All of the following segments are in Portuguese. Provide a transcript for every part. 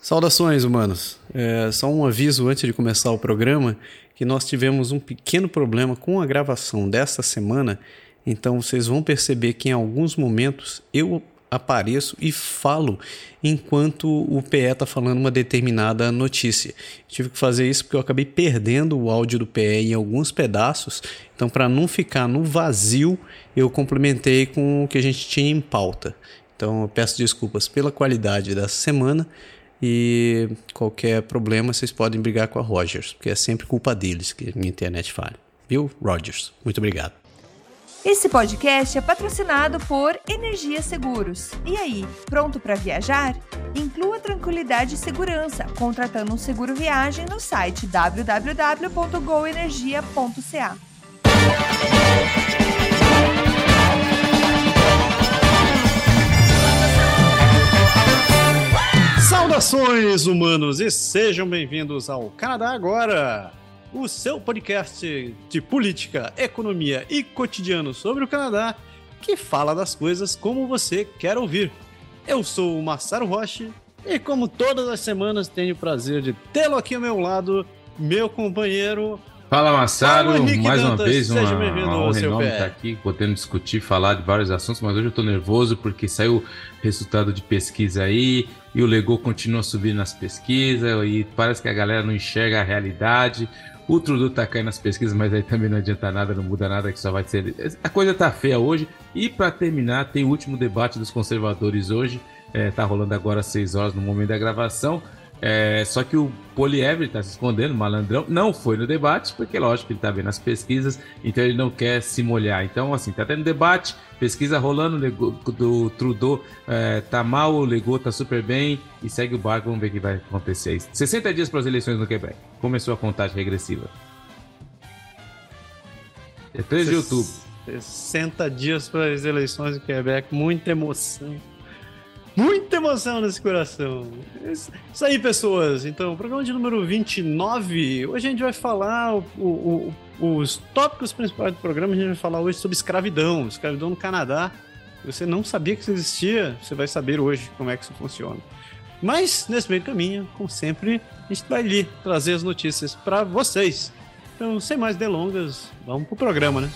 Saudações, humanos. É, só um aviso antes de começar o programa que nós tivemos um pequeno problema com a gravação desta semana, então vocês vão perceber que em alguns momentos eu apareço e falo enquanto o PE está falando uma determinada notícia. tive que fazer isso porque eu acabei perdendo o áudio do PE em alguns pedaços, então para não ficar no vazio, eu complementei com o que a gente tinha em pauta. Então eu peço desculpas pela qualidade da semana e qualquer problema vocês podem brigar com a Rogers, porque é sempre culpa deles que minha internet falha. Viu, Rogers? Muito obrigado. Esse podcast é patrocinado por Energia Seguros. E aí, pronto para viajar? Inclua tranquilidade e segurança contratando um seguro viagem no site www.goenergia.ca. Saudações, humanos, e sejam bem-vindos ao Canadá Agora, o seu podcast de política, economia e cotidiano sobre o Canadá, que fala das coisas como você quer ouvir. Eu sou o Massaro Roche e, como todas as semanas, tenho o prazer de tê-lo aqui ao meu lado, meu companheiro Fala Massaro, mais uma vez uma, uma honra enorme estar aqui, podendo discutir, falar de vários assuntos, mas hoje eu estou nervoso porque saiu resultado de pesquisa aí e o Lego continua subindo nas pesquisas e parece que a galera não enxerga a realidade. O Trudeau tá caindo nas pesquisas, mas aí também não adianta nada, não muda nada, que só vai ser. A coisa tá feia hoje. E para terminar, tem o último debate dos conservadores hoje. É, tá rolando agora às 6 horas no momento da gravação. É, só que o Poliebre está se escondendo, o malandrão, não foi no debate, porque lógico ele está vendo as pesquisas, então ele não quer se molhar. Então, assim, tá tendo debate, pesquisa rolando, o do Trudeau é, tá mal, o Legou tá super bem, e segue o barco, vamos ver o que vai acontecer aí. 60 dias para as eleições no Quebec. Começou a contagem regressiva. É 3 de outubro. 60 dias para as eleições no Quebec, muita emoção muita emoção nesse coração. Isso aí, pessoas. Então, programa de número 29. Hoje a gente vai falar o, o, os tópicos principais do programa. A gente vai falar hoje sobre escravidão, escravidão no Canadá. Você não sabia que isso existia, você vai saber hoje como é que isso funciona. Mas, nesse meio caminho, como sempre, a gente vai ali trazer as notícias para vocês. Então, sem mais delongas, vamos pro programa, né?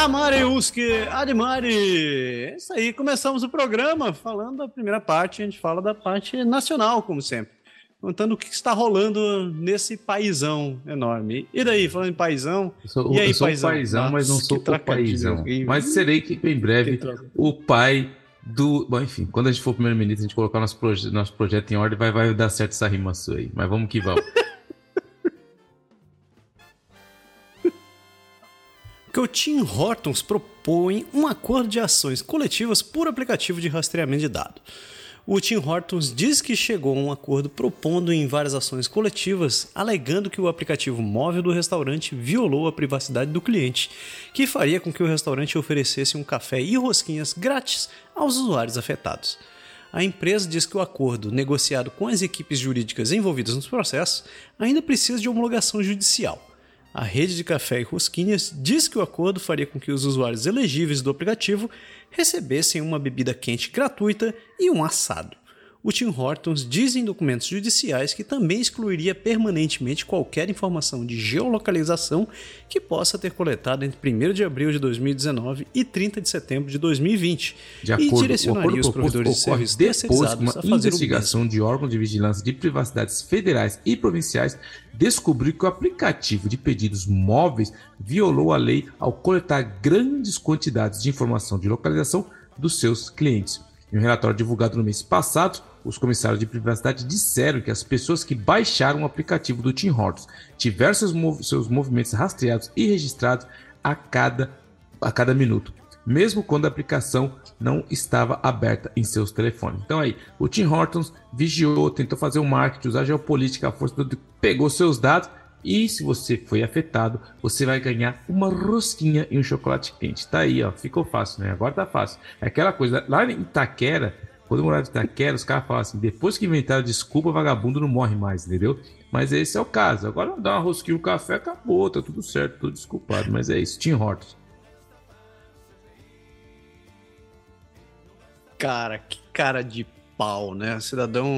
Amare Uski, Admari. É isso aí, começamos o programa falando da primeira parte, a gente fala da parte nacional, como sempre. Contando o que está rolando nesse paizão enorme. E daí, falando em paizão? Eu sou, e aí, eu sou paizão, paizão mas não sou o paizão. Mas serei que em breve o pai do. Bom, enfim, quando a gente for primeiro-ministro, a gente colocar nosso, proje nosso projeto em ordem, vai, vai dar certo essa rima sua aí. Mas vamos que vamos. que o Tim Hortons propõe um acordo de ações coletivas por aplicativo de rastreamento de dados. O Tim Hortons diz que chegou a um acordo propondo em várias ações coletivas, alegando que o aplicativo móvel do restaurante violou a privacidade do cliente, que faria com que o restaurante oferecesse um café e rosquinhas grátis aos usuários afetados. A empresa diz que o acordo, negociado com as equipes jurídicas envolvidas nos processos, ainda precisa de homologação judicial. A rede de café e rosquinhas diz que o acordo faria com que os usuários elegíveis do aplicativo recebessem uma bebida quente gratuita e um assado o Tim Hortons diz em documentos judiciais que também excluiria permanentemente qualquer informação de geolocalização que possa ter coletado entre 1 de abril de 2019 e 30 de setembro de 2020 de acordo, e direcionaria os provedores de serviços depois de uma a fazer investigação de órgãos de vigilância de privacidades federais e provinciais descobriu que o aplicativo de pedidos móveis violou a lei ao coletar grandes quantidades de informação de localização dos seus clientes. Em um relatório divulgado no mês passado, os comissários de privacidade disseram que as pessoas que baixaram o aplicativo do Tim Hortons tiveram seus, mov seus movimentos rastreados e registrados a cada, a cada minuto, mesmo quando a aplicação não estava aberta em seus telefones. Então aí, o Tim Hortons vigiou, tentou fazer o um marketing, usar a geopolítica, a força do pegou seus dados e se você foi afetado, você vai ganhar uma rosquinha e um chocolate quente. Tá aí, ó. Ficou fácil, né? Agora tá fácil. É aquela coisa. Lá em Itaquera, Quando eu morava em Itaquera, os caras falavam assim: depois que inventaram desculpa, vagabundo não morre mais, entendeu? Mas esse é o caso. Agora dá uma rosquinha no café, acabou, tá tudo certo, tudo desculpado. Mas é isso. Tim Hortons. Cara, que cara de pau, né? Cidadão.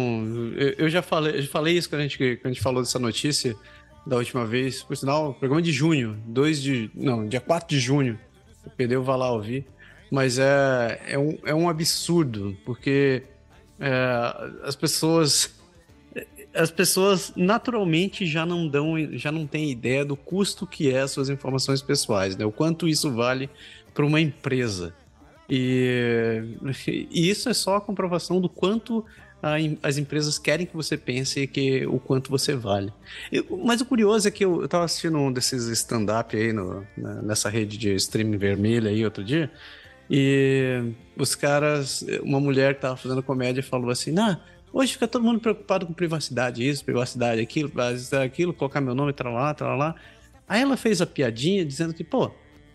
Eu, eu já falei, eu falei isso quando a, gente, quando a gente falou dessa notícia da última vez. Por sinal, programa de junho, 2 de. Não, dia 4 de junho. O Perdeu vai lá ouvir. Mas é, é, um, é um absurdo, porque é, as pessoas as pessoas naturalmente já não dão, já não têm ideia do custo que é suas informações pessoais, né? O quanto isso vale para uma empresa. E, e, isso é só a comprovação do quanto a, as empresas querem que você pense que o quanto você vale. Eu, mas o curioso é que eu, estava assistindo um desses stand-up aí no, nessa rede de streaming vermelha aí outro dia. E os caras, uma mulher que estava fazendo comédia falou assim: nah, Hoje fica todo mundo preocupado com privacidade, isso, privacidade, aquilo, privacidade, aquilo, colocar meu nome, tá lá, tá lá. Aí ela fez a piadinha dizendo que, pô,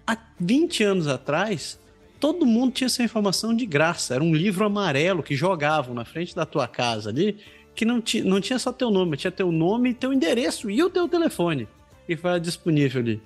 há 20 anos atrás, todo mundo tinha essa informação de graça. Era um livro amarelo que jogavam na frente da tua casa ali, que não, ti, não tinha só teu nome, tinha teu nome, teu endereço e o teu telefone. E foi disponível ali.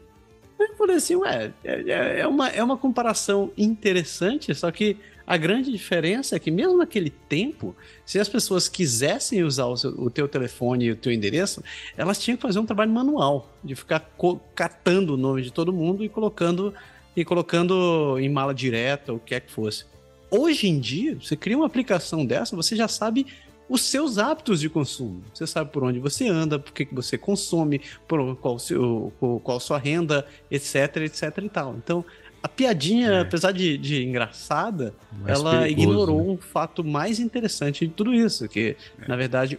Eu falei assim, ué, é, é, é, uma, é uma comparação interessante, só que a grande diferença é que mesmo naquele tempo, se as pessoas quisessem usar o, seu, o teu telefone e o teu endereço, elas tinham que fazer um trabalho manual, de ficar catando o nome de todo mundo e colocando e colocando em mala direta, o que é que fosse. Hoje em dia, você cria uma aplicação dessa, você já sabe os seus hábitos de consumo. Você sabe por onde você anda, por que você consome, por qual, seu, qual sua renda, etc, etc e tal. Então, a piadinha, é. apesar de, de engraçada, mais ela perigoso, ignorou né? um fato mais interessante de tudo isso, que, é. na verdade,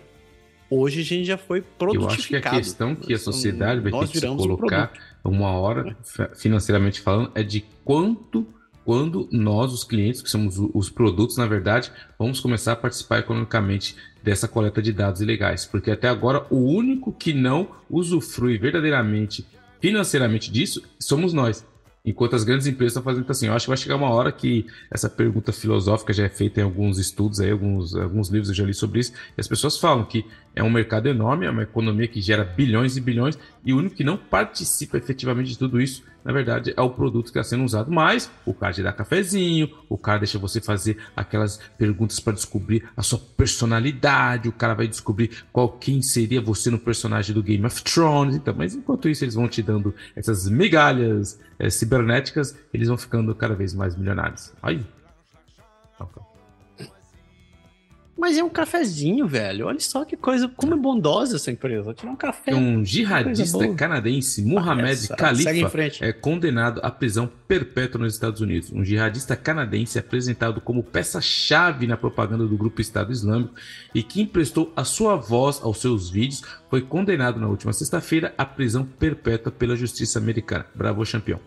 hoje a gente já foi produtificado. Eu acho que a questão que a sociedade vai ter que se colocar um uma hora, financeiramente falando, é de quanto quando nós, os clientes, que somos os produtos, na verdade, vamos começar a participar economicamente dessa coleta de dados ilegais. Porque até agora, o único que não usufrui verdadeiramente, financeiramente disso, somos nós. Enquanto as grandes empresas estão fazendo assim, eu acho que vai chegar uma hora que essa pergunta filosófica já é feita em alguns estudos aí, alguns, alguns livros eu já li sobre isso, e as pessoas falam que é um mercado enorme, é uma economia que gera bilhões e bilhões, e o único que não participa efetivamente de tudo isso, na verdade, é o produto que está sendo usado. Mas o cara te dá cafezinho, o cara deixa você fazer aquelas perguntas para descobrir a sua personalidade, o cara vai descobrir qual quem seria você no personagem do Game of Thrones. Então, mas enquanto isso, eles vão te dando essas migalhas é, cibernéticas, eles vão ficando cada vez mais milionários. Aí. Mas é um cafezinho, velho. Olha só que coisa, como é bondosa essa empresa. Tirar um café. Um jihadista canadense, Mohamed Khalifa, é condenado à prisão perpétua nos Estados Unidos. Um jihadista canadense apresentado como peça-chave na propaganda do grupo Estado Islâmico e que emprestou a sua voz aos seus vídeos, foi condenado na última sexta-feira à prisão perpétua pela justiça americana. Bravo, campeão.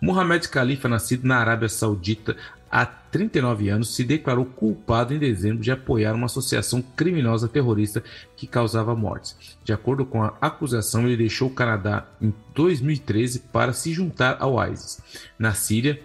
Mohamed Khalifa, nascido na Arábia Saudita há 39 anos, se declarou culpado em dezembro de apoiar uma associação criminosa terrorista que causava mortes. De acordo com a acusação, ele deixou o Canadá em 2013 para se juntar ao ISIS. Na Síria,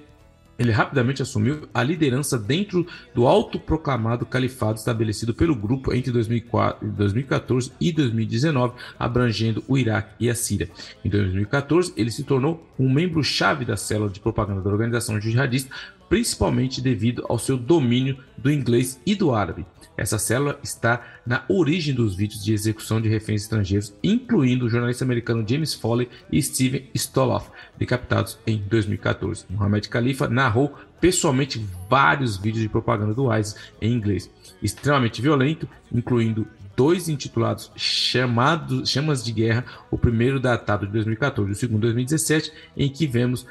ele rapidamente assumiu a liderança dentro do autoproclamado califado estabelecido pelo grupo entre 2004, 2014 e 2019, abrangendo o Iraque e a Síria. Em 2014, ele se tornou um membro-chave da célula de propaganda da organização jihadista, principalmente devido ao seu domínio do inglês e do árabe. Essa célula está na origem dos vídeos de execução de reféns estrangeiros, incluindo o jornalista americano James Foley e Steven Stoloff, decapitados em 2014. Mohamed Khalifa narrou pessoalmente vários vídeos de propaganda do ISIS em inglês, extremamente violento, incluindo dois intitulados chamados Chamas de Guerra, o primeiro datado de 2014 e o segundo de 2017, em que vemos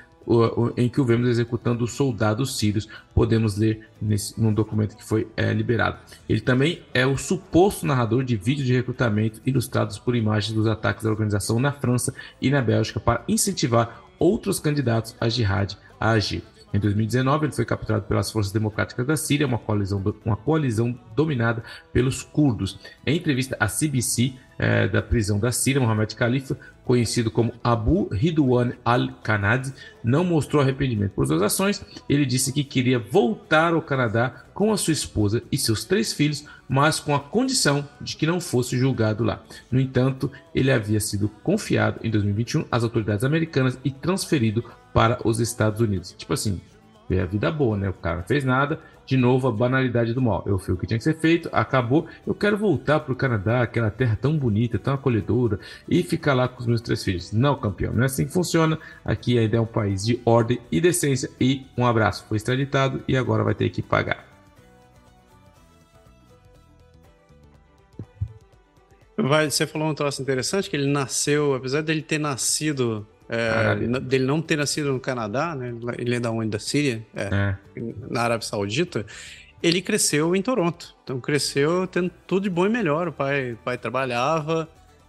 em que o vemos executando soldados sírios, podemos ler nesse, num documento que foi é, liberado. Ele também é o suposto narrador de vídeos de recrutamento ilustrados por imagens dos ataques da organização na França e na Bélgica para incentivar outros candidatos a jihad a agir. Em 2019, ele foi capturado pelas Forças Democráticas da Síria, uma coalizão, uma coalizão dominada pelos curdos. Em entrevista à CBC, é, da prisão da Síria, Mohamed Khalifa, conhecido como Abu Ridwan al-Kanad, não mostrou arrependimento por suas ações. Ele disse que queria voltar ao Canadá com a sua esposa e seus três filhos, mas com a condição de que não fosse julgado lá. No entanto, ele havia sido confiado em 2021 às autoridades americanas e transferido para os Estados Unidos. Tipo assim, ver a vida boa, né? O cara não fez nada, de novo a banalidade do mal. Eu fiz o que tinha que ser feito, acabou. Eu quero voltar para o Canadá, aquela terra tão bonita, tão acolhedora, e ficar lá com os meus três filhos. Não, campeão, não é assim que funciona. Aqui ainda é um país de ordem e decência. E um abraço, foi extraditado e agora vai ter que pagar. Vai, você falou um troço interessante, que ele nasceu, apesar dele ter nascido é, dele não ter nascido no Canadá, né? Ele é da onde? Da Síria? É, é. Na Arábia Saudita. Ele cresceu em Toronto. Então cresceu tendo tudo de bom e melhor. O pai, o pai trabalhava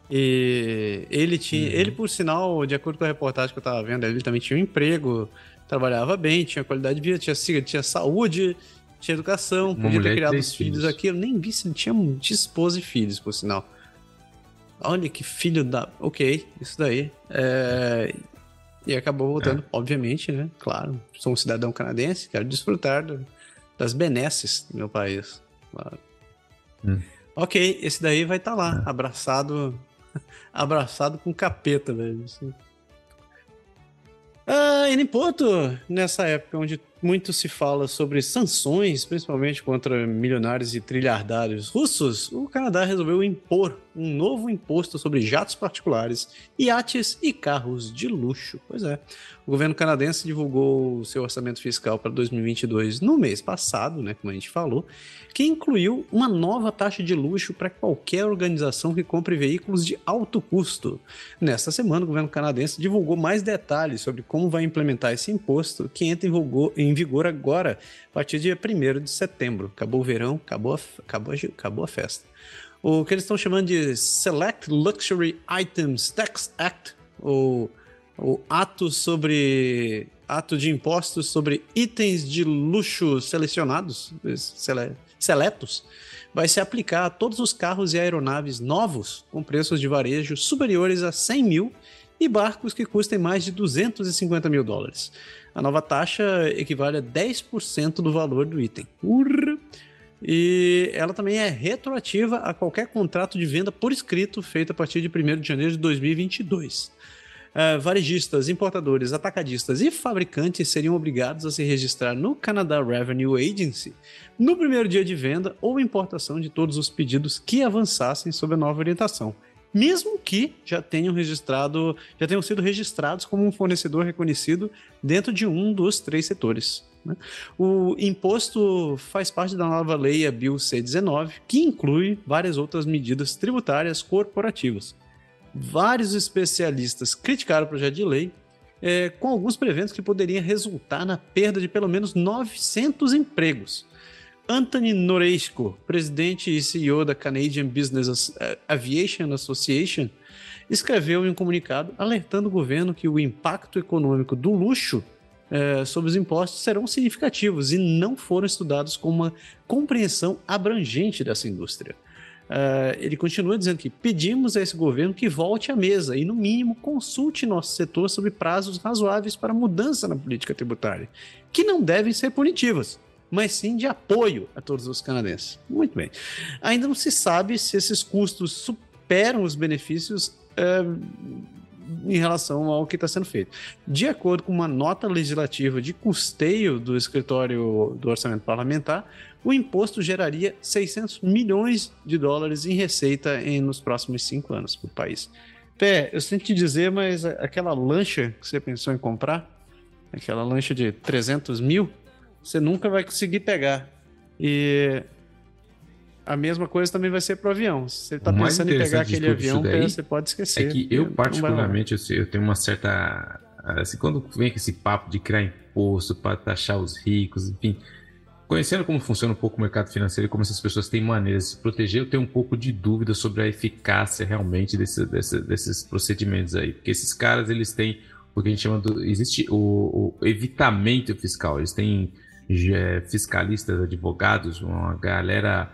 e ele tinha. Uhum. Ele, por sinal, de acordo com a reportagem que eu estava vendo, ele também tinha um emprego, trabalhava bem, tinha qualidade de vida, tinha, tinha saúde, tinha educação, Uma podia ter criado os filhos, filhos aqui. Eu nem vi se ele tinha, tinha esposa e filhos, por sinal. Olha que filho da. Ok, isso daí. É... E acabou voltando, é. obviamente, né? Claro, sou um cidadão canadense, quero desfrutar do, das benesses do meu país. Claro. Hum. Ok, esse daí vai estar tá lá, é. abraçado. abraçado com capeta, velho. Ah, e nem ponto, nessa época onde muito se fala sobre sanções, principalmente contra milionários e trilhardários russos, o Canadá resolveu impor um novo imposto sobre jatos particulares, iates e carros de luxo. Pois é, o governo canadense divulgou seu orçamento fiscal para 2022 no mês passado, né, como a gente falou, que incluiu uma nova taxa de luxo para qualquer organização que compre veículos de alto custo. Nesta semana, o governo canadense divulgou mais detalhes sobre como vai implementar esse imposto, que entra em vigor agora, a partir do dia 1 de setembro. Acabou o verão, acabou a, acabou, acabou a festa. O que eles estão chamando de Select Luxury Items Tax Act, ou o ato sobre ato de impostos sobre itens de luxo selecionados, sele, seletos, vai se aplicar a todos os carros e aeronaves novos com preços de varejo superiores a 100 mil e barcos que custem mais de 250 mil dólares. A nova taxa equivale a 10% do valor do item. Urra! E ela também é retroativa a qualquer contrato de venda por escrito feito a partir de 1 de janeiro de 2022. Uh, varejistas, importadores, atacadistas e fabricantes seriam obrigados a se registrar no Canada Revenue Agency no primeiro dia de venda ou importação de todos os pedidos que avançassem sob a nova orientação, mesmo que já tenham registrado, já tenham sido registrados como um fornecedor reconhecido dentro de um dos três setores. Né? O imposto faz parte da nova lei, a Bill C-19, que inclui várias outras medidas tributárias corporativas vários especialistas criticaram o projeto de lei, é, com alguns prevendo que poderia resultar na perda de pelo menos 900 empregos. Anthony Noresco, presidente e CEO da Canadian Business é, Aviation Association, escreveu em um comunicado alertando o governo que o impacto econômico do luxo é, sobre os impostos serão significativos e não foram estudados com uma compreensão abrangente dessa indústria. Uh, ele continua dizendo que pedimos a esse governo que volte à mesa e, no mínimo, consulte nosso setor sobre prazos razoáveis para mudança na política tributária, que não devem ser punitivas, mas sim de apoio a todos os canadenses. Muito bem. Ainda não se sabe se esses custos superam os benefícios. Uh, em relação ao que está sendo feito. De acordo com uma nota legislativa de custeio do escritório do orçamento parlamentar, o imposto geraria 600 milhões de dólares em receita em, nos próximos cinco anos para o país. Pé, eu sinto te dizer, mas aquela lancha que você pensou em comprar, aquela lancha de 300 mil, você nunca vai conseguir pegar. E a mesma coisa também vai ser para o avião. Se você está pensando em pegar aquele avião, daí, você pode esquecer. É que eu, particularmente, eu, eu tenho uma certa. Assim, quando vem com esse papo de criar imposto para taxar os ricos, enfim, Conhecendo como funciona um pouco o mercado financeiro e como essas pessoas têm maneiras de se proteger, eu tenho um pouco de dúvida sobre a eficácia realmente desse, desse, desses procedimentos aí. Porque esses caras, eles têm o que a gente chama do... Existe o, o evitamento fiscal. Eles têm fiscalistas, advogados, uma galera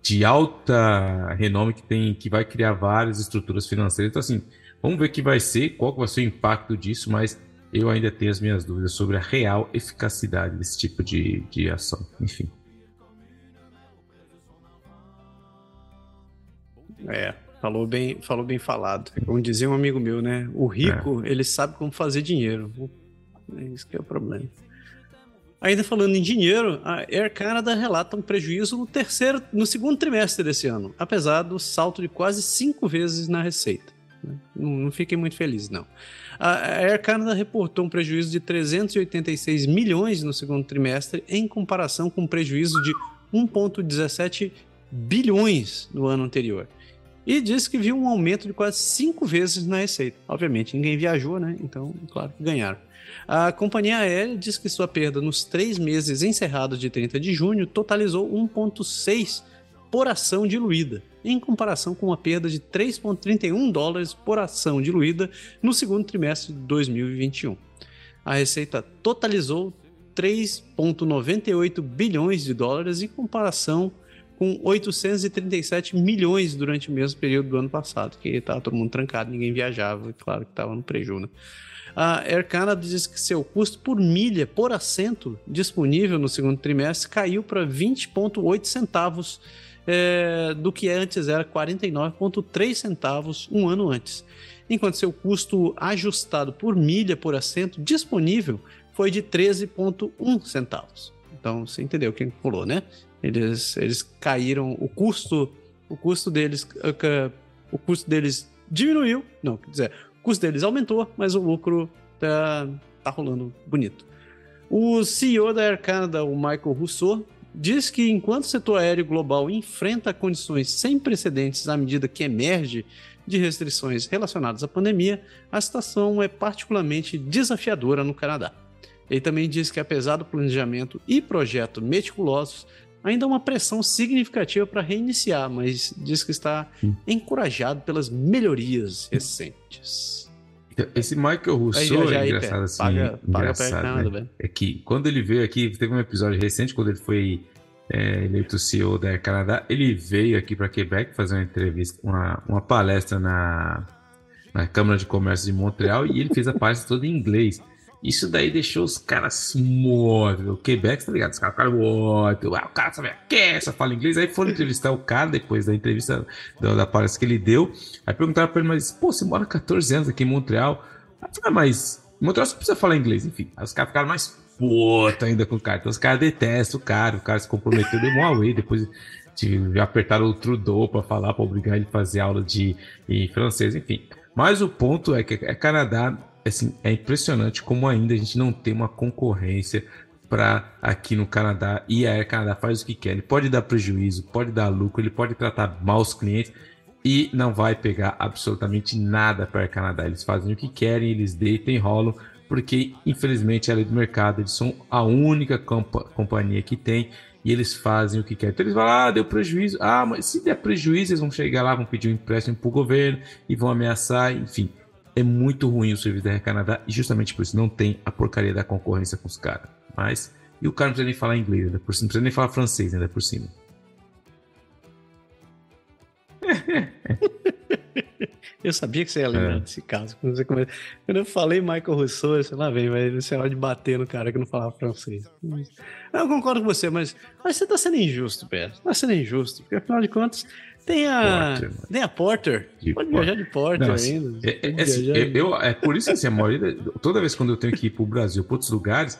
de alta renome que tem que vai criar várias estruturas financeiras. Então, assim, vamos ver o que vai ser, qual vai ser o impacto disso, mas eu ainda tenho as minhas dúvidas sobre a real eficacidade desse tipo de, de ação. Enfim. É, falou bem, falou bem falado. Como dizia um amigo meu, né? O rico, é. ele sabe como fazer dinheiro. É isso que é o problema. Ainda falando em dinheiro, a Air Canada relata um prejuízo no terceiro, no segundo trimestre desse ano, apesar do salto de quase cinco vezes na receita. Né? Não, não fiquem muito felizes, não. A Air Canada reportou um prejuízo de 386 milhões no segundo trimestre, em comparação com um prejuízo de 1,17 bilhões no ano anterior. E disse que viu um aumento de quase cinco vezes na receita. Obviamente, ninguém viajou, né? Então, claro que ganharam. A companhia aérea diz que sua perda nos três meses encerrados de 30 de junho totalizou 1,6 por ação diluída, em comparação com uma perda de 3,31 dólares por ação diluída no segundo trimestre de 2021. A receita totalizou 3,98 bilhões de dólares em comparação com 837 milhões durante o mesmo período do ano passado, que estava todo mundo trancado, ninguém viajava, claro que estava no prejuízo. Né? A Air Canada diz que seu custo por milha por assento disponível no segundo trimestre caiu para 20,8 centavos é, do que antes era 49,3 centavos um ano antes, enquanto seu custo ajustado por milha por assento disponível foi de 13,1 centavos. Então você entendeu o que rolou, né? Eles, eles caíram, o custo, o custo deles, o custo deles diminuiu, não, quer dizer, custo deles aumentou, mas o lucro tá, tá rolando bonito. O CEO da Air Canada, o Michael Rousseau, diz que enquanto o setor aéreo global enfrenta condições sem precedentes à medida que emerge de restrições relacionadas à pandemia, a situação é particularmente desafiadora no Canadá. Ele também diz que, apesar do planejamento e projeto meticulosos, ainda há uma pressão significativa para reiniciar, mas diz que está encorajado pelas melhorias recentes. Esse Michael Rousseau é engraçado assim. Paga, engraçado, paga né? É que quando ele veio aqui, teve um episódio recente, quando ele foi é, eleito CEO da Canadá, ele veio aqui para Quebec fazer uma entrevista, uma, uma palestra na, na Câmara de Comércio de Montreal e ele fez a palestra toda em inglês. Isso daí deixou os caras mortos. O Quebec, tá ligado? Os caras ficaram mortos. Ah, o cara sabe que só fala inglês. Aí foram entrevistar o cara depois da entrevista da, da palestra que ele deu. Aí perguntaram pra ele, mas, pô, você mora 14 anos aqui em Montreal. Aí ah, mas Montreal só precisa falar inglês, enfim. Aí os caras ficaram mais puto ainda com o cara. Então os caras detestam o cara. O cara se comprometeu, deu um away. Depois de, apertaram o Trudeau pra falar, pra obrigar ele a fazer aula de francês, enfim. Mas o ponto é que é Canadá assim, é impressionante como ainda a gente não tem uma concorrência para aqui no Canadá e a Air Canada faz o que quer. Ele pode dar prejuízo, pode dar lucro, ele pode tratar mal os clientes e não vai pegar absolutamente nada para a Air Canada. Eles fazem o que querem, eles deitam e rolam, porque infelizmente a lei do mercado, eles são a única compa companhia que tem e eles fazem o que querem. Então eles falam, ah, deu prejuízo. Ah, mas se der prejuízo, eles vão chegar lá, vão pedir um empréstimo para o governo e vão ameaçar, enfim é muito ruim o serviço da Air Canadá e justamente por isso não tem a porcaria da concorrência com os caras. Mas, e o cara não precisa nem falar inglês ainda por cima, não precisa nem falar francês ainda por cima. eu sabia que você ia lembrar é. desse caso. Quando, come... Quando, eu falei Michael Rousseau, sei lá, vem, vai ser hora de bater no cara que não falava francês. Eu concordo com você, mas, mas você tá sendo injusto, Pé. Tá sendo injusto, porque afinal de contas, tem a, Porter, tem a Porter. De Pode Porter. viajar de Porter Não, ainda. É, é, assim, eu, é por isso que assim, a maioria, toda vez quando eu tenho que ir para o Brasil, para outros lugares,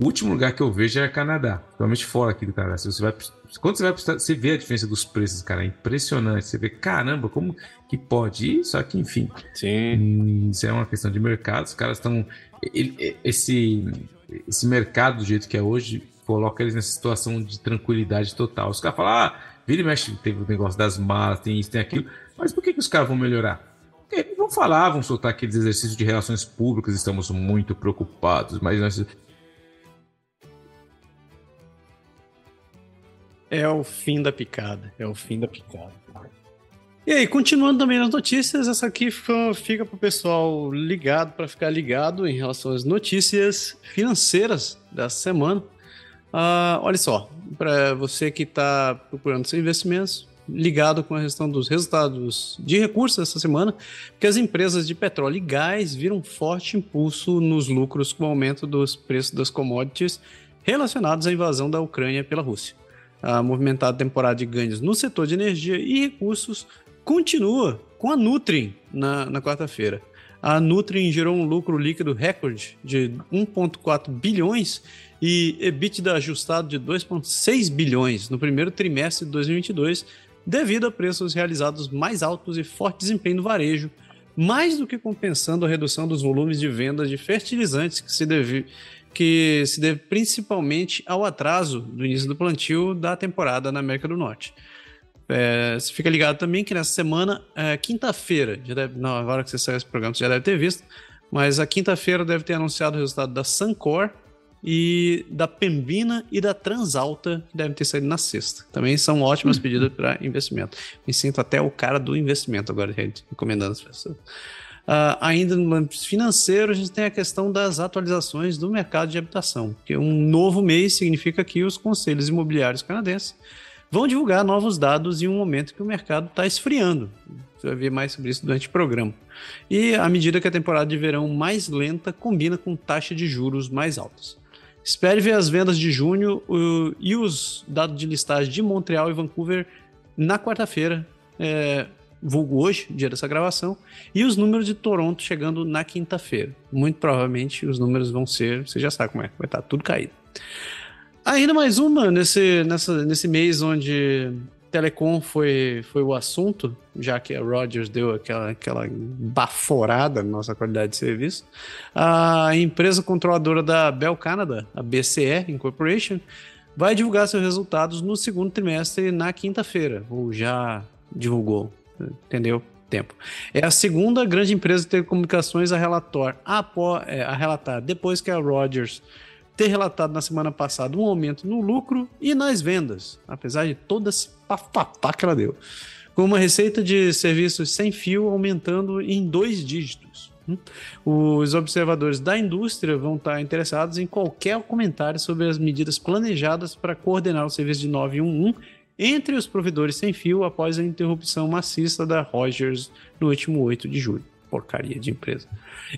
o último lugar que eu vejo é Canadá, principalmente fora aqui do Canadá. Se você vai, quando você vai você vê a diferença dos preços, cara, é impressionante. Você vê, caramba, como que pode? ir? Só que, enfim, Sim. Hum, isso é uma questão de mercado. Os caras estão. Esse, esse mercado, do jeito que é hoje, coloca eles nessa situação de tranquilidade total. Os caras falam, ah Vira e mexe, teve o negócio das malas, tem isso, tem aquilo. Mas por que, que os caras vão melhorar? Porque vão falar, vão soltar aqueles exercícios de relações públicas, estamos muito preocupados, mas nós. É o fim da picada. É o fim da picada. E aí, continuando também nas notícias, essa aqui fica para o pessoal ligado, para ficar ligado em relação às notícias financeiras dessa semana. Uh, olha só, para você que está procurando seus investimentos, ligado com a questão dos resultados de recursos essa semana, porque as empresas de petróleo e gás viram forte impulso nos lucros com o aumento dos preços das commodities relacionados à invasão da Ucrânia pela Rússia. A movimentada temporada de ganhos no setor de energia e recursos continua com a Nutrim na, na quarta-feira. A Nutrim gerou um lucro líquido recorde de 1,4 bilhões e EBITDA ajustado de 2,6 bilhões no primeiro trimestre de 2022, devido a preços realizados mais altos e forte desempenho no varejo, mais do que compensando a redução dos volumes de vendas de fertilizantes que se deve, que se deve principalmente ao atraso do início do plantio da temporada na América do Norte. É, você fica ligado também que nessa semana, é, quinta-feira, não, agora que você saiu esse programa, você já deve ter visto, mas a quinta-feira deve ter anunciado o resultado da Sancor e da Pembina e da Transalta, que devem ter saído na sexta. Também são ótimas uhum. pedidas para investimento. Me sinto até o cara do investimento agora, recomendando as pessoas. Uh, ainda no âmbito financeiro, a gente tem a questão das atualizações do mercado de habitação, porque um novo mês significa que os conselhos imobiliários canadenses vão divulgar novos dados em um momento que o mercado está esfriando. Você vai ver mais sobre isso durante o programa. E à medida que a temporada de verão mais lenta combina com taxa de juros mais altas. Espere ver as vendas de junho uh, e os dados de listagem de Montreal e Vancouver na quarta-feira, é, vulgo hoje, dia dessa gravação, e os números de Toronto chegando na quinta-feira. Muito provavelmente os números vão ser, você já sabe como é, vai estar tudo caído. Ainda mais uma nesse, nessa, nesse mês onde Telecom foi, foi o assunto, já que a Rogers deu aquela, aquela baforada na nossa qualidade de serviço. A empresa controladora da Bell Canada, a BCE Incorporation, vai divulgar seus resultados no segundo trimestre na quinta-feira, ou já divulgou, entendeu? Tempo. É a segunda grande empresa de telecomunicações a, relator, a, é, a relatar depois que a Rogers ter relatado na semana passada um aumento no lucro e nas vendas, apesar de toda papapá que ela deu, com uma receita de serviços sem fio aumentando em dois dígitos. Os observadores da indústria vão estar interessados em qualquer comentário sobre as medidas planejadas para coordenar o serviço de 911 entre os provedores sem fio após a interrupção maciça da Rogers no último 8 de julho porcaria de empresa.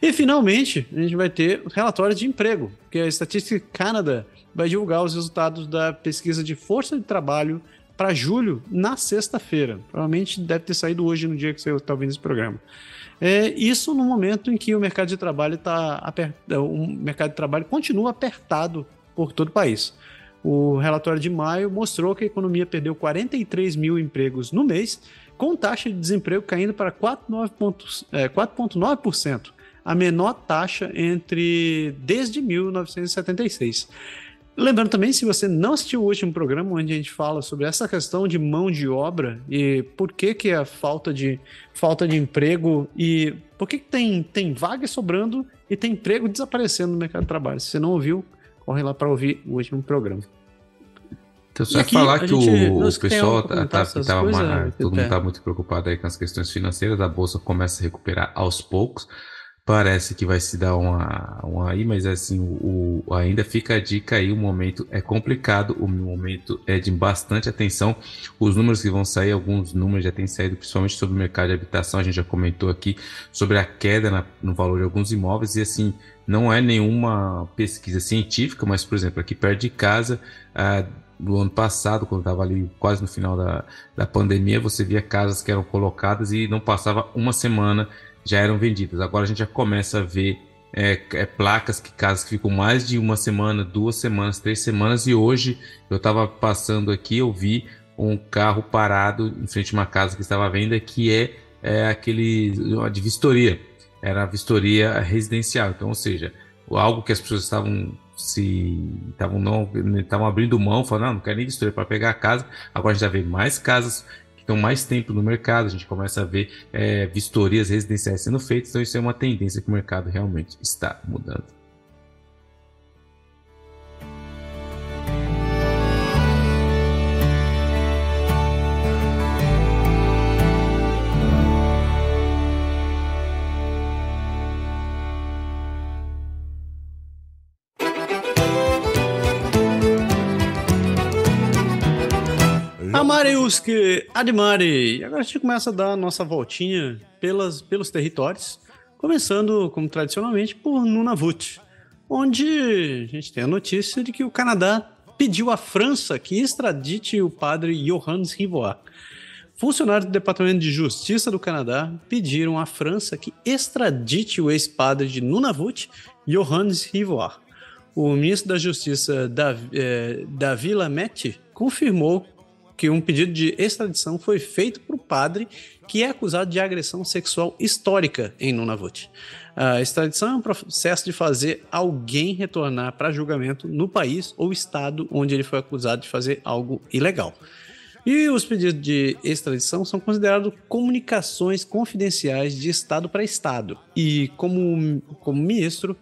E finalmente, a gente vai ter relatórios de emprego, que a Estatística Canada vai divulgar os resultados da pesquisa de força de trabalho para julho na sexta-feira. Provavelmente deve ter saído hoje no dia que você está ouvindo esse programa. É, isso no momento em que o mercado de trabalho está apertado, o mercado de trabalho continua apertado por todo o país. O relatório de maio mostrou que a economia perdeu 43 mil empregos no mês com taxa de desemprego caindo para 4,9%, é, a menor taxa entre desde 1976. Lembrando também, se você não assistiu o último programa, onde a gente fala sobre essa questão de mão de obra e por que, que a falta de, falta de emprego e por que, que tem, tem vaga sobrando e tem emprego desaparecendo no mercado de trabalho. Se você não ouviu, corre lá para ouvir o último programa. Então, só falar que gente, o, o pessoal tá, tá, tava, mais, todo mundo está muito preocupado aí com as questões financeiras, a bolsa começa a recuperar aos poucos. Parece que vai se dar uma, uma aí, mas assim, o, o, ainda fica a dica aí, o momento é complicado, o momento é de bastante atenção. Os números que vão sair, alguns números já têm saído, principalmente sobre o mercado de habitação, a gente já comentou aqui sobre a queda na, no valor de alguns imóveis, e assim, não é nenhuma pesquisa científica, mas, por exemplo, aqui perto de casa, ah, do ano passado, quando estava ali quase no final da, da pandemia, você via casas que eram colocadas e não passava uma semana já eram vendidas. Agora a gente já começa a ver é, é, placas que casas que ficam mais de uma semana, duas semanas, três semanas. E hoje eu estava passando aqui, eu vi um carro parado em frente a uma casa que estava à venda, que é, é aquele de vistoria. Era a vistoria residencial. Então, ou seja, algo que as pessoas estavam se estavam não estavam abrindo mão, falando, não, não quero nem vistoria para pegar a casa. Agora a gente já vê mais casas estão mais tempo no mercado, a gente começa a ver é, vistorias residenciais sendo feitas, então isso é uma tendência que o mercado realmente está mudando. Mariuski, Admari. E agora a gente começa a dar a nossa voltinha pelas, pelos territórios, começando, como tradicionalmente, por Nunavut, onde a gente tem a notícia de que o Canadá pediu à França que extradite o padre Johannes Rivoire. Funcionários do Departamento de Justiça do Canadá pediram à França que extradite o ex-padre de Nunavut, Johannes Rivoire. O ministro da Justiça, Davi, eh, Davi Lamette, confirmou que um pedido de extradição foi feito para o padre que é acusado de agressão sexual histórica em Nunavut. A extradição é um processo de fazer alguém retornar para julgamento no país ou estado onde ele foi acusado de fazer algo ilegal. E os pedidos de extradição são considerados comunicações confidenciais de estado para estado. E como, como ministro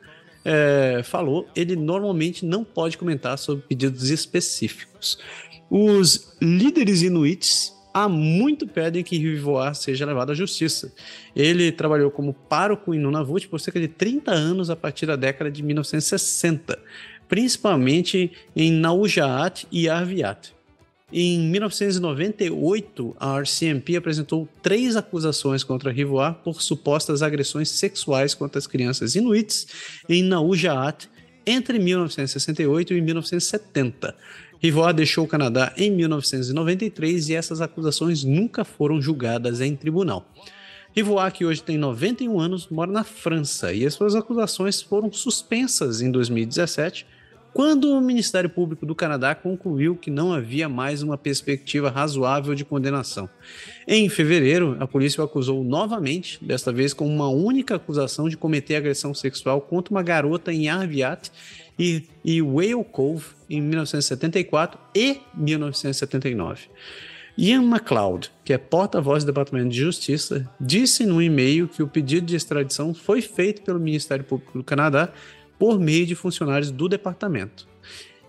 é, falou, ele normalmente não pode comentar sobre pedidos específicos. Os líderes inuits há muito pedem que Rivoar seja levado à justiça. Ele trabalhou como pároco em Nunavut por cerca de 30 anos a partir da década de 1960, principalmente em Naujaat e Arviat. Em 1998, a RCMP apresentou três acusações contra Rivoar por supostas agressões sexuais contra as crianças inuits em Naujaat entre 1968 e 1970. Rivoire deixou o Canadá em 1993 e essas acusações nunca foram julgadas em tribunal. Rivoire, que hoje tem 91 anos, mora na França e as suas acusações foram suspensas em 2017, quando o Ministério Público do Canadá concluiu que não havia mais uma perspectiva razoável de condenação. Em fevereiro, a polícia o acusou novamente, desta vez com uma única acusação de cometer agressão sexual contra uma garota em Arviat e, e Whale Cove em 1974 e 1979. Ian MacLeod, que é porta-voz do Departamento de Justiça, disse no e-mail que o pedido de extradição foi feito pelo Ministério Público do Canadá por meio de funcionários do departamento.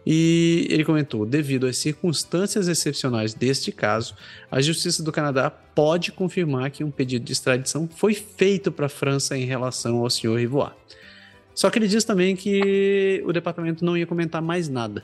E ele comentou: devido às circunstâncias excepcionais deste caso, a Justiça do Canadá pode confirmar que um pedido de extradição foi feito para a França em relação ao Sr. Rivoire. Só que ele diz também que o departamento não ia comentar mais nada.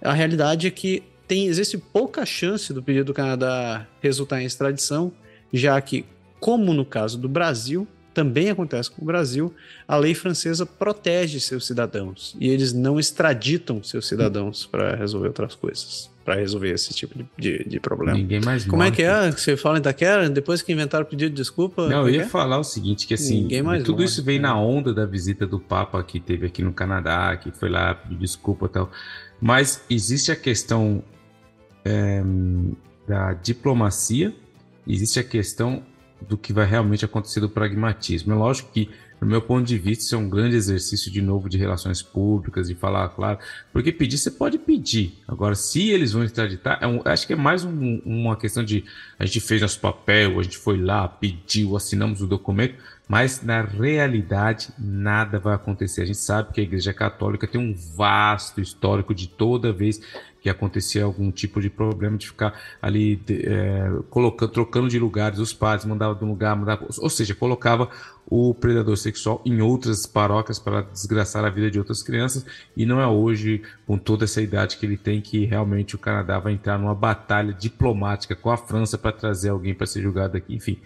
A realidade é que tem, existe pouca chance do pedido do Canadá resultar em extradição, já que, como no caso do Brasil, também acontece com o Brasil, a lei francesa protege seus cidadãos e eles não extraditam seus cidadãos para resolver outras coisas para resolver esse tipo de, de, de, problema. Ninguém mais Como morre. é que é que você fala em Itaquera? Depois que inventaram o pedido de desculpa? Não, eu ia é? falar o seguinte, que assim, Ninguém mais tudo morre. isso veio na onda da visita do Papa que teve aqui no Canadá, que foi lá pedir desculpa e tal. Mas existe a questão é, da diplomacia, existe a questão do que vai realmente acontecer do pragmatismo. É lógico que no meu ponto de vista, isso é um grande exercício de novo de relações públicas, de falar claro. Porque pedir, você pode pedir. Agora, se eles vão extraditar, é um, acho que é mais um, uma questão de a gente fez nosso papel, a gente foi lá, pediu, assinamos o documento, mas na realidade nada vai acontecer. A gente sabe que a Igreja Católica tem um vasto histórico de toda vez que acontecia algum tipo de problema de ficar ali é, colocando, trocando de lugares os padres, mandava de um lugar, mandava, ou seja, colocava o predador sexual em outras paróquias para desgraçar a vida de outras crianças e não é hoje com toda essa idade que ele tem que realmente o Canadá vai entrar numa batalha diplomática com a França para trazer alguém para ser julgado aqui, enfim.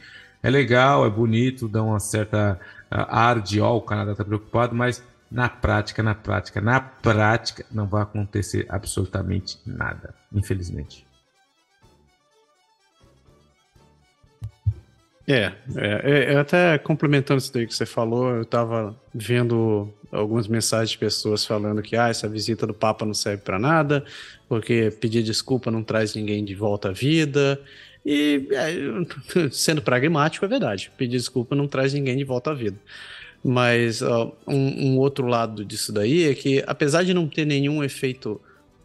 É legal, é bonito, dá uma certa ar de ó, o Canadá está preocupado, mas na prática, na prática, na prática, não vai acontecer absolutamente nada, infelizmente. É, é, é, até complementando isso daí que você falou, eu estava vendo algumas mensagens de pessoas falando que ah, essa visita do Papa não serve para nada, porque pedir desculpa não traz ninguém de volta à vida. E é, sendo pragmático, é verdade. Pedir desculpa não traz ninguém de volta à vida. Mas uh, um, um, outro lado disso daí é que, apesar de não ter nenhum efeito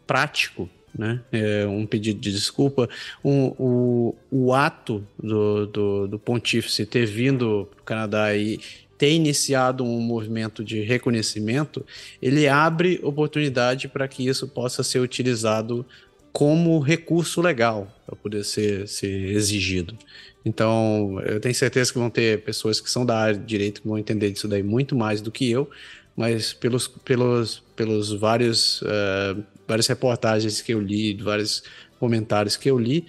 prático, né, é, um pedido de desculpa, um, o, o ato do, do, do pontífice ter vindo para o Canadá e ter iniciado um movimento de reconhecimento, ele abre oportunidade para que isso possa ser utilizado como recurso legal para poder ser, ser exigido. Então, eu tenho certeza que vão ter pessoas que são da área de direito que vão entender disso daí muito mais do que eu, mas pelos, pelos, pelos vários, uh, várias reportagens que eu li, vários comentários que eu li,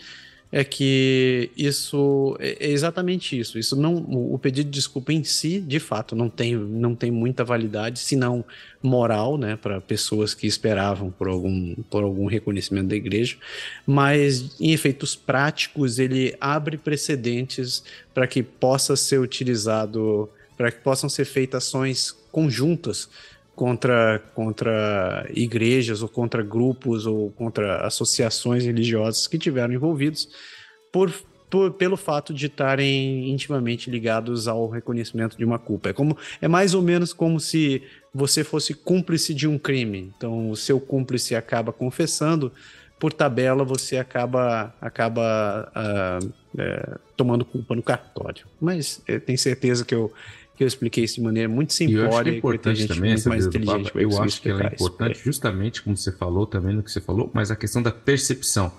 é que isso é, é exatamente isso. Isso não, o pedido de desculpa em si, de fato, não tem, não tem muita validade, senão moral, né, para pessoas que esperavam por algum, por algum reconhecimento da igreja. Mas em efeitos práticos, ele abre precedentes para que possa ser utilizado, para que possam ser feitas ações conjuntas contra, contra igrejas ou contra grupos ou contra associações religiosas que tiveram envolvidos por, por, pelo fato de estarem intimamente ligados ao reconhecimento de uma culpa. É, como, é mais ou menos como se você fosse cúmplice de um crime. Então, o seu cúmplice acaba confessando, por tabela você acaba, acaba uh, tomando culpa no cartório. Mas eu tenho certeza que eu que eu expliquei isso de maneira muito simplória. eu acho que é importante também essa mais inteligente Papa, Eu acho que ela é importante justamente como você falou também no que você falou, mas a questão da percepção.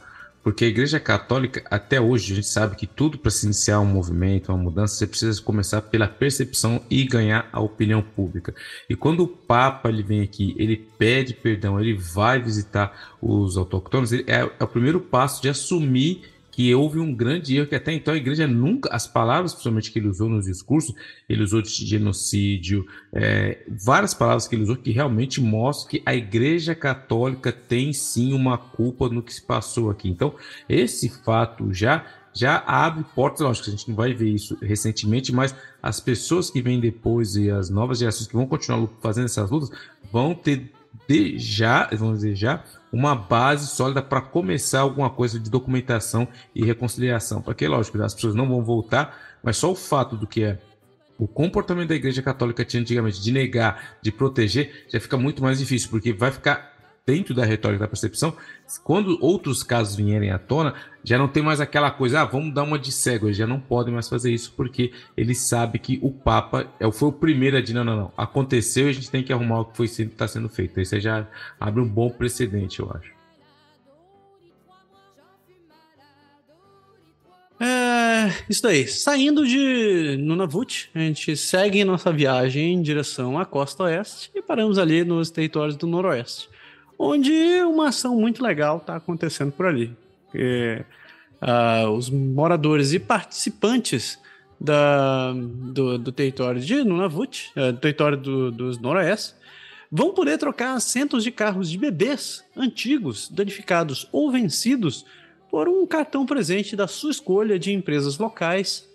Porque a Igreja Católica, até hoje, a gente sabe que tudo para se iniciar um movimento, uma mudança, você precisa começar pela percepção e ganhar a opinião pública. E quando o Papa ele vem aqui, ele pede perdão, ele vai visitar os autóctonos, é, é o primeiro passo de assumir que houve um grande erro que até então a igreja nunca, as palavras principalmente que ele usou nos discursos, ele usou de genocídio, é, várias palavras que ele usou que realmente mostram que a igreja católica tem sim uma culpa no que se passou aqui. Então, esse fato já já abre portas, lógico, a gente não vai ver isso recentemente, mas as pessoas que vêm depois e as novas gerações que vão continuar fazendo essas lutas vão ter de já, vamos dizer já, uma base sólida para começar alguma coisa de documentação e reconciliação. Porque, lógico, as pessoas não vão voltar, mas só o fato do que é o comportamento da Igreja Católica tinha antigamente de negar, de proteger, já fica muito mais difícil, porque vai ficar dentro da retórica da percepção, quando outros casos vierem à tona, já não tem mais aquela coisa, ah, vamos dar uma de cego, eles já não podem mais fazer isso, porque ele sabe que o Papa é, foi o primeiro a dizer, não, não, não, aconteceu e a gente tem que arrumar o que está sendo feito. Isso já abre um bom precedente, eu acho. É, isso daí. Saindo de Nunavut, a gente segue nossa viagem em direção à costa oeste e paramos ali nos territórios do noroeste onde uma ação muito legal está acontecendo por ali. uh, os moradores e participantes da, do, do, território de Nunavut, uh, do território do, dos Noroeste, vão poder trocar assentos de carros de bebês antigos, danificados ou vencidos por um cartão presente da sua escolha de empresas locais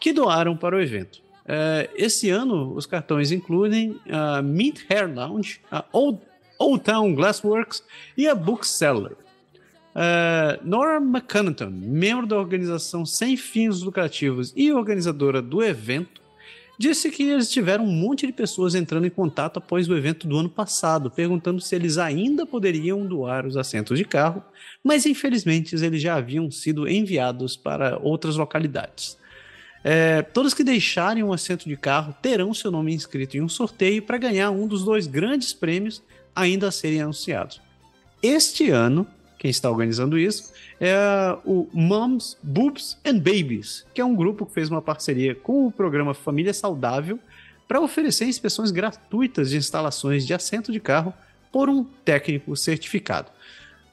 que doaram para o evento. Uh, esse ano, os cartões incluem a Mint Hair Lounge, a Old Old Town Glassworks e a Bookseller. Uh, Nora McConnell, membro da organização sem fins lucrativos e organizadora do evento, disse que eles tiveram um monte de pessoas entrando em contato após o evento do ano passado, perguntando se eles ainda poderiam doar os assentos de carro, mas infelizmente eles já haviam sido enviados para outras localidades. É, todos que deixarem um assento de carro terão seu nome inscrito em um sorteio para ganhar um dos dois grandes prêmios ainda a serem anunciados. Este ano, quem está organizando isso é o Moms, Boobs and Babies, que é um grupo que fez uma parceria com o programa Família Saudável para oferecer inspeções gratuitas de instalações de assento de carro por um técnico certificado.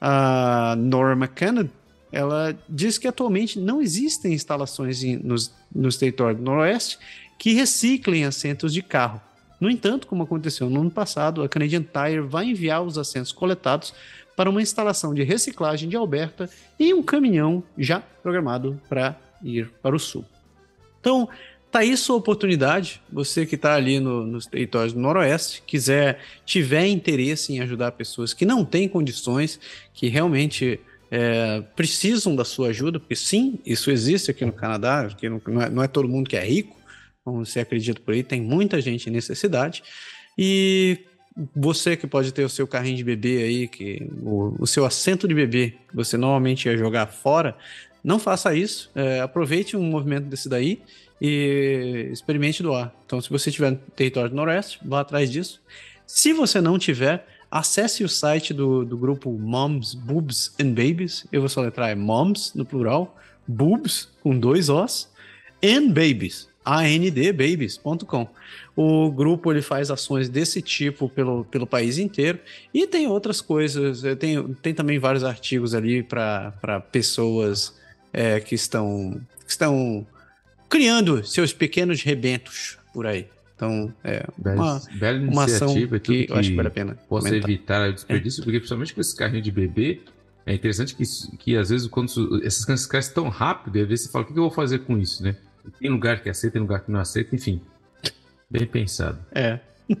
A Nora McKenna ela diz que atualmente não existem instalações nos, nos territórios do Noroeste que reciclem assentos de carro. No entanto, como aconteceu no ano passado, a Canadian Tire vai enviar os assentos coletados para uma instalação de reciclagem de Alberta e um caminhão já programado para ir para o sul. Então, tá aí sua oportunidade. Você que está ali no, nos territórios do Noroeste, quiser, tiver interesse em ajudar pessoas que não têm condições, que realmente é, precisam da sua ajuda, porque sim, isso existe aqui no Canadá, não é, não é todo mundo que é rico, como você acredita por aí, tem muita gente em necessidade. E você que pode ter o seu carrinho de bebê aí, que o, o seu assento de bebê, que você normalmente ia jogar fora, não faça isso. É, aproveite um movimento desse daí e experimente doar. Então, se você tiver no território do Noroeste, vá atrás disso. Se você não tiver, acesse o site do, do grupo Moms, Boobs and Babies. Eu vou soletrar é Moms no plural, Boobs com dois Os, and Babies andbabies.com. O grupo ele faz ações desse tipo pelo, pelo país inteiro e tem outras coisas, tem, tem também vários artigos ali para pessoas é, que estão que estão criando seus pequenos rebentos por aí. Então, é uma, bela uma ação que, que eu acho que vale a pena. Possa comentar. evitar o desperdício, é. porque principalmente com esse carrinho de bebê, é interessante que, que às vezes quando essas crianças crescem tão rápido, às vezes você fala, o que eu vou fazer com isso, né? Tem lugar que aceita, tem lugar que não aceita, enfim. Bem pensado. É.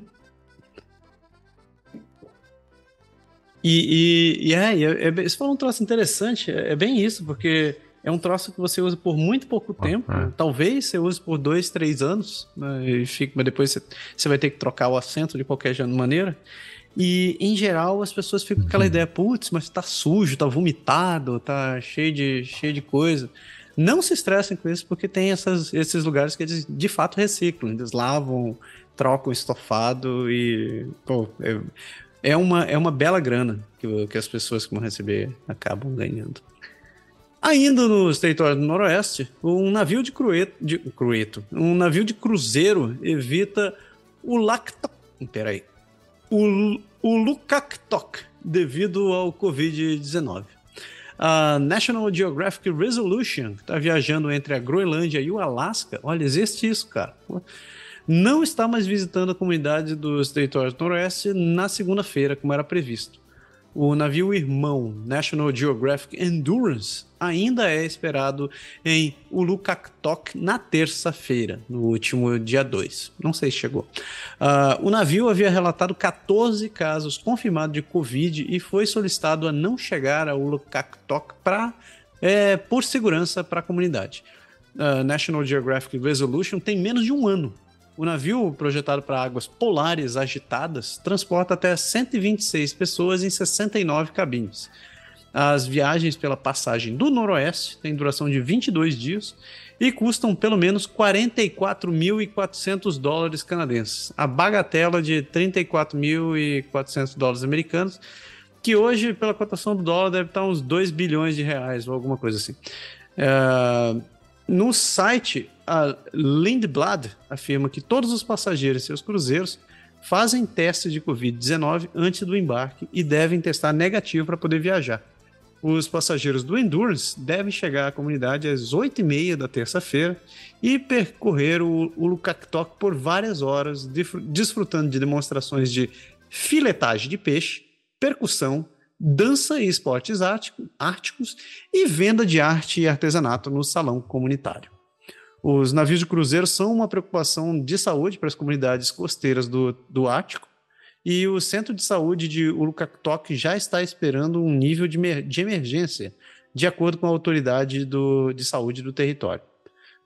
E, e, e é, é, é, você falou um troço interessante, é, é, bem isso, porque é um troço que você usa por muito pouco ah, tempo, é. talvez você use por dois, três anos, né, e fica, mas depois você, você vai ter que trocar o assento de qualquer maneira. E, em geral, as pessoas ficam com aquela uhum. ideia, putz, mas tá sujo, tá vomitado, tá cheio de, cheio de coisa. Não se estressem com isso, porque tem essas, esses lugares que eles de fato reciclam. Eles lavam, trocam estofado e. Pô, é, é, uma, é uma bela grana que, que as pessoas que vão receber acabam ganhando. Ainda nos territórios do Noroeste, um navio de crueto, de crueto, um navio de cruzeiro evita o lacto, peraí, o, o Lukaktok devido ao Covid-19. A National Geographic Resolution, que está viajando entre a Groenlândia e o Alasca, olha, existe isso, cara. Não está mais visitando a comunidade dos territórios do Noroeste na segunda-feira, como era previsto o navio irmão National Geographic Endurance ainda é esperado em Ulukaktok na terça-feira, no último dia 2. Não sei se chegou. Uh, o navio havia relatado 14 casos confirmados de Covid e foi solicitado a não chegar a Ulukaktok pra, é, por segurança para a comunidade. Uh, National Geographic Resolution tem menos de um ano o navio, projetado para águas polares agitadas, transporta até 126 pessoas em 69 cabines. As viagens pela passagem do Noroeste têm duração de 22 dias e custam pelo menos 44.400 dólares canadenses, a bagatela de 34.400 dólares americanos, que hoje, pela cotação do dólar, deve estar uns 2 bilhões de reais ou alguma coisa assim. Uh, no site, a Lindblad afirma que todos os passageiros e seus cruzeiros fazem teste de Covid-19 antes do embarque e devem testar negativo para poder viajar. Os passageiros do Endurance devem chegar à comunidade às 8h30 da terça-feira e percorrer o, o Lukaktok por várias horas, desfrutando de demonstrações de filetagem de peixe, percussão, dança e esportes árticos e venda de arte e artesanato no salão comunitário. Os navios de cruzeiro são uma preocupação de saúde para as comunidades costeiras do, do Ártico e o Centro de Saúde de Ulukaktok já está esperando um nível de, de emergência, de acordo com a autoridade do, de saúde do território.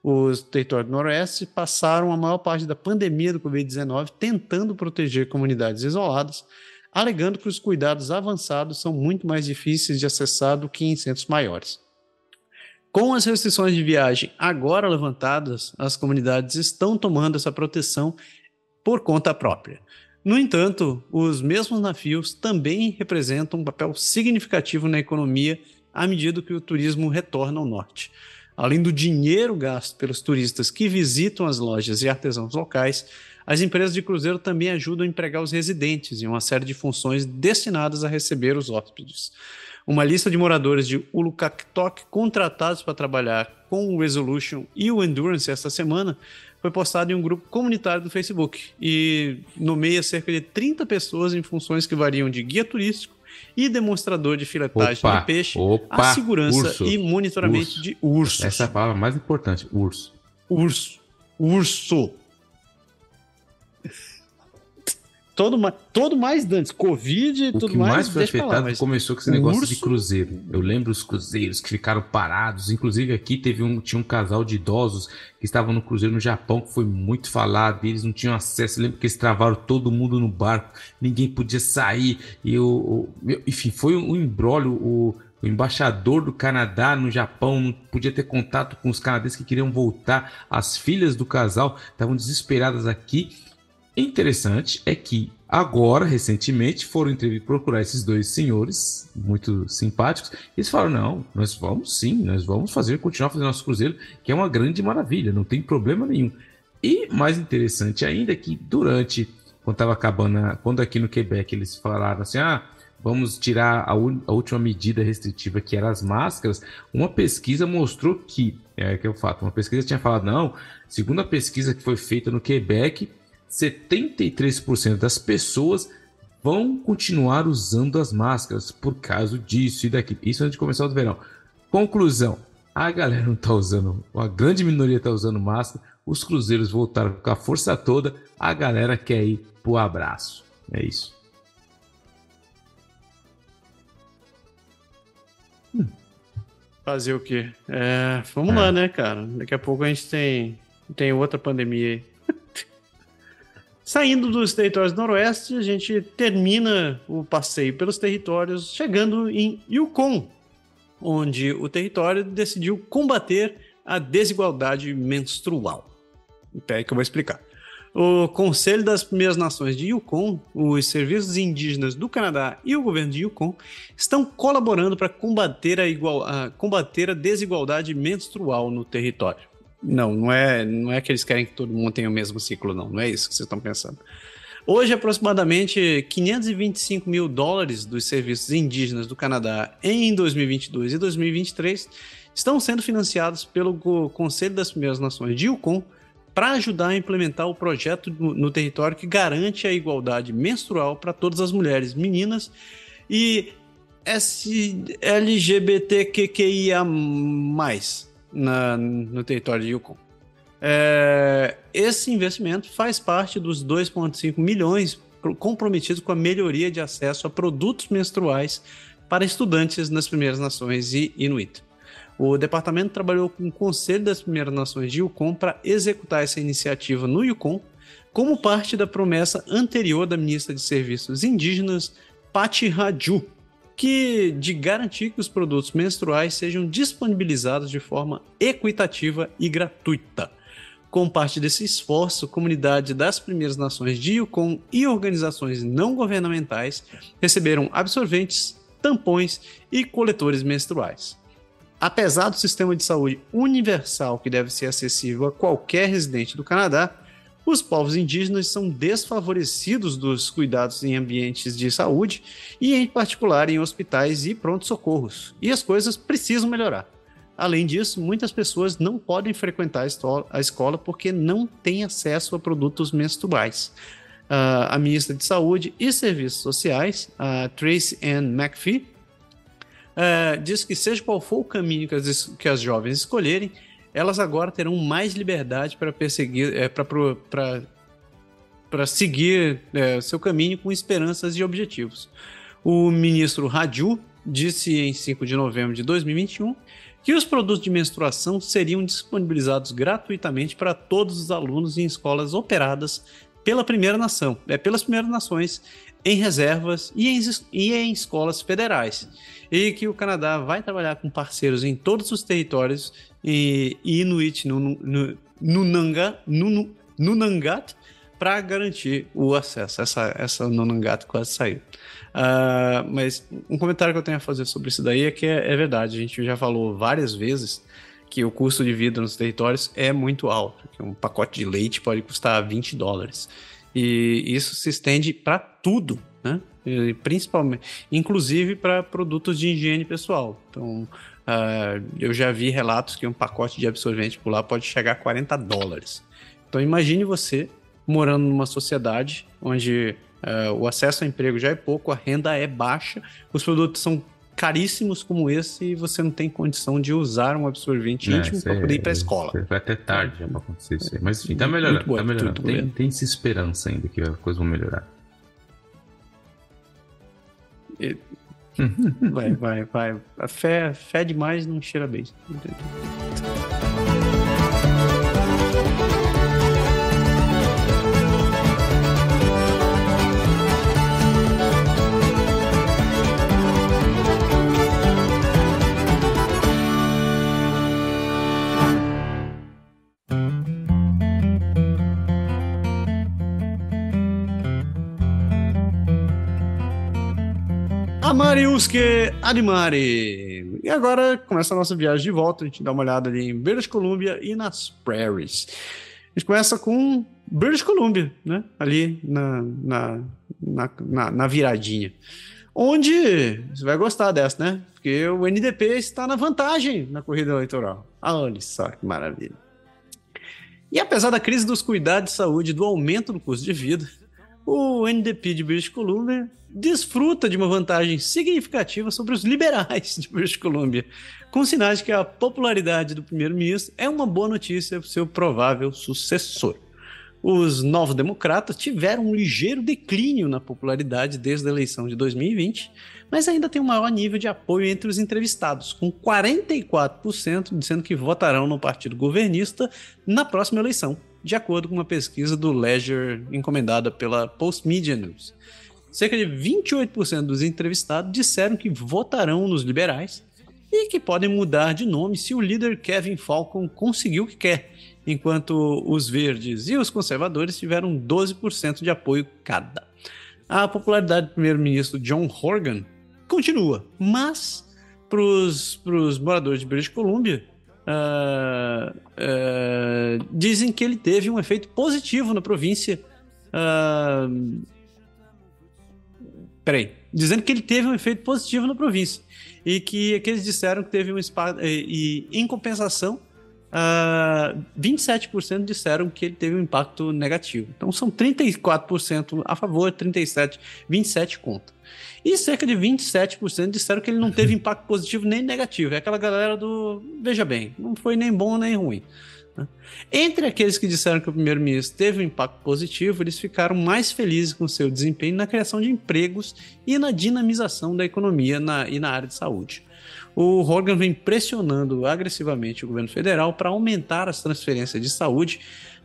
Os territórios do Noroeste passaram a maior parte da pandemia do Covid-19 tentando proteger comunidades isoladas, alegando que os cuidados avançados são muito mais difíceis de acessar do que em centros maiores. Com as restrições de viagem agora levantadas, as comunidades estão tomando essa proteção por conta própria. No entanto, os mesmos navios também representam um papel significativo na economia à medida que o turismo retorna ao norte. Além do dinheiro gasto pelos turistas que visitam as lojas e artesãos locais, as empresas de cruzeiro também ajudam a empregar os residentes em uma série de funções destinadas a receber os hóspedes. Uma lista de moradores de Ulukaktok contratados para trabalhar com o Resolution e o Endurance esta semana foi postada em um grupo comunitário do Facebook e nomeia cerca de 30 pessoas em funções que variam de guia turístico e demonstrador de filetagem opa, de peixe opa, a segurança urso, e monitoramento urso. de ursos. Essa é a palavra mais importante, urso. Urso. Urso todo, todo mais antes, Covid e tudo mais. O que mais foi afetado lá, começou com esse negócio urso... de cruzeiro. Eu lembro os cruzeiros que ficaram parados. Inclusive aqui teve um, tinha um casal de idosos que estavam no cruzeiro no Japão, que foi muito falado, e eles não tinham acesso. Eu lembro que eles travaram todo mundo no barco, ninguém podia sair. E eu, enfim, foi um embrólio. O, o embaixador do Canadá no Japão não podia ter contato com os canadenses que queriam voltar. As filhas do casal estavam desesperadas aqui interessante é que agora, recentemente, foram procurar esses dois senhores, muito simpáticos, e eles falaram: não, nós vamos sim, nós vamos fazer, continuar fazendo nosso cruzeiro, que é uma grande maravilha, não tem problema nenhum. E mais interessante ainda é que durante, quando estava acabando, quando aqui no Quebec eles falaram assim: ah, vamos tirar a, a, última medida restritiva, que era as máscaras, uma pesquisa mostrou que, é que é o fato, uma pesquisa tinha falado, não, segundo a pesquisa que foi feita no Quebec, 73% das pessoas vão continuar usando as máscaras por causa disso e daquilo. Isso antes de começar o verão. Conclusão: a galera não está usando, a grande minoria está usando máscara, os cruzeiros voltaram com a força toda, a galera quer ir pro abraço. É isso. Fazer o quê? É, vamos é. lá, né, cara? Daqui a pouco a gente tem, tem outra pandemia aí. Saindo dos territórios do Noroeste, a gente termina o passeio pelos territórios, chegando em Yukon, onde o território decidiu combater a desigualdade menstrual. Espera que eu vou explicar. O Conselho das Primeiras Nações de Yukon, os serviços indígenas do Canadá e o governo de Yukon estão colaborando para combater a, igual, a, combater a desigualdade menstrual no território. Não, não é, não é que eles querem que todo mundo tenha o mesmo ciclo, não. Não é isso que vocês estão pensando. Hoje, aproximadamente 525 mil dólares dos serviços indígenas do Canadá em 2022 e 2023 estão sendo financiados pelo Conselho das Primeiras Nações de Yukon para ajudar a implementar o projeto no, território que garante a igualdade menstrual para todas as mulheres, meninas e LGBTQIA+, na, no território de Yukon. É, esse investimento faz parte dos 2,5 milhões comprometidos com a melhoria de acesso a produtos menstruais para estudantes nas Primeiras Nações e Inuit. O departamento trabalhou com o Conselho das Primeiras Nações de Yukon para executar essa iniciativa no Yukon, como parte da promessa anterior da ministra de Serviços Indígenas, Patti Raju, que de garantir que os produtos menstruais sejam disponibilizados de forma equitativa e gratuita. Com parte desse esforço, comunidade das Primeiras Nações de Yukon e organizações não governamentais receberam absorventes, tampões e coletores menstruais. Apesar do sistema de saúde universal que deve ser acessível a qualquer residente do Canadá, os povos indígenas são desfavorecidos dos cuidados em ambientes de saúde e, em particular, em hospitais e pronto-socorros, e as coisas precisam melhorar. Além disso, muitas pessoas não podem frequentar a escola porque não têm acesso a produtos menstruais. Uh, a ministra de Saúde e Serviços Sociais, a Tracy Ann McPhee, uh, diz que seja qual for o caminho que as, que as jovens escolherem, elas agora terão mais liberdade para perseguir, é, para seguir é, seu caminho com esperanças e objetivos. O ministro Raju disse em 5 de novembro de 2021 que os produtos de menstruação seriam disponibilizados gratuitamente para todos os alunos em escolas operadas pela Primeira Nação, é, pelas Primeiras Nações, em reservas e em, e em escolas federais e que o Canadá vai trabalhar com parceiros em todos os territórios e, Inuit no, no, no, Nanga, no, no Nangat para garantir o acesso. Essa, essa Nunangat quase saiu. Uh, mas um comentário que eu tenho a fazer sobre isso daí é que é, é, verdade. A gente já falou várias vezes que o custo de vida nos territórios é muito alto. Que um pacote de leite pode custar 20 dólares. E isso se estende para tudo, né? principalmente, inclusive para produtos de higiene pessoal. Então, uh, eu já vi relatos que um pacote de absorvente por lá pode chegar a 40 dólares. Então, imagine você morando numa sociedade onde uh, o acesso ao emprego já é pouco, a renda é baixa, os produtos são caríssimos como esse e você não tem condição de usar um absorvente é, íntimo para poder ir para a escola. Vai até tarde é. para acontecer isso. Mas enfim, tá melhorando. Tá melhorando. Tem, tem esperança ainda que a coisa vai melhorar. Vai, vai, vai. A fé, fé demais não cheira bem. Amariuske Animari. E agora começa a nossa viagem de volta. A gente dá uma olhada ali em British Columbia e nas Prairies. A gente começa com British Columbia, né? Ali na, na, na, na, na viradinha. onde você vai gostar dessa, né? Porque o NDP está na vantagem na corrida eleitoral. Olha só que maravilha. E apesar da crise dos cuidados de saúde e do aumento do custo de vida, o NDP de British Columbia desfruta de uma vantagem significativa sobre os liberais de British Columbia, com sinais de que a popularidade do primeiro-ministro é uma boa notícia para o seu provável sucessor. Os novos democratas tiveram um ligeiro declínio na popularidade desde a eleição de 2020, mas ainda tem um maior nível de apoio entre os entrevistados, com 44% dizendo que votarão no partido governista na próxima eleição, de acordo com uma pesquisa do Ledger encomendada pela Post Media News. Cerca de 28% dos entrevistados disseram que votarão nos liberais e que podem mudar de nome se o líder Kevin Falcon conseguir o que quer, enquanto os verdes e os conservadores tiveram 12% de apoio cada. A popularidade do primeiro-ministro John Horgan continua, mas para os moradores de British Columbia, uh, uh, dizem que ele teve um efeito positivo na província. Uh, peraí, dizendo que ele teve um efeito positivo na província e que, que eles disseram que teve um espaço e, e em compensação uh, ah, 27% disseram que ele teve um impacto negativo. Então são 34% a favor, 37%, 27% contra. E cerca de 27% disseram que ele não teve impacto positivo nem negativo. É aquela galera do veja bem, não foi nem bom nem ruim. Né? Entre aqueles que disseram que o primeiro-ministro teve um impacto positivo, eles ficaram mais felizes com seu desempenho na criação de empregos e na dinamização da economia na, e na área de saúde o Hogan vem pressionando agressivamente o governo federal para aumentar as transferências de saúde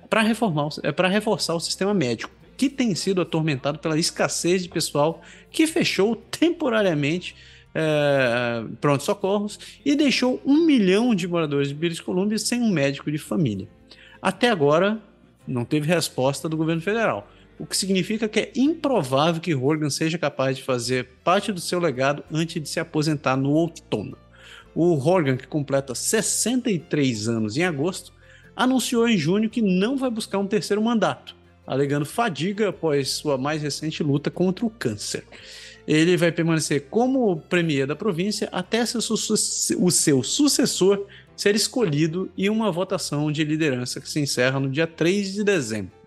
para é, reforçar o sistema médico, que tem sido atormentado pela escassez de pessoal que fechou temporariamente é, pronto-socorros e deixou um milhão de moradores de British Columbia sem um médico de família. Até agora, não teve resposta do governo federal, o que significa que é improvável que Horgan seja capaz de fazer parte do seu legado antes de se aposentar no outono. O Horgan, que completa 63 anos em agosto, anunciou em junho que não vai buscar um terceiro mandato, alegando fadiga após sua mais recente luta contra o câncer. Ele vai permanecer como premier da província até o seu sucessor ser escolhido e uma votação de liderança que se encerra no dia 3 de dezembro.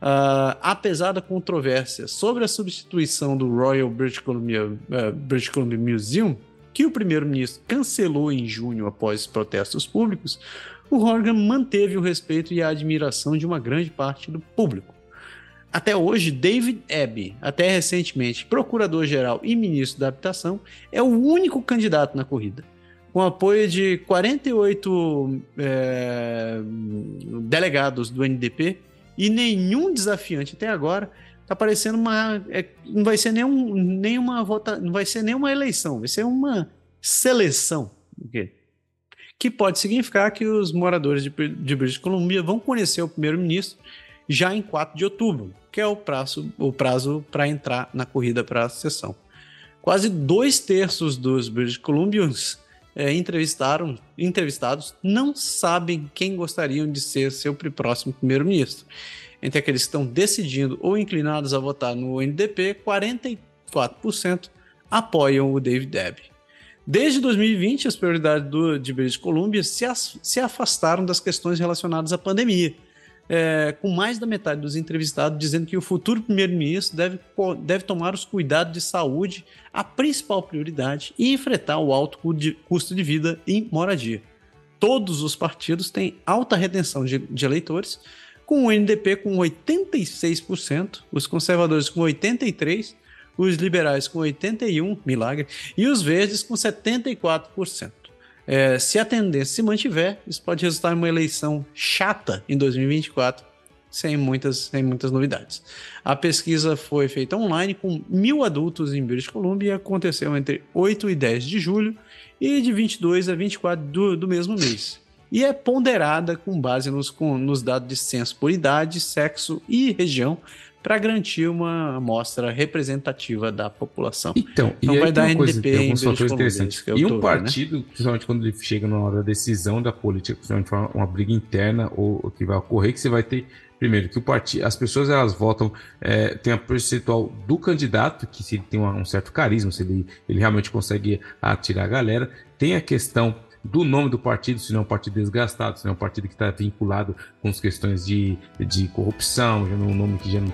Uh, apesar da controvérsia sobre a substituição do Royal British Columbia, uh, British Columbia Museum, que o primeiro-ministro cancelou em junho após protestos públicos, o Horgan manteve o respeito e a admiração de uma grande parte do público. Até hoje, David Abbey, até recentemente procurador-geral e ministro da Habitação, é o único candidato na corrida. Com apoio de 48 é, delegados do NDP, e nenhum desafiante até agora tá parecendo uma. É, não vai ser nenhum, nenhuma vota, não vai ser nenhuma eleição, vai ser uma seleção. Que pode significar que os moradores de, de British Columbia vão conhecer o primeiro-ministro já em 4 de outubro, que é o prazo o prazo para entrar na corrida para a sessão. Quase dois terços dos British Columbians é, entrevistaram, entrevistados não sabem quem gostariam de ser seu próximo primeiro-ministro. Entre aqueles que estão decidindo ou inclinados a votar no NDP, 44% apoiam o David Deb. Desde 2020, as prioridades do, de British Columbia se, as, se afastaram das questões relacionadas à pandemia é, com mais da metade dos entrevistados dizendo que o futuro primeiro-ministro deve, deve tomar os cuidados de saúde a principal prioridade e enfrentar o alto custo de vida e moradia. Todos os partidos têm alta retenção de, de eleitores, com o NDP com 86%, os conservadores com 83%, os liberais com 81%, milagre, e os verdes com 74%. É, se a tendência se mantiver, isso pode resultar em uma eleição chata em 2024, sem muitas, sem muitas novidades. A pesquisa foi feita online com mil adultos em British Columbia e aconteceu entre 8 e 10 de julho e de 22 a 24 do, do mesmo mês. E é ponderada com base nos, com, nos dados de censo por idade, sexo e região, para garantir uma amostra representativa da população. Então, não vai dar NDP coisa, alguns fatores interessantes. E um partido, né? principalmente quando ele chega na hora da decisão da política, principalmente uma, uma briga interna ou, ou que vai ocorrer, que você vai ter primeiro, que o partido, as pessoas elas votam, é, tem a percentual do candidato, que se ele tem um certo carisma, se ele, ele realmente consegue atirar a galera, tem a questão do nome do partido, se não é um partido desgastado, se não é um partido que está vinculado com as questões de, de corrupção, já é um nome que já não.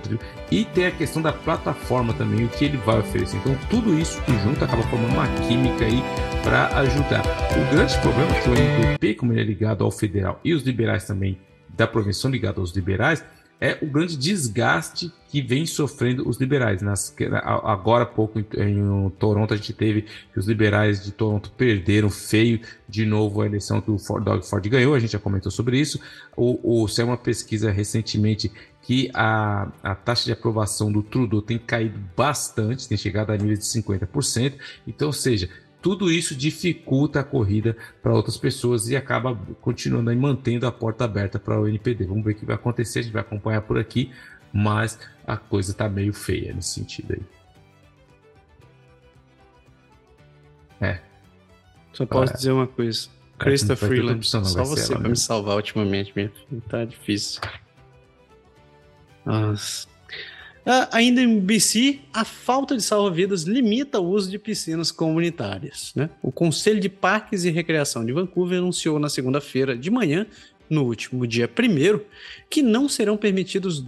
E tem a questão da plataforma também, o que ele vai oferecer. Então, tudo isso junto acaba formando uma química aí para ajudar. O grande problema é que o MDP, como ele é ligado ao federal e os liberais também da província são ligados aos liberais, é o grande desgaste que vem sofrendo os liberais. Nas, agora há pouco em, em, Toronto a gente teve que os liberais de Toronto perderam feio de novo a eleição que o Ford, Doug Ford ganhou, a gente já comentou sobre isso. O, o, saiu uma pesquisa recentemente que a, a taxa de aprovação do Trudeau tem caído bastante, tem chegado a nível de 50%. Então, ou seja, tudo isso dificulta a corrida para outras pessoas e acaba continuando aí mantendo a porta aberta para o NPD. Vamos ver o que vai acontecer, a gente vai acompanhar por aqui, mas a coisa está meio feia nesse sentido aí. É. Só posso ah, dizer uma coisa. Krista Freeland, só você para me salvar ultimamente, minha filha. Tá difícil. Nossa. Uh, ainda em BC, a falta de salva-vidas limita o uso de piscinas comunitárias. Né? O Conselho de Parques e Recreação de Vancouver anunciou na segunda-feira de manhã, no último dia 1 que não serão permitidos uh,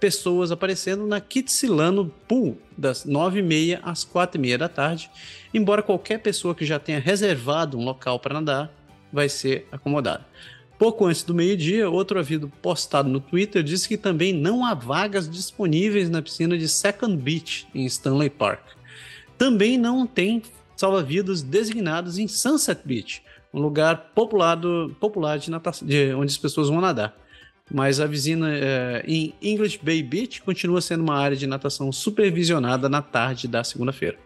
pessoas aparecendo na Kitsilano Pool, das 9h30 às 4h30 da tarde, embora qualquer pessoa que já tenha reservado um local para nadar vai ser acomodada. Pouco antes do meio-dia, outro aviso postado no Twitter disse que também não há vagas disponíveis na piscina de Second Beach, em Stanley Park. Também não tem salva-vidas designados em Sunset Beach, um lugar populado, popular de natação, de, onde as pessoas vão nadar. Mas a vizinha é, em English Bay Beach continua sendo uma área de natação supervisionada na tarde da segunda-feira.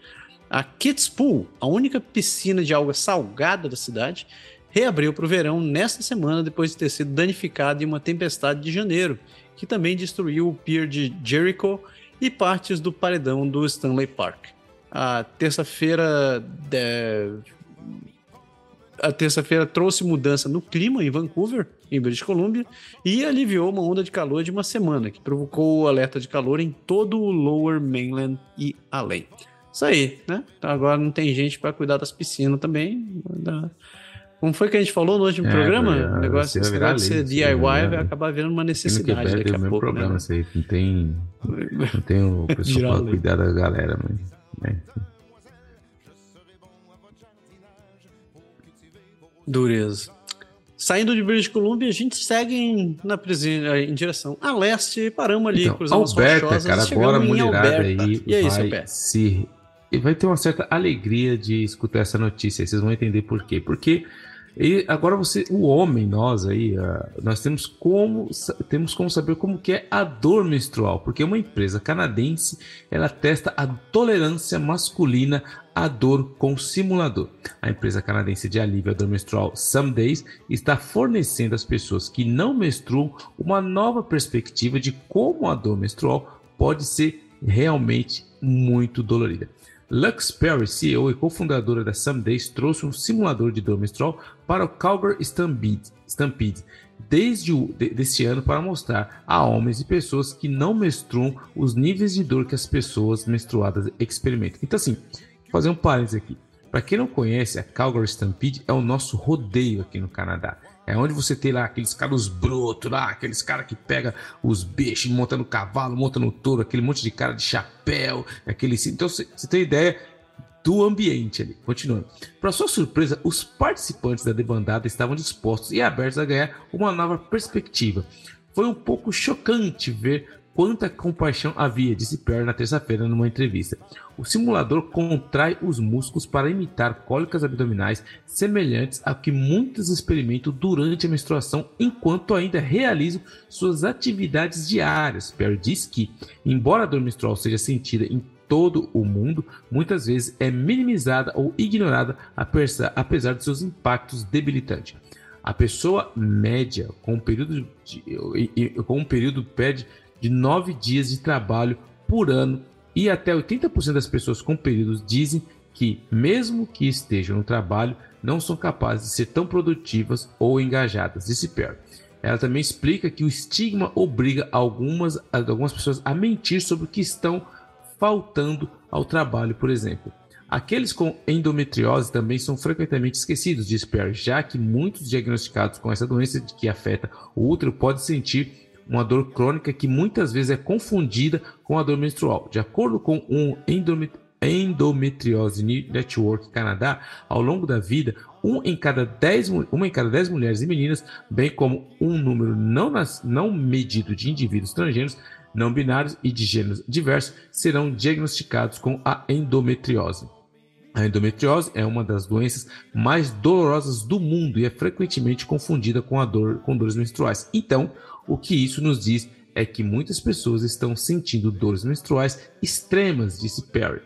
A Kids Pool, a única piscina de água salgada da cidade, reabriu para o verão nesta semana depois de ter sido danificado em uma tempestade de janeiro, que também destruiu o pier de Jericho e partes do paredão do Stanley Park. A terça-feira de... a terça-feira trouxe mudança no clima em Vancouver, em British Columbia, e aliviou uma onda de calor de uma semana, que provocou o alerta de calor em todo o Lower Mainland e além. Isso aí, né? Então agora não tem gente para cuidar das piscinas também. Da como foi que a gente falou no último é, programa? É, o negócio esse de ser DIY vai, vai acabar virando uma necessidade daqui a pouco. problema, né? Isso aí, não tem, não tem o pessoal para cuidar da galera, mas, né? Dureza. Saindo de British Columbia, a gente segue em, na, em direção a leste, paramos ali, então, cruzamos Alberta, rochosas, cara, agora a mulherada aí e aí, vai se... E vai ter uma certa alegria de escutar essa notícia, vocês vão entender por quê. Porque e agora você, o homem, nós aí, nós temos como temos como saber como que é a dor menstrual, porque uma empresa canadense ela testa a tolerância masculina à dor com simulador. A empresa canadense de alívio dor menstrual Some Days está fornecendo às pessoas que não menstruam uma nova perspectiva de como a dor menstrual pode ser realmente muito dolorida. Lux Perry, CEO e cofundadora da Days, trouxe um simulador de dor menstrual para o Calgary Stampede, Stampede desde o, de, ano para mostrar a homens e pessoas que não menstruam os níveis de dor que as pessoas menstruadas experimentam. Então, assim, fazer um parênteses aqui. Para quem não conhece, a Calgary Stampede é o nosso rodeio aqui no Canadá. É onde você tem lá aqueles caras brotos lá, aqueles caras que pega os bichos, monta no cavalo, monta no touro, aquele monte de cara de chapéu, aquele. Então você tem ideia do ambiente ali. Continuando. Para sua surpresa, os participantes da debandada estavam dispostos e abertos a ganhar uma nova perspectiva. Foi um pouco chocante ver quanta compaixão havia, disse Perry na terça-feira numa entrevista. O simulador contrai os músculos para imitar cólicas abdominais semelhantes ao que muitos experimentam durante a menstruação enquanto ainda realizam suas atividades diárias. Perry diz que, embora a dor menstrual seja sentida em todo o mundo, muitas vezes é minimizada ou ignorada apesar de seus impactos debilitantes. A pessoa média com um período, de, com um período pede de nove dias de trabalho por ano e até 80% das pessoas com períodos dizem que, mesmo que estejam no trabalho, não são capazes de ser tão produtivas ou engajadas, disse Perry. ela também explica que o estigma obriga algumas, algumas pessoas a mentir sobre o que estão faltando ao trabalho, por exemplo. Aqueles com endometriose também são frequentemente esquecidos, diz Perry, já que muitos diagnosticados com essa doença que afeta o útero podem sentir uma dor crônica que muitas vezes é confundida com a dor menstrual. De acordo com um Endometriose Network Canadá, ao longo da vida, um em cada dez, uma em cada dez mulheres e meninas, bem como um número não, nas, não medido de indivíduos transgêneros, não binários e de gêneros diversos, serão diagnosticados com a endometriose. A endometriose é uma das doenças mais dolorosas do mundo e é frequentemente confundida com a dor com dores menstruais. Então, o que isso nos diz é que muitas pessoas estão sentindo dores menstruais extremas, disse Perry.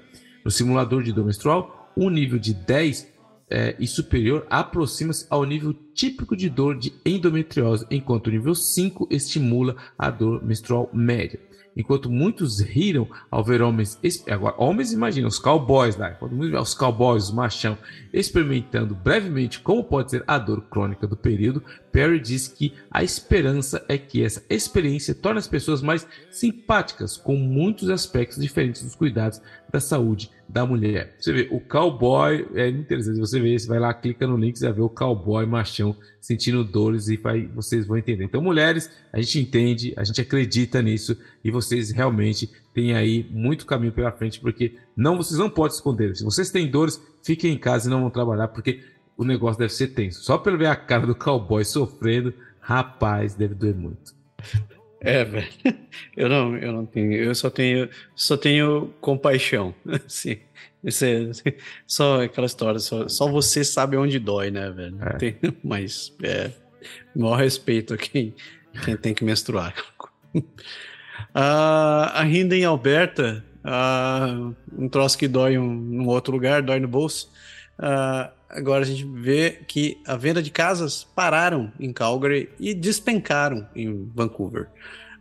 No simulador de dor menstrual, um nível de 10 é, e superior aproxima-se ao nível típico de dor de endometriose, enquanto o nível 5 estimula a dor menstrual média. Enquanto muitos riram ao ver homens, agora homens imagina os cowboys lá, quando os cowboys, os machão, experimentando brevemente como pode ser a dor crônica do período, Perry diz que a esperança é que essa experiência torne as pessoas mais simpáticas, com muitos aspectos diferentes dos cuidados da saúde da mulher. Você vê, o cowboy é interessante. Você vê, você vai lá, clica no link, você vai ver o cowboy machão sentindo dores e vai, vocês vão entender. Então, mulheres, a gente entende, a gente acredita nisso e vocês realmente têm aí muito caminho pela frente, porque não, vocês não podem esconder. Se vocês têm dores, fiquem em casa e não vão trabalhar, porque o negócio deve ser tenso. Só pelo ver a cara do cowboy sofrendo, rapaz, deve doer muito. É, velho. Eu não, eu não tenho. Eu só tenho, só tenho compaixão. Sim. Isso é, só aquela história. Só, só você sabe onde dói, né, velho? É. Tem, mas é. Maior respeito a quem, quem tem que menstruar. a Rinda em Alberta, um troço que dói um, num outro lugar, dói no bolso. Agora a gente vê que a venda de casas pararam em Calgary e despencaram em Vancouver.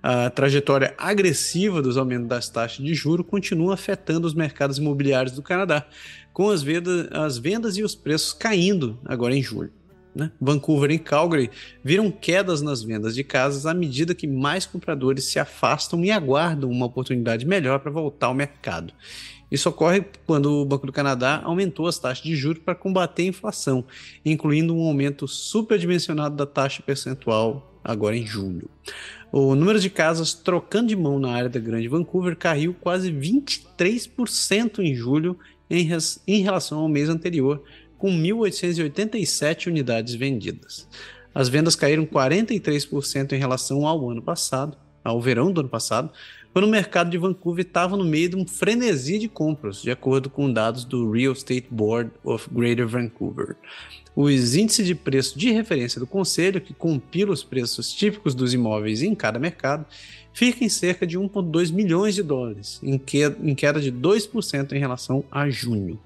A trajetória agressiva dos aumentos das taxas de juro continua afetando os mercados imobiliários do Canadá, com as vendas, as vendas e os preços caindo agora em julho. Né? Vancouver e Calgary viram quedas nas vendas de casas à medida que mais compradores se afastam e aguardam uma oportunidade melhor para voltar ao mercado. Isso ocorre quando o Banco do Canadá aumentou as taxas de juros para combater a inflação, incluindo um aumento superdimensionado da taxa percentual agora em julho. O número de casas trocando de mão na área da Grande Vancouver caiu quase 23% em julho em, em relação ao mês anterior, com 1.887 unidades vendidas. As vendas caíram 43% em relação ao ano passado, ao verão do ano passado, quando o mercado de Vancouver estava no meio de um frenesi de compras, de acordo com dados do Real Estate Board of Greater Vancouver. Os índices de preço de referência do conselho, que compila os preços típicos dos imóveis em cada mercado, fica em cerca de 1,2 milhões de dólares, em queda de 2% em relação a junho.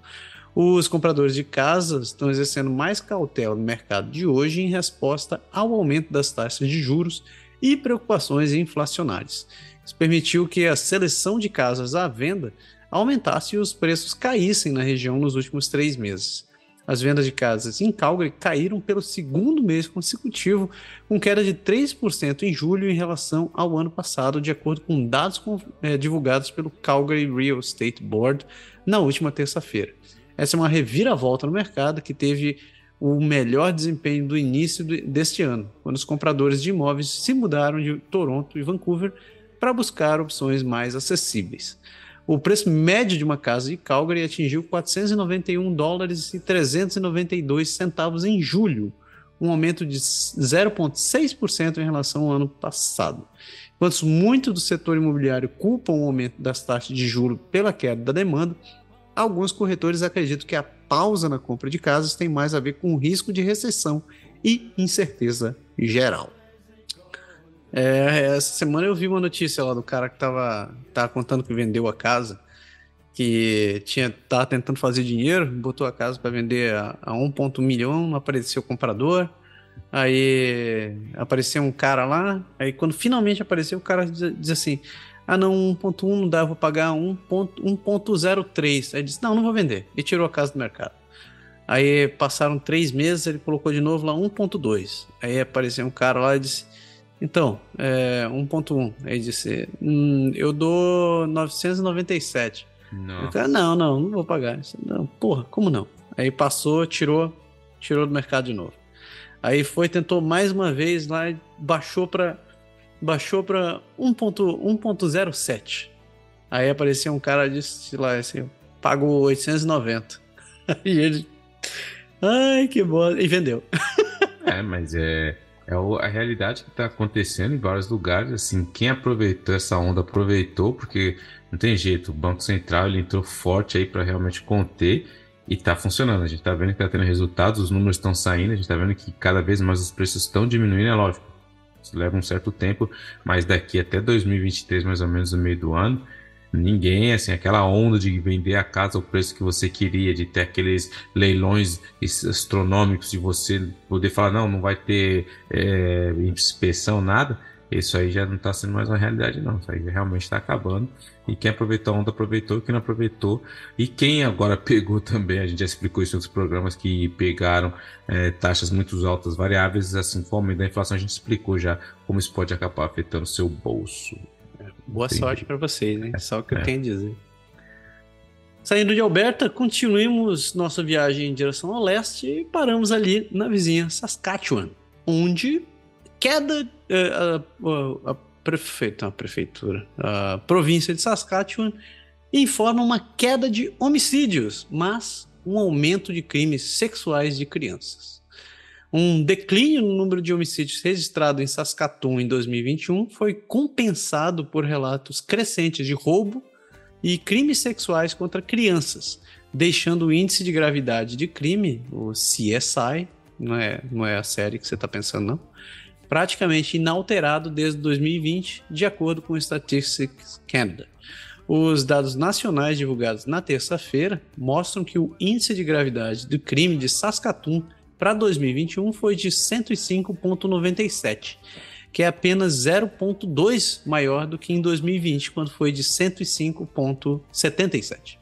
Os compradores de casas estão exercendo mais cautela no mercado de hoje em resposta ao aumento das taxas de juros e preocupações inflacionárias. Isso permitiu que a seleção de casas à venda aumentasse e os preços caíssem na região nos últimos três meses. As vendas de casas em Calgary caíram pelo segundo mês consecutivo, com queda de 3% em julho em relação ao ano passado, de acordo com dados é, divulgados pelo Calgary Real Estate Board na última terça-feira. Essa é uma reviravolta no mercado que teve o melhor desempenho do início deste ano, quando os compradores de imóveis se mudaram de Toronto e Vancouver para buscar opções mais acessíveis. O preço médio de uma casa de Calgary atingiu 491 dólares e 392 centavos em julho, um aumento de 0,6% em relação ao ano passado. Enquanto muito do setor imobiliário culpam o aumento das taxas de juros pela queda da demanda, alguns corretores acreditam que a pausa na compra de casas tem mais a ver com o risco de recessão e incerteza geral. É, essa semana eu vi uma notícia lá do cara que tava, tava contando que vendeu a casa, que tinha tava tentando fazer dinheiro, botou a casa para vender a, a 1,1 milhão, apareceu comprador. Aí apareceu um cara lá, aí quando finalmente apareceu, o cara diz, diz assim: Ah, não, 1,1 não dá, vou pagar 1,03. Aí disse: Não, não vou vender. E tirou a casa do mercado. Aí passaram três meses, ele colocou de novo lá 1.2. Aí apareceu um cara lá e disse: Então, é 1.1. Aí disse: hum, Eu dou 997. Não. Cara, não, não, não vou pagar. Não, porra, como não? Aí passou, tirou, tirou do mercado de novo. Aí foi, tentou mais uma vez lá e baixou para baixou para 1.07. Aí apareceu um cara disse lá assim, pagou 890. Aí ele Ai, que bom. E vendeu. é, mas é, é a realidade que está acontecendo em vários lugares. Assim, quem aproveitou essa onda aproveitou, porque não tem jeito. O Banco Central ele entrou forte aí para realmente conter e está funcionando. A gente está vendo que está tendo resultados, os números estão saindo, a gente está vendo que cada vez mais os preços estão diminuindo, é lógico. Isso leva um certo tempo, mas daqui até 2023, mais ou menos no meio do ano, Ninguém, assim, aquela onda de vender a casa ao preço que você queria, de ter aqueles leilões astronômicos, de você poder falar, não, não vai ter é, inspeção, nada. Isso aí já não está sendo mais uma realidade, não. Isso aí realmente está acabando. E quem aproveitou a onda aproveitou, quem não aproveitou. E quem agora pegou também, a gente já explicou isso em outros programas que pegaram é, taxas muito altas variáveis, assim, como da inflação, a gente explicou já como isso pode acabar afetando o seu bolso. Boa Entendi. sorte para vocês, hein? Só o que é. eu tenho a dizer. Saindo de Alberta, continuamos nossa viagem em direção ao leste e paramos ali na vizinha Saskatchewan, onde queda eh, a, a, a, prefeita, a prefeitura, a província de Saskatchewan informa uma queda de homicídios, mas um aumento de crimes sexuais de crianças. Um declínio no número de homicídios registrado em Saskatoon em 2021 foi compensado por relatos crescentes de roubo e crimes sexuais contra crianças, deixando o índice de gravidade de crime, o CSI, não é, não é a série que você está pensando, não, praticamente inalterado desde 2020, de acordo com o Statistics Canada. Os dados nacionais divulgados na terça-feira mostram que o índice de gravidade do crime de Saskatoon para 2021 foi de 105,97, que é apenas 0,2 maior do que em 2020, quando foi de 105,77.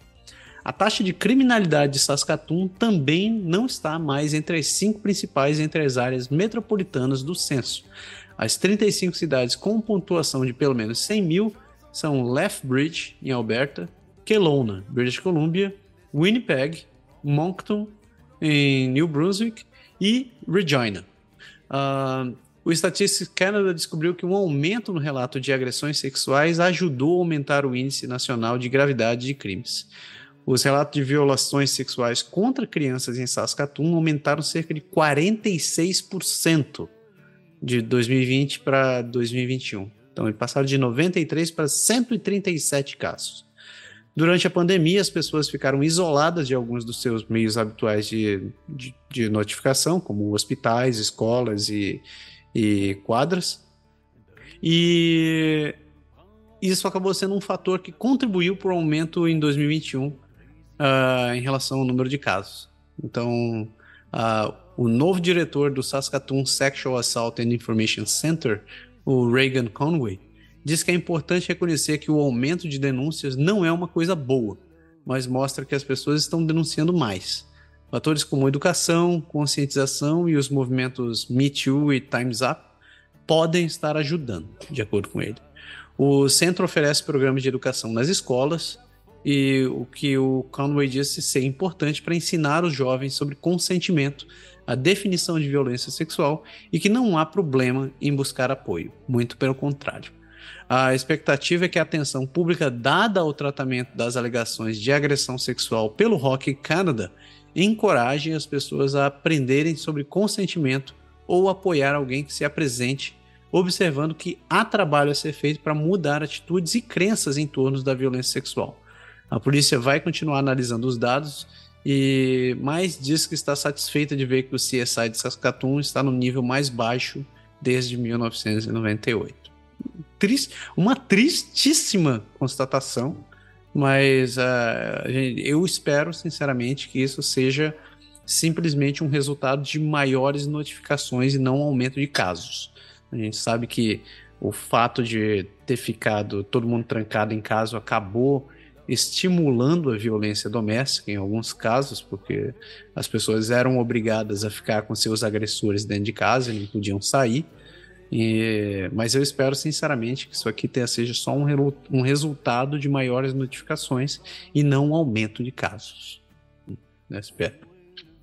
A taxa de criminalidade de Saskatoon também não está mais entre as cinco principais entre as áreas metropolitanas do censo. As 35 cidades com pontuação de pelo menos 100 mil são Lethbridge, em Alberta, Kelowna, British Columbia, Winnipeg, Moncton, em New Brunswick, e Regina. Uh, o Statistics Canada descobriu que um aumento no relato de agressões sexuais ajudou a aumentar o índice nacional de gravidade de crimes. Os relatos de violações sexuais contra crianças em Saskatoon aumentaram cerca de 46% de 2020 para 2021. Então, eles passaram de 93 para 137 casos. Durante a pandemia, as pessoas ficaram isoladas de alguns dos seus meios habituais de, de, de notificação, como hospitais, escolas e, e quadras. E isso acabou sendo um fator que contribuiu para o aumento em 2021 uh, ah, em relação ao número de casos. Então, uh, o novo diretor do Saskatoon Sexual Assault and Information Center, o Reagan Conway, diz que é importante reconhecer que o aumento de denúncias não é uma coisa boa, mas mostra que as pessoas estão denunciando mais. Fatores como educação, conscientização e os movimentos Me Too e Time's Up podem estar ajudando, de acordo com ele. O centro oferece programas de educação nas escolas e o que o Conway disse ser importante para ensinar os jovens sobre consentimento, a definição de violência sexual e que não há problema em buscar apoio, muito pelo contrário. A expectativa é que a atenção pública dada ao tratamento das alegações de agressão sexual pelo Rock Canada encoraje as pessoas a aprenderem sobre consentimento ou apoiar alguém que se apresente, observando que há trabalho a ser feito para mudar atitudes e crenças em torno da violência sexual. A polícia vai continuar analisando os dados e mais diz que está satisfeita de ver que o CSI de Saskatoon está no nível mais baixo desde 1998 triste, uma tristíssima constatação, mas uh, eu espero sinceramente que isso seja simplesmente um resultado de maiores notificações e não um aumento de casos. A gente sabe que o fato de ter ficado todo mundo trancado em casa acabou estimulando a violência doméstica em alguns casos, porque as pessoas eram obrigadas a ficar com seus agressores dentro de casa e não podiam sair. E, mas eu espero sinceramente que isso aqui tenha, seja só um, um resultado de maiores notificações e não um aumento de casos. Eu espero.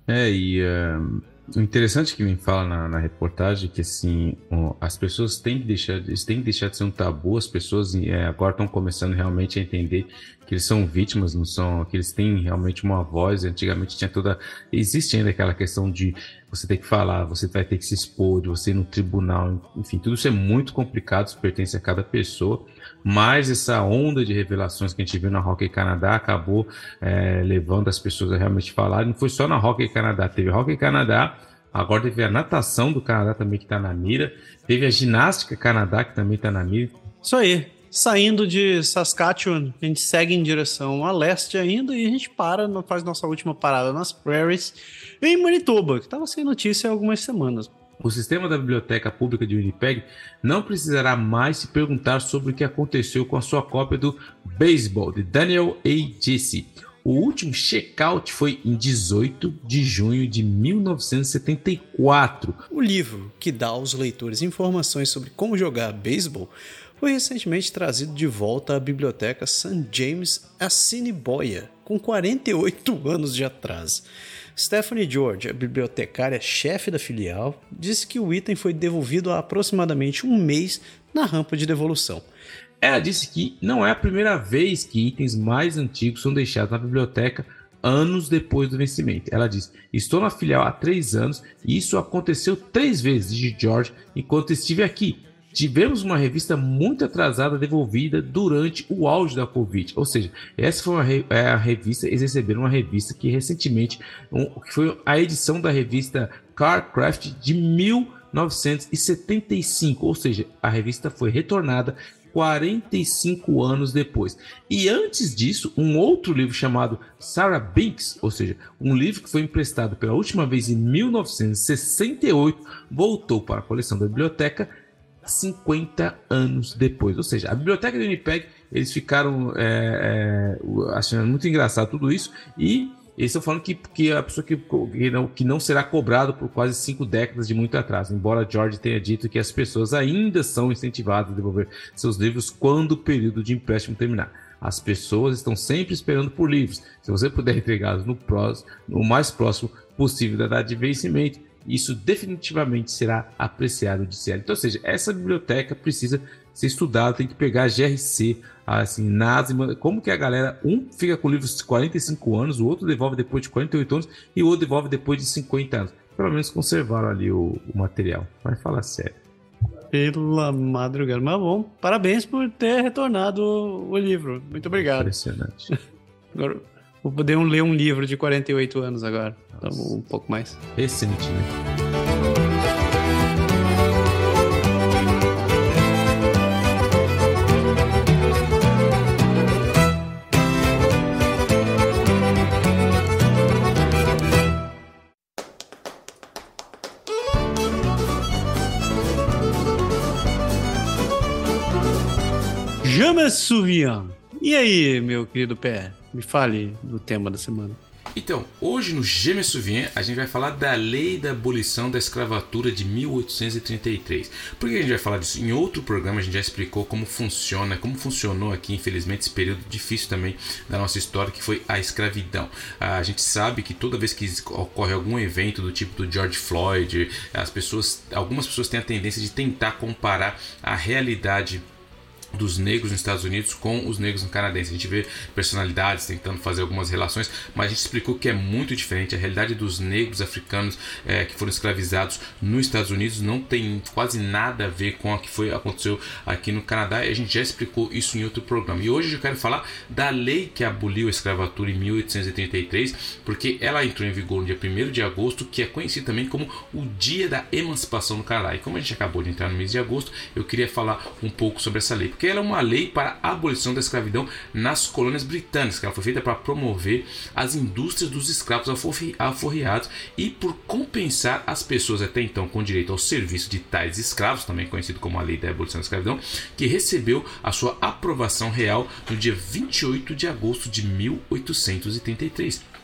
É, e uh, o interessante que me fala na, na reportagem é que assim, as pessoas têm que deixar, têm que deixar de ser um tabu, as pessoas é, agora estão começando realmente a entender que eles são vítimas, não são, que eles têm realmente uma voz. Antigamente tinha toda, existe ainda aquela questão de você ter que falar, você vai ter que se expor, de você ir no tribunal, enfim, tudo isso é muito complicado, isso pertence a cada pessoa. Mas essa onda de revelações que a gente viu na Hockey Canadá acabou é, levando as pessoas a realmente falar. Não foi só na Hockey Canadá, teve Hockey Canadá, agora teve a natação do Canadá também que está na mira, teve a ginástica Canadá que também está na mira. Isso aí, Saindo de Saskatchewan, a gente segue em direção a leste ainda e a gente para, faz nossa última parada nas prairies, em Manitoba, que estava sem notícia há algumas semanas. O sistema da Biblioteca Pública de Winnipeg não precisará mais se perguntar sobre o que aconteceu com a sua cópia do Baseball, de Daniel A. Jesse. O último check-out foi em 18 de junho de 1974. O livro, que dá aos leitores informações sobre como jogar beisebol, foi recentemente trazido de volta à biblioteca St. James Assiniboia, com 48 anos de atraso. Stephanie George, a bibliotecária-chefe da filial, disse que o item foi devolvido há aproximadamente um mês na rampa de devolução. Ela disse que não é a primeira vez que itens mais antigos são deixados na biblioteca anos depois do vencimento. Ela diz: Estou na filial há três anos e isso aconteceu três vezes de George enquanto estive aqui. Tivemos uma revista muito atrasada devolvida durante o auge da Covid. Ou seja, essa foi re é a revista, eles receberam uma revista que recentemente, um, que foi a edição da revista Carcraft de 1975. Ou seja, a revista foi retornada 45 anos depois. E antes disso, um outro livro chamado Sarah Binks, ou seja, um livro que foi emprestado pela última vez em 1968, voltou para a coleção da biblioteca 50 anos depois. Ou seja, a biblioteca do Winnipeg, eles ficaram é, é, achando muito engraçado tudo isso e eles estão falando que, que a pessoa que, que, não, que não será cobrado por quase cinco décadas de muito atraso. Embora George tenha dito que as pessoas ainda são incentivadas a devolver seus livros quando o período de empréstimo terminar. As pessoas estão sempre esperando por livros. Se você puder entregá-los no, no mais próximo possível da data de vencimento, isso definitivamente será apreciado de sério. Então, ou seja, essa biblioteca precisa ser estudada, tem que pegar a GRC, assim, NASM, como que a galera, um fica com livros de 45 anos, o outro devolve depois de 48 anos e o outro devolve depois de 50 anos. Pelo menos conservaram ali o, o material. Vai falar sério. Pela madrugada. Mas bom, parabéns por ter retornado o livro. Muito obrigado. Impressionante. Agora, Vou poder ler um livro de 48 anos agora. Então, um pouco mais. Excelente, né? Je me souviens. E aí, meu querido pé? Me fale do tema da semana. Então, hoje no Gêmeo Souvien a gente vai falar da lei da abolição da escravatura de 1833. Por que a gente vai falar disso? Em outro programa a gente já explicou como funciona, como funcionou aqui, infelizmente, esse período difícil também da nossa história, que foi a escravidão. A gente sabe que toda vez que ocorre algum evento do tipo do George Floyd, as pessoas, algumas pessoas têm a tendência de tentar comparar a realidade dos negros nos Estados Unidos com os negros no canadense. A gente vê personalidades tentando fazer algumas relações, mas a gente explicou que é muito diferente. A realidade dos negros africanos é, que foram escravizados nos Estados Unidos não tem quase nada a ver com o que foi aconteceu aqui no Canadá. E a gente já explicou isso em outro programa. E hoje eu quero falar da lei que aboliu a escravatura em 1833, porque ela entrou em vigor no dia 1 de agosto, que é conhecido também como o Dia da Emancipação no Canadá. E como a gente acabou de entrar no mês de agosto, eu queria falar um pouco sobre essa lei, porque ela é uma lei para a abolição da escravidão nas colônias britânicas, que ela foi feita para promover as indústrias dos escravos alforriados e por compensar as pessoas até então com direito ao serviço de tais escravos, também conhecido como a lei da abolição da escravidão, que recebeu a sua aprovação real no dia 28 de agosto de 1833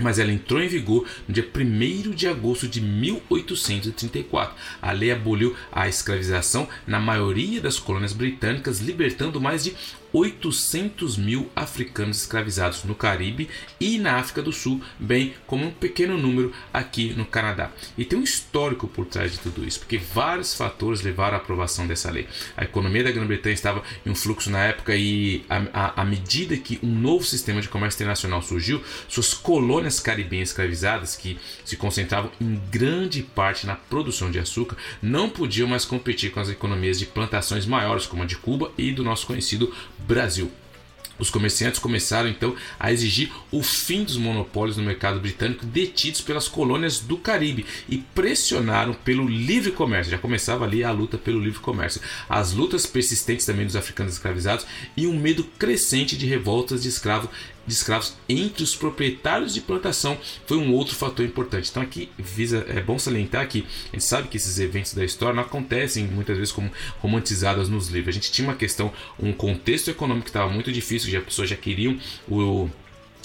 mas ela entrou em vigor no dia 1 de agosto de 1834. A lei aboliu a escravização na maioria das colônias britânicas, libertando mais de 800 mil africanos escravizados no Caribe e na África do Sul, bem como um pequeno número aqui no Canadá. E tem um histórico por trás de tudo isso, porque vários fatores levaram à aprovação dessa lei. A economia da Grã-Bretanha estava em um fluxo na época e, à medida que um novo sistema de comércio internacional surgiu, suas colônias caribenhas escravizadas, que se concentravam em grande parte na produção de açúcar, não podiam mais competir com as economias de plantações maiores, como a de Cuba e do nosso conhecido Brasil. Os comerciantes começaram então a exigir o fim dos monopólios no mercado britânico detidos pelas colônias do Caribe e pressionaram pelo livre comércio. Já começava ali a luta pelo livre comércio. As lutas persistentes também dos africanos escravizados e um medo crescente de revoltas de escravos de escravos entre os proprietários de plantação foi um outro fator importante. Então aqui visa, é bom salientar que a gente sabe que esses eventos da história não acontecem muitas vezes como romantizadas nos livros. A gente tinha uma questão, um contexto econômico que estava muito difícil, já as pessoas já queriam o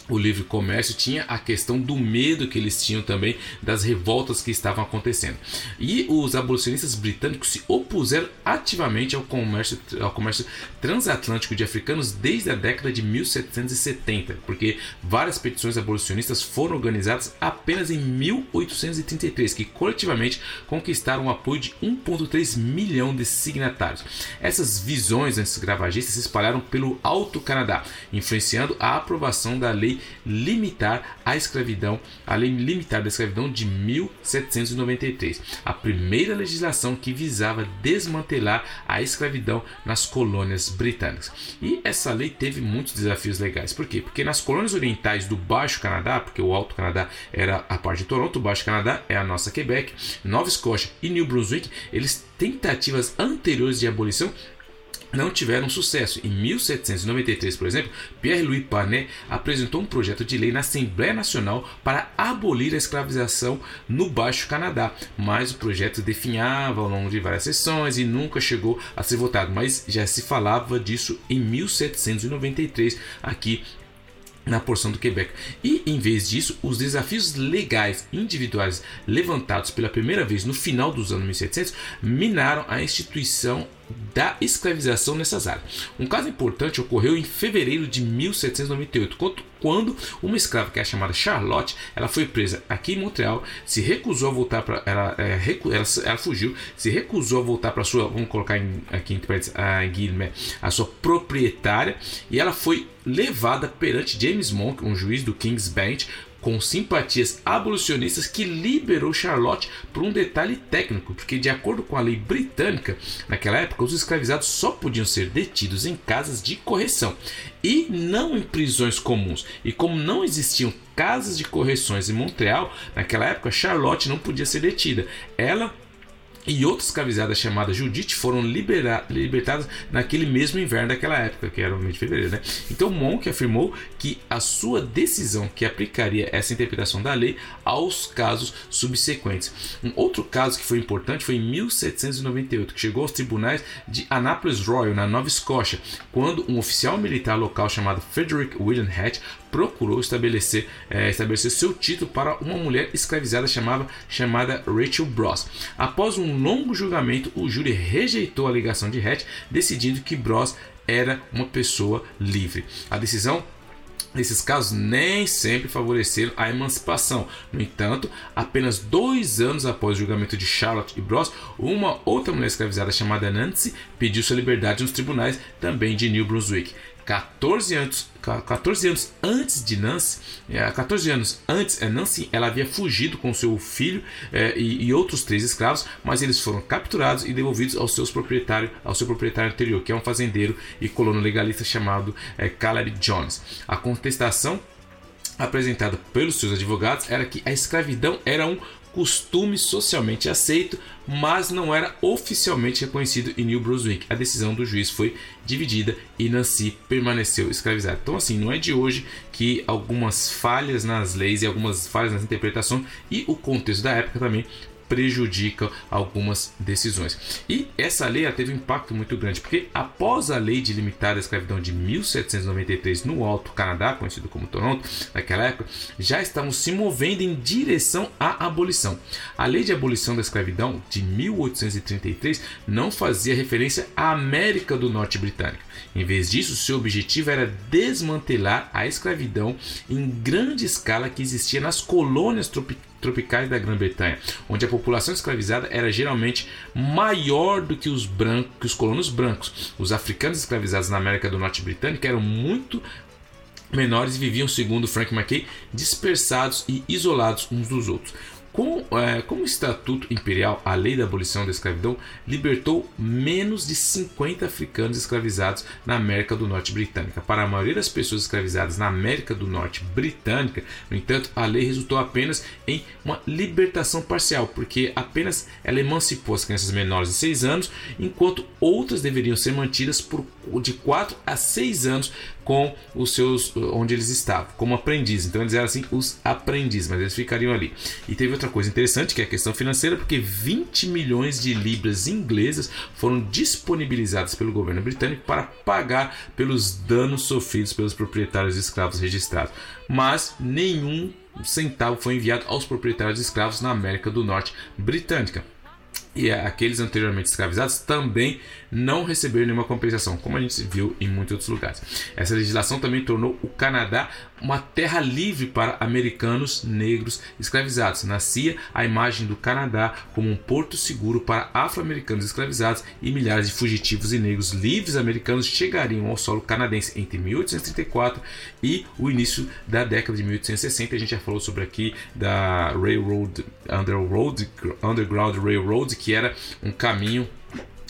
o livre comércio tinha a questão do medo que eles tinham também das revoltas que estavam acontecendo. E os abolicionistas britânicos se opuseram ativamente ao comércio, ao comércio transatlântico de africanos desde a década de 1770, porque várias petições abolicionistas foram organizadas apenas em 1833, que coletivamente conquistaram o apoio de 1,3 milhão de signatários. Essas visões anti-escravagistas se espalharam pelo Alto Canadá, influenciando a aprovação da lei limitar a escravidão, a lei limitar da escravidão de 1793, a primeira legislação que visava desmantelar a escravidão nas colônias britânicas. E essa lei teve muitos desafios legais. Por quê? Porque nas colônias orientais do Baixo Canadá, porque o Alto Canadá era a parte de Toronto, o Baixo Canadá é a nossa Quebec, Nova Escócia e New Brunswick, eles tentativas anteriores de abolição não tiveram sucesso. Em 1793, por exemplo, Pierre-Louis Panet apresentou um projeto de lei na Assembleia Nacional para abolir a escravização no Baixo Canadá, mas o projeto definhava ao longo de várias sessões e nunca chegou a ser votado, mas já se falava disso em 1793 aqui na porção do Quebec. E, em vez disso, os desafios legais individuais levantados pela primeira vez no final dos anos 1700 minaram a instituição da escravização nessas áreas. Um caso importante ocorreu em fevereiro de 1798, quando uma escrava que é chamada Charlotte, ela foi presa aqui em Montreal, se recusou a voltar para ela, é, ela, ela, fugiu, se recusou a voltar para sua, vamos colocar em, aqui em a Guilherme, a sua proprietária, e ela foi levada perante James Monk, um juiz do King's Bench, com simpatias abolicionistas que liberou Charlotte por um detalhe técnico, porque de acordo com a lei britânica, naquela época os escravizados só podiam ser detidos em casas de correção e não em prisões comuns. E como não existiam casas de correções em Montreal, naquela época Charlotte não podia ser detida. Ela e outras escravizadas chamadas Judite foram libertadas naquele mesmo inverno daquela época, que era o mês de fevereiro. Né? Então Monk afirmou que a sua decisão que aplicaria essa interpretação da lei aos casos subsequentes. Um outro caso que foi importante foi em 1798, que chegou aos tribunais de Annapolis Royal, na Nova Escócia, quando um oficial militar local chamado Frederick William Hatch procurou estabelecer, é, estabelecer seu título para uma mulher escravizada chamada, chamada Rachel Bros. Após um longo julgamento, o júri rejeitou a alegação de Hatch, decidindo que Bros era uma pessoa livre. A decisão Nesses casos, nem sempre favoreceram a emancipação. No entanto, apenas dois anos após o julgamento de Charlotte e Bros, uma outra mulher escravizada chamada Nancy pediu sua liberdade nos tribunais também de New Brunswick. 14 anos, 14 anos antes de Nancy, 14 é, anos antes, é, Nancy ela havia fugido com seu filho é, e, e, outros três escravos, mas eles foram capturados e devolvidos ao, seus proprietário, ao seu proprietário anterior, que é um fazendeiro e colono legalista chamado é, Caleb Jones. A contestação apresentada pelos seus advogados era que a escravidão era um costume socialmente aceito, mas não era oficialmente reconhecido em New Brunswick. A decisão do juiz foi dividida e Nancy permaneceu escravizada. Então, assim, não é de hoje que algumas falhas nas leis e algumas falhas nas interpretações e o contexto da época também prejudica algumas decisões. E essa lei teve um impacto muito grande, porque após a lei de limitar a escravidão de 1793 no Alto Canadá, conhecido como Toronto, naquela época, já estavam se movendo em direção à abolição. A lei de abolição da escravidão de 1833 não fazia referência à América do Norte britânica. Em vez disso, seu objetivo era desmantelar a escravidão em grande escala que existia nas colônias tropicais tropicais da Grã-Bretanha, onde a população escravizada era geralmente maior do que os brancos, que os colonos brancos. Os africanos escravizados na América do Norte britânica eram muito menores e viviam, segundo Frank Mackay, dispersados e isolados uns dos outros. Com, é, como Estatuto Imperial, a lei da abolição da escravidão libertou menos de 50 africanos escravizados na América do Norte britânica. Para a maioria das pessoas escravizadas na América do Norte britânica, no entanto, a lei resultou apenas em uma libertação parcial, porque apenas ela emancipou as crianças menores de 6 anos, enquanto outras deveriam ser mantidas por de 4 a 6 anos com os seus onde eles estavam, como aprendizes. Então eles eram assim os aprendizes, mas eles ficariam ali. E teve outra coisa interessante que é a questão financeira, porque 20 milhões de libras inglesas foram disponibilizadas pelo governo britânico para pagar pelos danos sofridos pelos proprietários de escravos registrados. Mas nenhum centavo foi enviado aos proprietários de escravos na América do Norte britânica e aqueles anteriormente escravizados também não receberam nenhuma compensação, como a gente viu em muitos outros lugares. Essa legislação também tornou o Canadá uma terra livre para americanos negros escravizados. Nascia a imagem do Canadá como um porto seguro para afro-americanos escravizados e milhares de fugitivos e negros livres americanos chegariam ao solo canadense entre 1834 e o início da década de 1860. A gente já falou sobre aqui da Railroad Underground, Underground Railroad, que era um caminho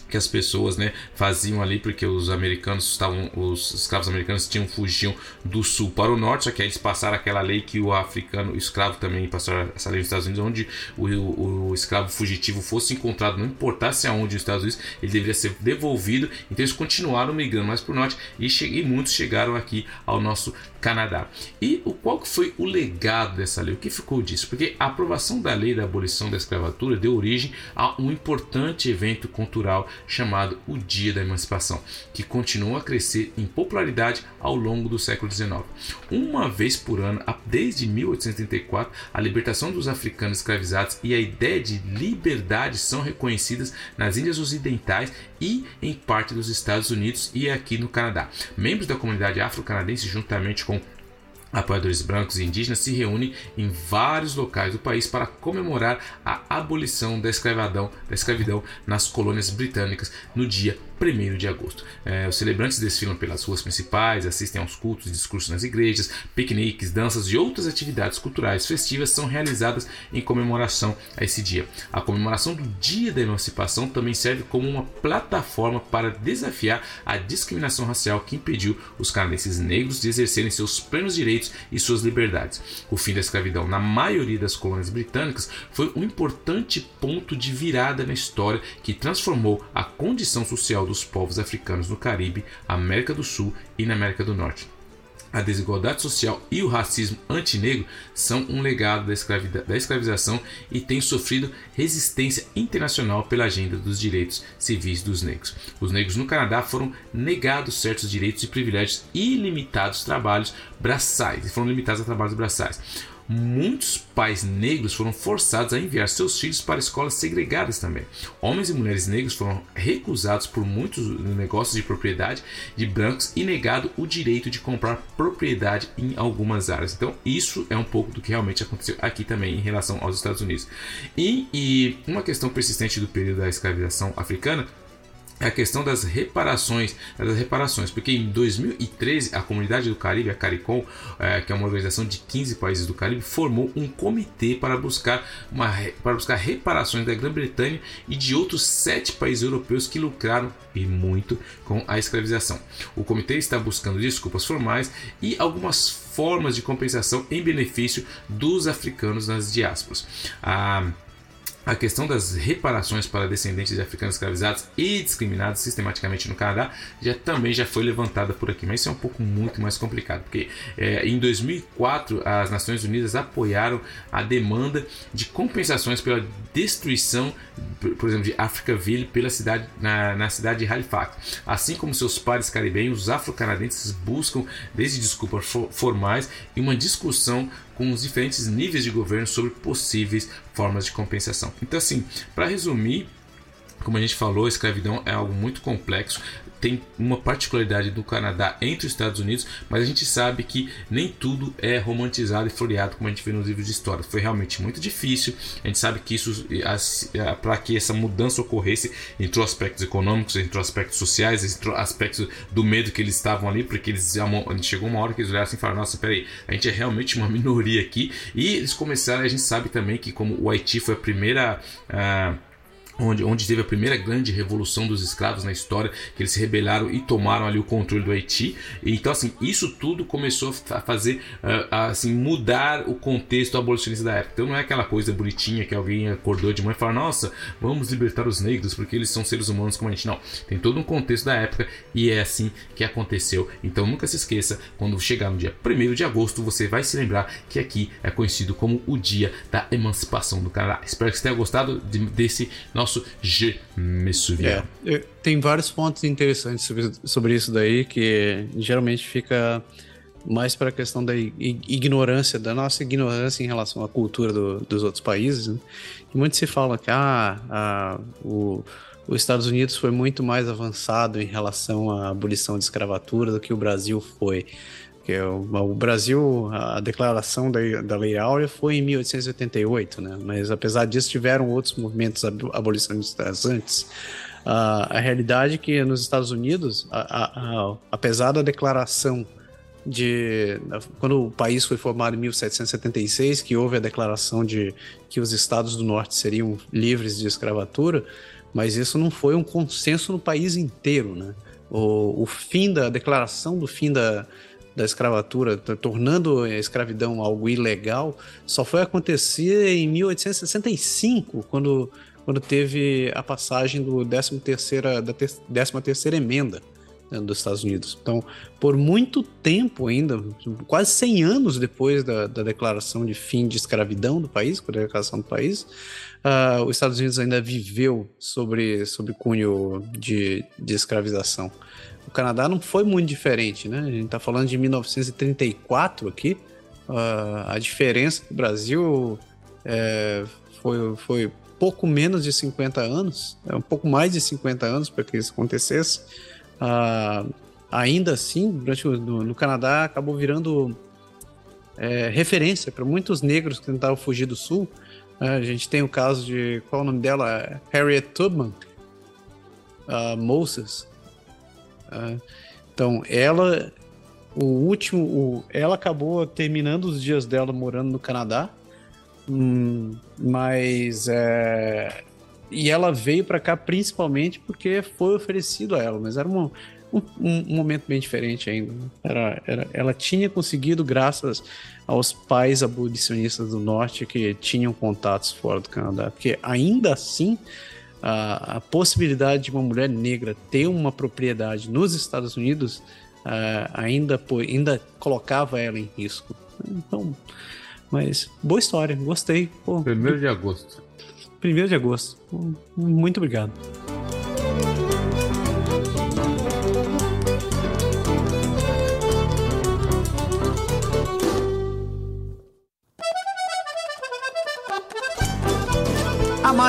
que as pessoas né, faziam ali, porque os americanos estavam, os escravos americanos tinham fugiam do sul para o norte, só que aí eles passaram aquela lei que o africano, o escravo também passou essa lei nos Estados Unidos, onde o, o, o escravo fugitivo fosse encontrado, não importasse aonde nos Estados Unidos, ele deveria ser devolvido. Então eles continuaram migrando mais para o norte e, e muitos chegaram aqui ao nosso Canadá. E o qual foi o legado dessa lei? O que ficou disso? Porque a aprovação da lei da abolição da escravatura deu origem a um importante evento cultural chamado o Dia da Emancipação, que continua a crescer em popularidade ao longo do século XIX. Uma vez por ano, desde 1834, a libertação dos africanos escravizados e a ideia de liberdade são reconhecidas nas Índias Ocidentais e em parte dos Estados Unidos e aqui no Canadá. Membros da comunidade afro-canadense, juntamente com Apoiadores brancos e indígenas se reúnem em vários locais do país para comemorar a abolição da escravidão, da escravidão nas colônias britânicas no dia 1 de agosto. É, os celebrantes desfilam pelas ruas principais, assistem aos cultos e discursos nas igrejas, piqueniques, danças e outras atividades culturais festivas são realizadas em comemoração a esse dia. A comemoração do Dia da Emancipação também serve como uma plataforma para desafiar a discriminação racial que impediu os canadenses negros de exercerem seus plenos direitos e suas liberdades. O fim da escravidão na maioria das colônias britânicas foi um importante ponto de virada na história que transformou a condição social dos povos africanos no Caribe, América do Sul e na América do Norte. A desigualdade social e o racismo antinegro são um legado da, da escravização e têm sofrido resistência internacional pela agenda dos direitos civis dos negros. Os negros no Canadá foram negados certos direitos e privilégios ilimitados trabalhos braçais, e foram limitados a trabalhos braçais muitos pais negros foram forçados a enviar seus filhos para escolas segregadas também. Homens e mulheres negros foram recusados por muitos negócios de propriedade de brancos e negado o direito de comprar propriedade em algumas áreas. Então, isso é um pouco do que realmente aconteceu aqui também em relação aos Estados Unidos. E, e uma questão persistente do período da escravização africana a questão das reparações, das reparações, porque em 2013 a comunidade do Caribe, a CARICOM, é, que é uma organização de 15 países do Caribe, formou um comitê para buscar, uma, para buscar reparações da Grã-Bretanha e de outros sete países europeus que lucraram e muito com a escravização. O comitê está buscando desculpas formais e algumas formas de compensação em benefício dos africanos nas diásporas. A a questão das reparações para descendentes de africanos escravizados e discriminados sistematicamente no Canadá já também já foi levantada por aqui, mas isso é um pouco muito mais complicado, porque é, em 2004 as Nações Unidas apoiaram a demanda de compensações pela destruição, por exemplo, de Africaville pela cidade na, na cidade de Halifax, assim como seus pares caribenhos, os afro-canadenses buscam desde desculpas formais e uma discussão com os diferentes níveis de governo sobre possíveis formas de compensação. Então, assim, para resumir, como a gente falou, a escravidão é algo muito complexo tem uma particularidade do Canadá entre os Estados Unidos, mas a gente sabe que nem tudo é romantizado e floreado como a gente vê nos livros de história. Foi realmente muito difícil. A gente sabe que isso, para que essa mudança ocorresse, entrou aspectos econômicos, entrou aspectos sociais, entrou aspectos do medo que eles estavam ali, porque eles chegou uma hora que eles olharam assim e falaram: Nossa, peraí, a gente é realmente uma minoria aqui. E eles começaram, a gente sabe também que, como o Haiti foi a primeira. Uh, onde, onde teve a primeira grande revolução dos escravos na história, que eles se rebelaram e tomaram ali o controle do Haiti. Então, assim, isso tudo começou a fazer, a, assim, mudar o contexto abolicionista da época. Então, não é aquela coisa bonitinha que alguém acordou de manhã e falou: nossa, vamos libertar os negros porque eles são seres humanos como a gente. Não, tem todo um contexto da época e é assim que aconteceu. Então, nunca se esqueça, quando chegar no dia 1 de agosto, você vai se lembrar que aqui é conhecido como o dia da emancipação do Canadá. Espero que você tenha gostado de, desse nosso nosso Je me souviens. É, tem vários pontos interessantes sobre, isso daí que geralmente fica mais para a questão da ignorância, da nossa ignorância em relação à cultura do, dos outros países. Né? Muito se fala que ah, ah, o, os Estados Unidos foi muito mais avançado em relação à abolição de escravatura do que o Brasil foi. Porque o, o Brasil, a declaração da, da Lei Áurea foi em 1888, né? Mas apesar disso, tiveram outros movimentos abolicionistas antes. a realidade é que nos Estados Unidos, a, a, apesar da declaração de quando o país foi formado em 1776, que houve a declaração de que os estados do norte seriam livres de escravatura, mas isso não foi um consenso no país inteiro, né? O, o fim da a declaração do fim da, da escravatura, tornando a escravidão algo ilegal, só foi acontecer em 1865, quando, quando teve a passagem do 13 terceira, da 13 terceira emenda né, dos Estados Unidos. Então, por muito tempo ainda, quase 100 anos depois da, da declaração de fim de escravidão do país, com a declaração do país, uh, os Estados Unidos ainda viveu sobre, sobre cunho de, de escravização. Canadá não foi muito diferente, né? A gente está falando de 1934 aqui. Uh, a diferença do Brasil é, foi, foi pouco menos de 50 anos, é um pouco mais de 50 anos para que isso acontecesse. Uh, ainda assim, durante no, no Canadá acabou virando é, referência para muitos negros que tentavam fugir do sul. Uh, a gente tem o caso de qual é o nome dela, Harriet Tubman, uh, Moses, ah, então, ela, o último, o, ela acabou terminando os dias dela morando no Canadá, hum, mas é, e ela veio para cá principalmente porque foi oferecido a ela, mas era um, um, um momento bem diferente ainda. Era, era, ela tinha conseguido graças aos pais abolicionistas do norte que tinham contatos fora do Canadá, porque ainda assim a, a possibilidade de uma mulher negra ter uma propriedade nos Estados Unidos uh, ainda, ainda colocava ela em risco. Então, mas boa história, gostei. Primeiro de agosto. Primeiro de agosto. Muito obrigado.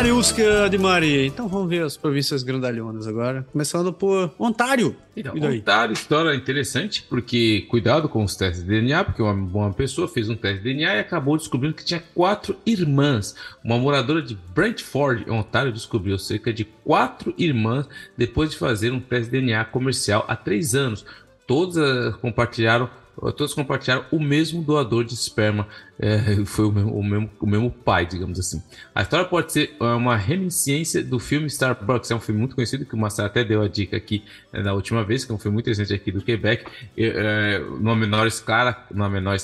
Mariusca de Maria. Então vamos ver as províncias grandalhonas agora. Começando por Ontário. Então, Ontário, história interessante, porque cuidado com os testes de DNA, porque uma, uma pessoa fez um teste de DNA e acabou descobrindo que tinha quatro irmãs. Uma moradora de Brantford, Ontário, descobriu cerca de quatro irmãs depois de fazer um teste de DNA comercial há três anos. Todas uh, compartilharam todos compartilharam o mesmo doador de esperma, é, foi o mesmo, o, mesmo, o mesmo pai, digamos assim. A história pode ser é, uma reminiscência do filme Starbucks, é um filme muito conhecido, que o Massaro até deu a dica aqui é, na última vez, que é um filme muito recente aqui do Quebec, é, numa menor escala, numa menor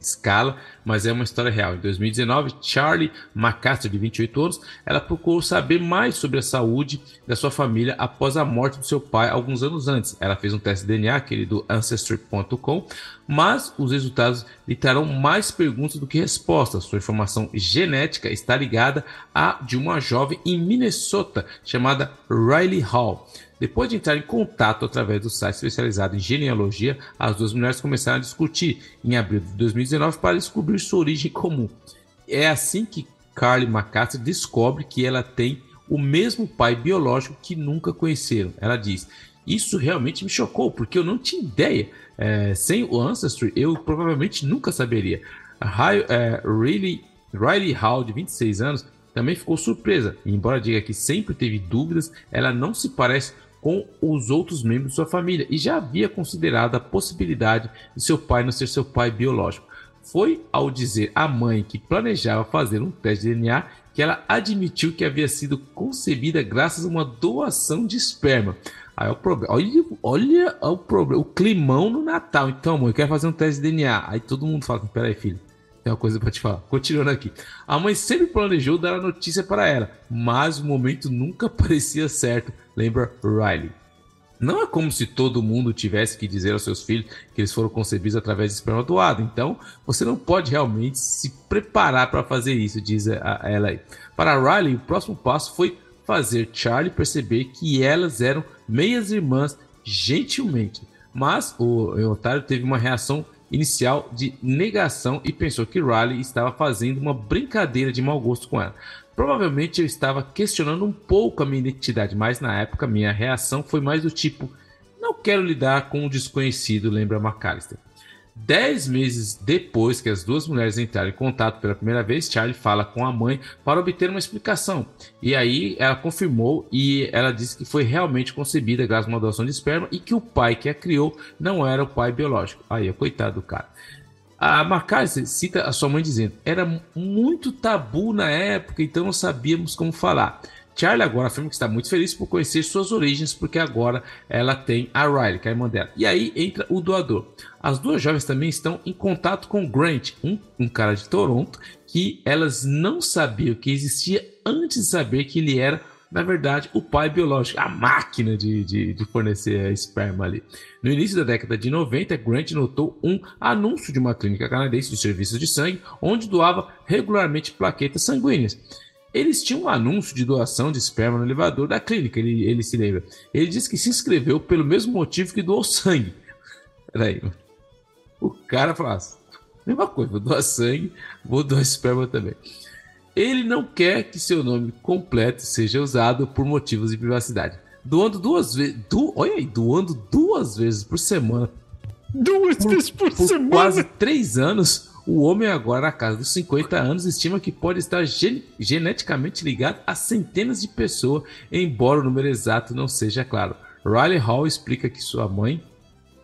escala, mas é uma história real. Em 2019, Charlie McCaster, de 28 anos, ela procurou saber mais sobre a saúde da sua família após a morte do seu pai alguns anos antes. Ela fez um teste de DNA, aquele do Ancestry.com, mas os resultados lhe trarão mais perguntas do que respostas. Sua informação genética está ligada à de uma jovem em Minnesota chamada Riley Hall. Depois de entrar em contato através do site especializado em genealogia, as duas mulheres começaram a discutir em abril de 2019 para descobrir sua origem comum. É assim que Carly McCarthy descobre que ela tem o mesmo pai biológico que nunca conheceram. Ela diz: Isso realmente me chocou, porque eu não tinha ideia. É, sem o Ancestry, eu provavelmente nunca saberia. é, Riley, Riley Hall, de 26 anos, também ficou surpresa. Embora diga que sempre teve dúvidas, ela não se parece com os outros membros de sua família e já havia considerado a possibilidade de seu pai não ser seu pai biológico. Foi ao dizer à mãe que planejava fazer um teste de DNA que ela admitiu que havia sido concebida graças a uma doação de esperma. Aí é o problema. Olha, olha o problema, o climão no Natal. Então, mãe, eu quero fazer um teste de DNA. Aí todo mundo fala: Peraí, filho, tem uma coisa para te falar. Continuando aqui. A mãe sempre planejou dar a notícia para ela, mas o momento nunca parecia certo, lembra Riley. Não é como se todo mundo tivesse que dizer aos seus filhos que eles foram concebidos através de esperma doado. Então, você não pode realmente se preparar para fazer isso, diz ela aí. Para Riley, o próximo passo foi fazer Charlie perceber que elas eram meias irmãs gentilmente. Mas o Otário teve uma reação inicial de negação e pensou que Riley estava fazendo uma brincadeira de mau gosto com ela. Provavelmente eu estava questionando um pouco a minha identidade, mas na época minha reação foi mais do tipo: não quero lidar com um desconhecido, lembra McAllister. Dez meses depois que as duas mulheres entraram em contato pela primeira vez, Charlie fala com a mãe para obter uma explicação. E aí ela confirmou e ela disse que foi realmente concebida graças a uma doação de esperma e que o pai que a criou não era o pai biológico. Aí, coitado do cara. A Macalester cita a sua mãe dizendo: era muito tabu na época, então não sabíamos como falar. Charlie agora afirma que está muito feliz por conhecer suas origens, porque agora ela tem a Riley, que é a irmã dela. E aí entra o doador. As duas jovens também estão em contato com Grant, um, um cara de Toronto, que elas não sabiam que existia antes de saber que ele era, na verdade, o pai biológico, a máquina de, de, de fornecer esperma ali. No início da década de 90, Grant notou um anúncio de uma clínica canadense de serviços de sangue, onde doava regularmente plaquetas sanguíneas eles tinham um anúncio de doação de esperma no elevador da clínica, ele, ele se lembra. Ele disse que se inscreveu pelo mesmo motivo que doou sangue. Peraí. O cara falou assim, mesma coisa, vou doar sangue, vou doar esperma também. Ele não quer que seu nome completo seja usado por motivos de privacidade. Doando duas vezes. Du, olha aí, doando duas vezes por semana. Duas por, vezes por, por semana? Quase três anos o homem, agora na casa dos 50 anos, estima que pode estar gen geneticamente ligado a centenas de pessoas, embora o número exato não seja claro. Riley Hall explica que sua mãe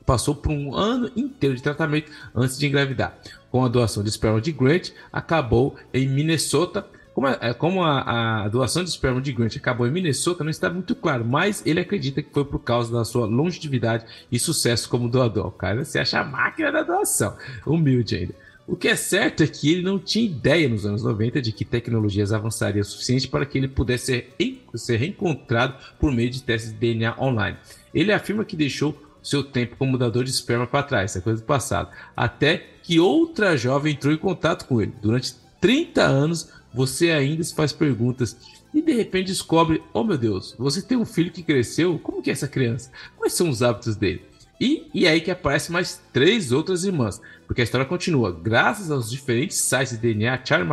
passou por um ano inteiro de tratamento antes de engravidar. Com a doação de esperma de Grant, acabou em Minnesota. Como, a, é, como a, a, doação de esperma de Grant acabou em Minnesota, não está muito claro, mas ele acredita que foi por causa da sua longevidade e sucesso como doador. Cara se acha a máquina da doação, humilde ainda. O que é certo é que ele não tinha ideia nos anos 90 de que tecnologias avançariam o suficiente para que ele pudesse ser, ser reencontrado por meio de testes de DNA online. Ele afirma que deixou seu tempo como mudador de esperma para trás, é coisa do passado, até que outra jovem entrou em contato com ele. Durante 30 anos, você ainda se faz perguntas e de repente descobre: oh meu Deus, você tem um filho que cresceu, como que é essa criança? Quais são os hábitos dele? E, e aí que aparecem mais três outras irmãs, porque a história continua. Graças aos diferentes sites de DNA, Charlie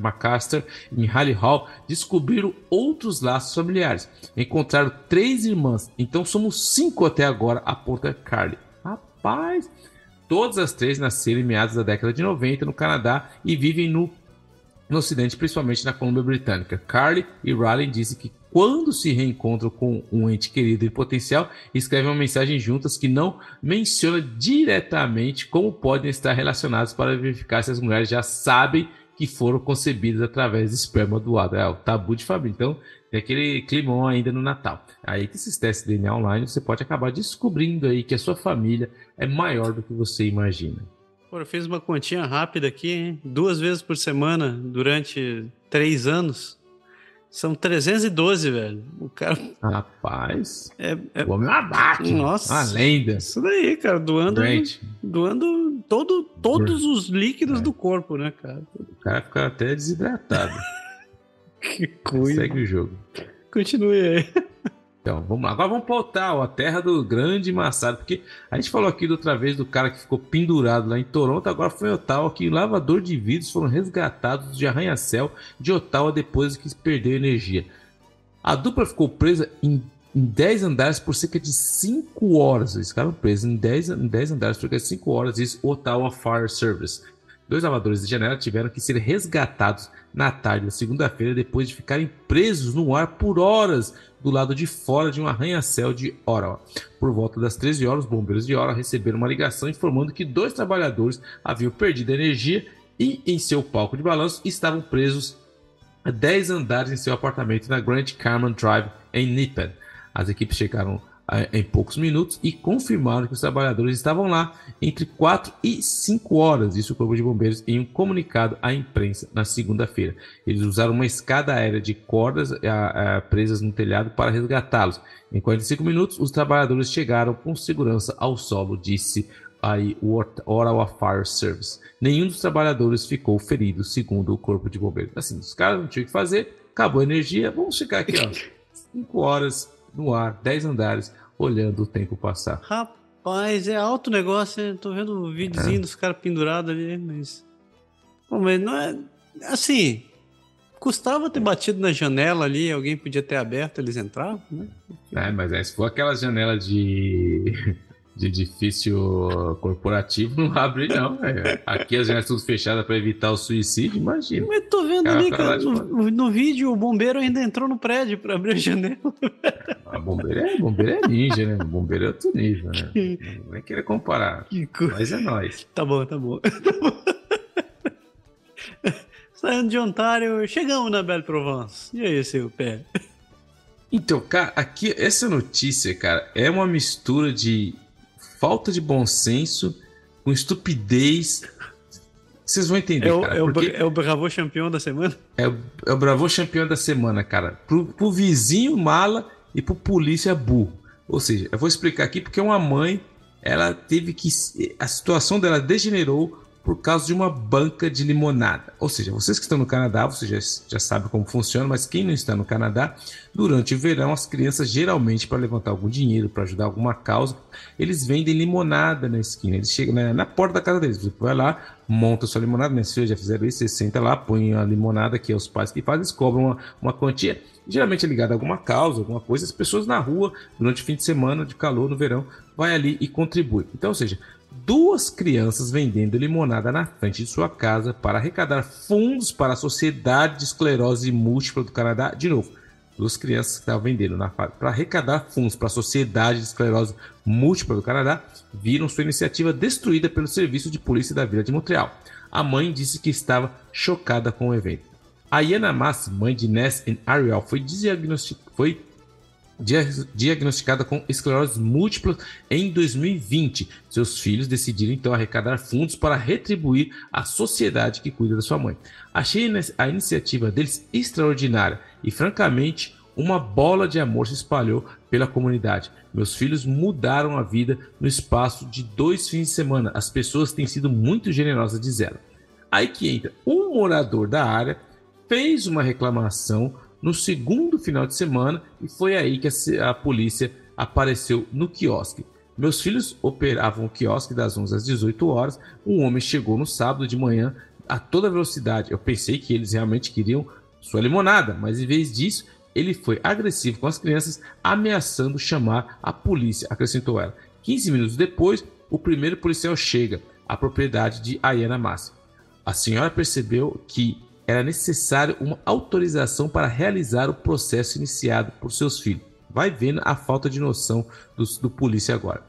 McCaster e Halle Hall descobriram outros laços familiares. Encontraram três irmãs, então somos cinco até agora, aponta Carly. Rapaz, todas as três nasceram em meados da década de 90 no Canadá e vivem no no Ocidente, principalmente na Colômbia Britânica. Carly e Riley dizem que quando se reencontram com um ente querido em potencial, escrevem uma mensagem juntas que não menciona diretamente como podem estar relacionados para verificar se as mulheres já sabem que foram concebidas através de esperma doado. É o tabu de família. Então, tem aquele climão ainda no Natal. Aí que esses testes de DNA online, você pode acabar descobrindo aí que a sua família é maior do que você imagina. Pô, eu fiz uma continha rápida aqui, hein? Duas vezes por semana durante três anos. São 312, velho. O cara. Rapaz. É, é... O homem abate. Nossa. Uma lenda. Isso daí, cara. Doando. Great. Doando todo, todos os líquidos é. do corpo, né, cara? O cara fica até desidratado. que coisa. Segue o jogo. Continue aí. Então, vamos lá. Agora vamos para Ottawa, a terra do grande Massado. Porque a gente falou aqui outra vez do cara que ficou pendurado lá em Toronto. Agora foi Ottawa que lavador de vidros foram resgatados de arranha-céu de Ottawa depois que perdeu energia. A dupla ficou presa em, em 10 andares por cerca de 5 horas. Eles ficaram presos em 10, em 10 andares por cerca de 5 horas. Diz Ottawa Fire Service. Dois lavadores de janela tiveram que ser resgatados na tarde da segunda-feira depois de ficarem presos no ar por horas do lado de fora de um arranha-céu de Ottawa. Por volta das 13 horas, os bombeiros de Ottawa receberam uma ligação informando que dois trabalhadores haviam perdido energia e em seu palco de balanço estavam presos a 10 andares em seu apartamento na Grand Carman Drive em Nippon. As equipes chegaram em poucos minutos e confirmaram que os trabalhadores estavam lá entre 4 e 5 horas, isso o Corpo de Bombeiros em um comunicado à imprensa na segunda-feira. Eles usaram uma escada aérea de cordas a, a, presas no telhado para resgatá-los. Em 45 minutos, os trabalhadores chegaram com segurança ao solo, disse aí o Ottawa Fire Service. Nenhum dos trabalhadores ficou ferido, segundo o Corpo de Bombeiros. Assim, os caras não tinham o que fazer, acabou a energia, vamos ficar aqui, ó, 5 horas no ar, 10 andares, olhando o tempo passar. Rapaz, é alto negócio, hein? Tô vendo o videozinho é. dos caras pendurados ali, mas. Mas não é. Assim. Custava ter batido na janela ali, alguém podia ter aberto, eles entravam, né? É, mas é, se for aquela janela de de edifício corporativo não abre, não. É. Aqui as janelas tudo fechadas para evitar o suicídio, imagina. Mas tô vendo cara ali, cara, no, no, vídeo o bombeiro ainda entrou no prédio para abrir a janela. A bombeiro é, bombeiro é ninja, né? O bombeiro é outro nível, né? Não é querer comparar. Que coisa. Mas é nós. Tá bom, tá bom. Saindo de Ontário, chegamos na Belle Provence. E aí, seu pé? Então, cara, aqui, essa notícia, cara, é uma mistura de falta de bom senso, com estupidez. Vocês vão entender, é o, cara. É o, é o Bravo campeão da semana? É o, é o Bravo campeão da semana, cara. Pro, pro vizinho mala e pro polícia burro. Ou seja, eu vou explicar aqui porque uma mãe, ela teve que. A situação dela degenerou por causa de uma banca de limonada. Ou seja, vocês que estão no Canadá, vocês já, já sabem como funciona, mas quem não está no Canadá, durante o verão, as crianças geralmente, para levantar algum dinheiro, para ajudar alguma causa, eles vendem limonada na esquina. Eles chegam na, na porta da casa deles. Você vai lá, monta sua limonada. Minhas filhas já fizeram isso, você senta lá, põe a limonada, que é os pais que fazem, eles cobram uma, uma quantia, geralmente é ligada a alguma causa, alguma coisa. As pessoas na rua, durante o fim de semana, de calor, no verão, vai ali e contribui. Então, ou seja, duas crianças vendendo limonada na frente de sua casa para arrecadar fundos para a Sociedade de Esclerose Múltipla do Canadá. De novo, duas crianças que estavam vendendo na para arrecadar fundos para a Sociedade de Esclerose Múltipla do Canadá viram sua iniciativa destruída pelo Serviço de Polícia da Vila de Montreal. A mãe disse que estava chocada com o evento. A Iana Mass, mãe de Ness e Ariel, foi, foi diagnosticada com esclerose múltipla em 2020. Seus filhos decidiram então arrecadar fundos para retribuir a sociedade que cuida da sua mãe. Achei a iniciativa deles extraordinária e, francamente, uma bola de amor se espalhou pela comunidade. Meus filhos mudaram a vida no espaço de dois fins de semana. As pessoas têm sido muito generosas, diz ela. Aí que entra um morador da área, fez uma reclamação no segundo final de semana e foi aí que a, a polícia apareceu no quiosque. Meus filhos operavam o quiosque das 11 às 18 horas. Um homem chegou no sábado de manhã a toda velocidade. Eu pensei que eles realmente queriam sua limonada, mas em vez disso, ele foi agressivo com as crianças, ameaçando chamar a polícia, acrescentou ela. 15 minutos depois, o primeiro policial chega à propriedade de Ayana Massa. A senhora percebeu que era necessário uma autorização para realizar o processo iniciado por seus filhos. Vai vendo a falta de noção do, do polícia agora.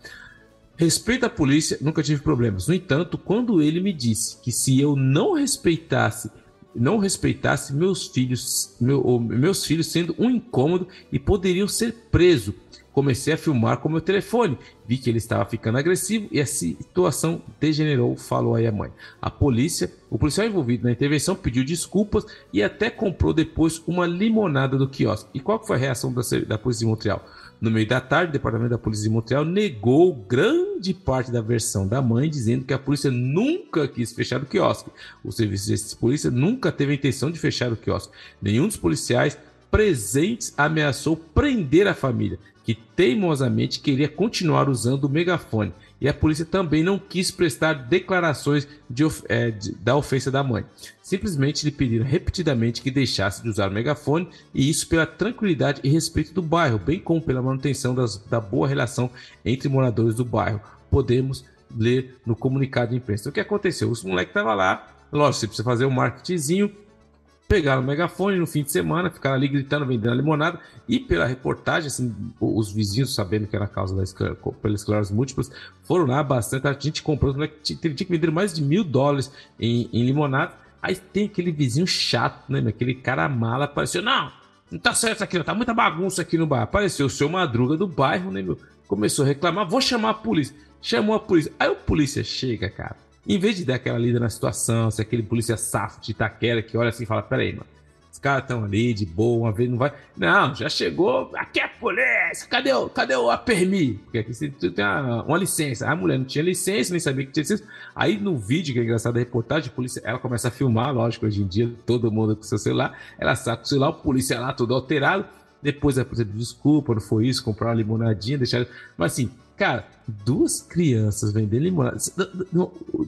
Respeito à polícia, nunca tive problemas. No entanto, quando ele me disse que se eu não respeitasse não respeitasse meus filhos, meu, meus filhos sendo um incômodo e poderiam ser presos. Comecei a filmar com meu telefone, vi que ele estava ficando agressivo e a situação degenerou, falou aí a mãe. A polícia, o policial envolvido na intervenção pediu desculpas e até comprou depois uma limonada do quiosque. E qual foi a reação da, da polícia de Montreal? No meio da tarde, o Departamento da Polícia de Montreal negou grande parte da versão da mãe, dizendo que a polícia nunca quis fechar o quiosque. O serviço de polícia nunca teve a intenção de fechar o quiosque. Nenhum dos policiais presentes ameaçou prender a família, que teimosamente queria continuar usando o megafone e a polícia também não quis prestar declarações de, é, de, da ofensa da mãe. Simplesmente lhe pediram repetidamente que deixasse de usar o megafone, e isso pela tranquilidade e respeito do bairro, bem como pela manutenção das, da boa relação entre moradores do bairro. Podemos ler no comunicado de imprensa. O que aconteceu? Os moleques estavam lá, lógico, você precisa fazer um marketingzinho, pegaram o megafone no fim de semana, ficaram ali gritando, vendendo a limonada, e pela reportagem, assim, os vizinhos, sabendo que era a causa da escler pela esclerose múltiplas, foram lá bastante, a gente comprou, né, teve que vender mais de mil dólares em, em limonada, aí tem aquele vizinho chato, né, aquele cara mala, apareceu, não, não tá certo aqui, não, tá muita bagunça aqui no bairro, apareceu o seu Madruga do bairro, né, meu, começou a reclamar, vou chamar a polícia, chamou a polícia, aí o polícia chega, cara, em vez de dar aquela lida na situação, se aquele polícia safo de Itaquera que olha assim e fala: peraí, mano, os caras estão ali de boa, uma vez não vai. Não, já chegou, aqui é polícia, cadê, o, cadê o, a permi? Porque aqui você tem uma, uma, licença. A mulher não tinha licença, nem sabia que tinha licença. Aí no vídeo, que é engraçado a reportagem, a polícia, ela começa a filmar, lógico, hoje em dia todo mundo com seu celular, ela saca o celular, o polícia lá todo alterado. Depois a polícia desculpa, não foi isso, comprar uma limonadinha, deixar. Mas assim, Cara, duas crianças vendendo limonada.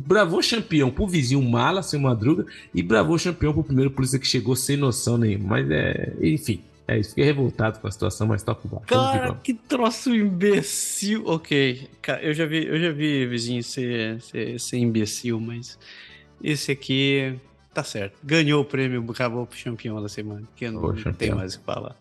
Bravou campeão pro vizinho mala, sem madruga, e bravou campeão pro primeiro polícia que chegou sem noção nenhuma. Mas é. Enfim. É isso, fiquei revoltado com a situação, mas toca o barco. Cara, que troço imbecil. Ok, cara, eu já vi, eu já vi vizinho ser, ser, ser imbecil, mas esse aqui tá certo. Ganhou o prêmio, acabou pro campeão da semana, que eu não, não tenho mais o que falar.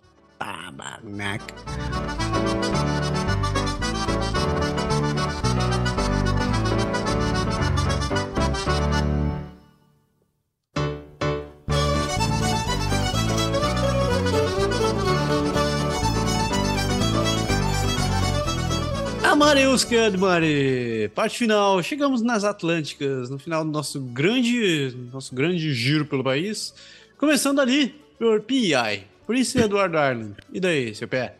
Amareus Cadmare, parte final. Chegamos nas Atlânticas, no final do nosso grande, nosso grande giro pelo país. Começando ali por PI, Prince Edward Island. E daí, seu pé?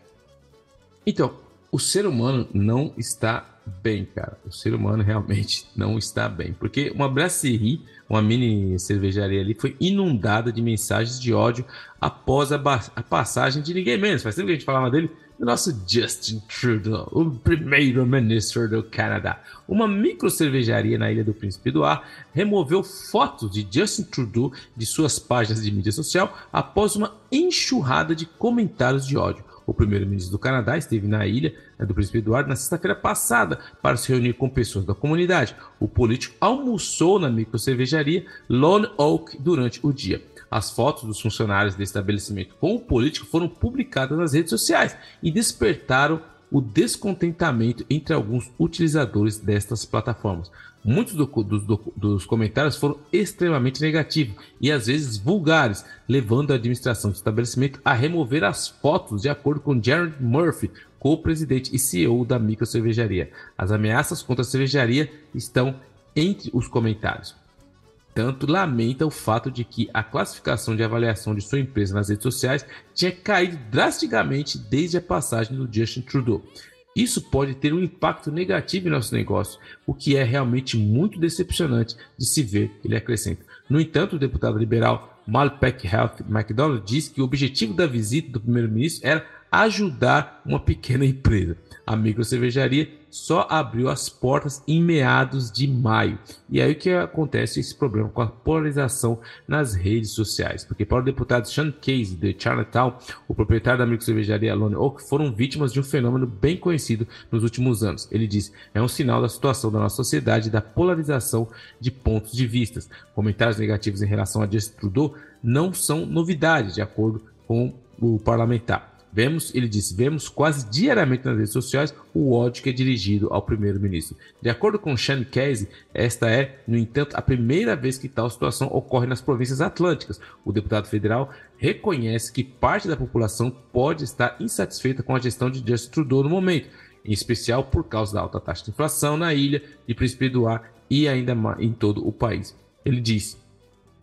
Então, o ser humano não está bem, cara. O ser humano realmente não está bem. Porque uma brasserie, uma mini cervejaria ali, foi inundada de mensagens de ódio após a, a passagem de ninguém menos. Faz tempo que a gente falava dele nosso Justin Trudeau, o primeiro-ministro do Canadá. Uma micro cervejaria na Ilha do Príncipe Eduardo removeu fotos de Justin Trudeau de suas páginas de mídia social após uma enxurrada de comentários de ódio. O primeiro-ministro do Canadá esteve na ilha do Príncipe Eduardo na sexta-feira passada para se reunir com pessoas da comunidade. O político almoçou na micro cervejaria Lone Oak durante o dia. As fotos dos funcionários do estabelecimento com o político foram publicadas nas redes sociais e despertaram o descontentamento entre alguns utilizadores destas plataformas. Muitos do, do, do, dos comentários foram extremamente negativos e às vezes vulgares, levando a administração do estabelecimento a remover as fotos, de acordo com Jared Murphy, co-presidente e CEO da micro cervejaria. As ameaças contra a cervejaria estão entre os comentários entanto, lamenta o fato de que a classificação de avaliação de sua empresa nas redes sociais tinha caído drasticamente desde a passagem do Justin Trudeau. Isso pode ter um impacto negativo em nosso negócio, o que é realmente muito decepcionante de se ver, ele acrescenta. No entanto, o deputado liberal Malpec Health McDonald diz que o objetivo da visita do primeiro-ministro era ajudar uma pequena empresa. A microcervejaria só abriu as portas em meados de maio. E aí o que acontece esse problema com a polarização nas redes sociais? Porque para o deputado Sean Casey de Charlottetown, o proprietário da microcervejaria Lone Oak foram vítimas de um fenômeno bem conhecido nos últimos anos. Ele diz: "É um sinal da situação da nossa sociedade da polarização de pontos de vistas. Comentários negativos em relação a Justin Trudeau não são novidade, de acordo com o parlamentar. Vemos, ele disse, vemos quase diariamente nas redes sociais o ódio que é dirigido ao primeiro-ministro. De acordo com Sean Casey, esta é, no entanto, a primeira vez que tal situação ocorre nas províncias atlânticas. O deputado federal reconhece que parte da população pode estar insatisfeita com a gestão de Justin Trudeau no momento, em especial por causa da alta taxa de inflação na ilha de Príncipe Eduardo e ainda em todo o país. Ele disse: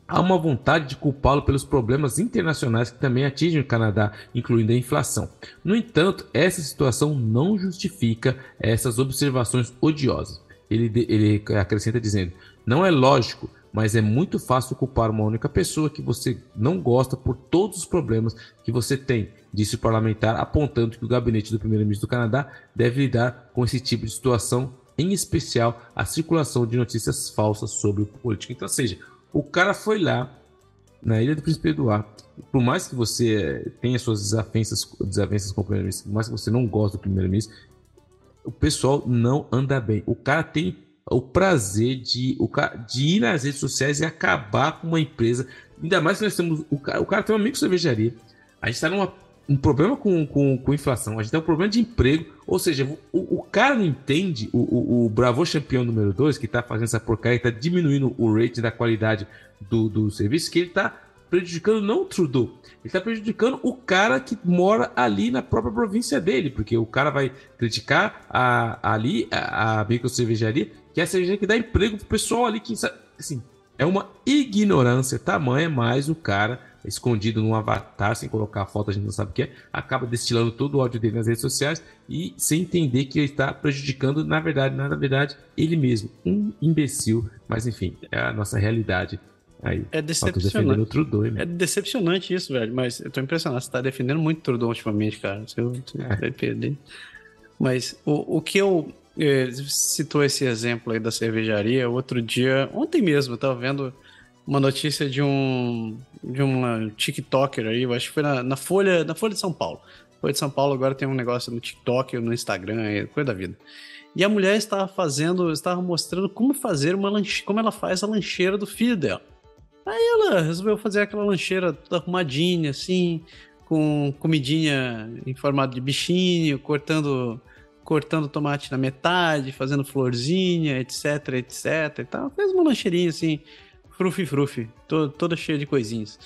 há uma vontade de culpá-lo pelos problemas internacionais que também atingem o Canadá, incluindo a inflação. No entanto, essa situação não justifica essas observações odiosas. Ele, ele acrescenta dizendo: não é lógico, mas é muito fácil culpar uma única pessoa que você não gosta por todos os problemas que você tem, disse o parlamentar, apontando que o gabinete do primeiro-ministro do Canadá deve lidar com esse tipo de situação, em especial a circulação de notícias falsas sobre o político. Então, seja, o cara foi lá na Ilha do Príncipe Eduardo. Por mais que você tenha suas desavenças, desavenças com o primeiro-ministro, por mais que você não goste do primeiro-ministro, o pessoal não anda bem. O cara tem o prazer de, o cara, de ir nas redes sociais e acabar com uma empresa. Ainda mais que nós temos. O cara, o cara tem uma micro cervejaria. A gente está numa um problema com, com, com, inflação, a gente tem um problema de emprego, ou seja, o, o cara não entende, o, o, o Bravo campeão número 2, que está fazendo essa porcaria, está diminuindo o rate da qualidade do, do serviço, que ele está prejudicando não o Trudeau, ele está prejudicando o cara que mora ali na própria província dele, porque o cara vai criticar a, ali a, a micro cervejaria, que é a cervejaria que dá emprego pro pessoal ali que assim, é uma ignorância tamanha, mas o cara escondido num avatar, sem colocar a foto, a gente não sabe o que é, acaba destilando todo o ódio dele nas redes sociais e sem entender que ele está prejudicando, na verdade, na verdade, ele mesmo. Um imbecil, mas enfim, é a nossa realidade. Aí, é decepcionante. Trudeau? É decepcionante isso, velho. Mas eu tô impressionado. Você tá defendendo muito Trudeau ultimamente, cara. Você, você é. vai perder. Mas o, o que eu. Eh, citou esse exemplo aí da cervejaria. Outro dia, ontem mesmo, eu tava vendo uma notícia de um de uma TikToker aí, eu acho que foi na, na Folha, na Folha de São Paulo. Folha de São Paulo agora tem um negócio no TikTok, no Instagram, é coisa da vida. E a mulher estava fazendo, estava mostrando como fazer uma lanche, como ela faz a lancheira do filho dela. Aí ela resolveu fazer aquela lancheira toda arrumadinha, assim, com comidinha em formato de bichinho, cortando cortando tomate na metade, fazendo florzinha, etc, etc e tal. Fez uma lancheirinha assim, frufi frufi, to, toda cheia de coisinhas.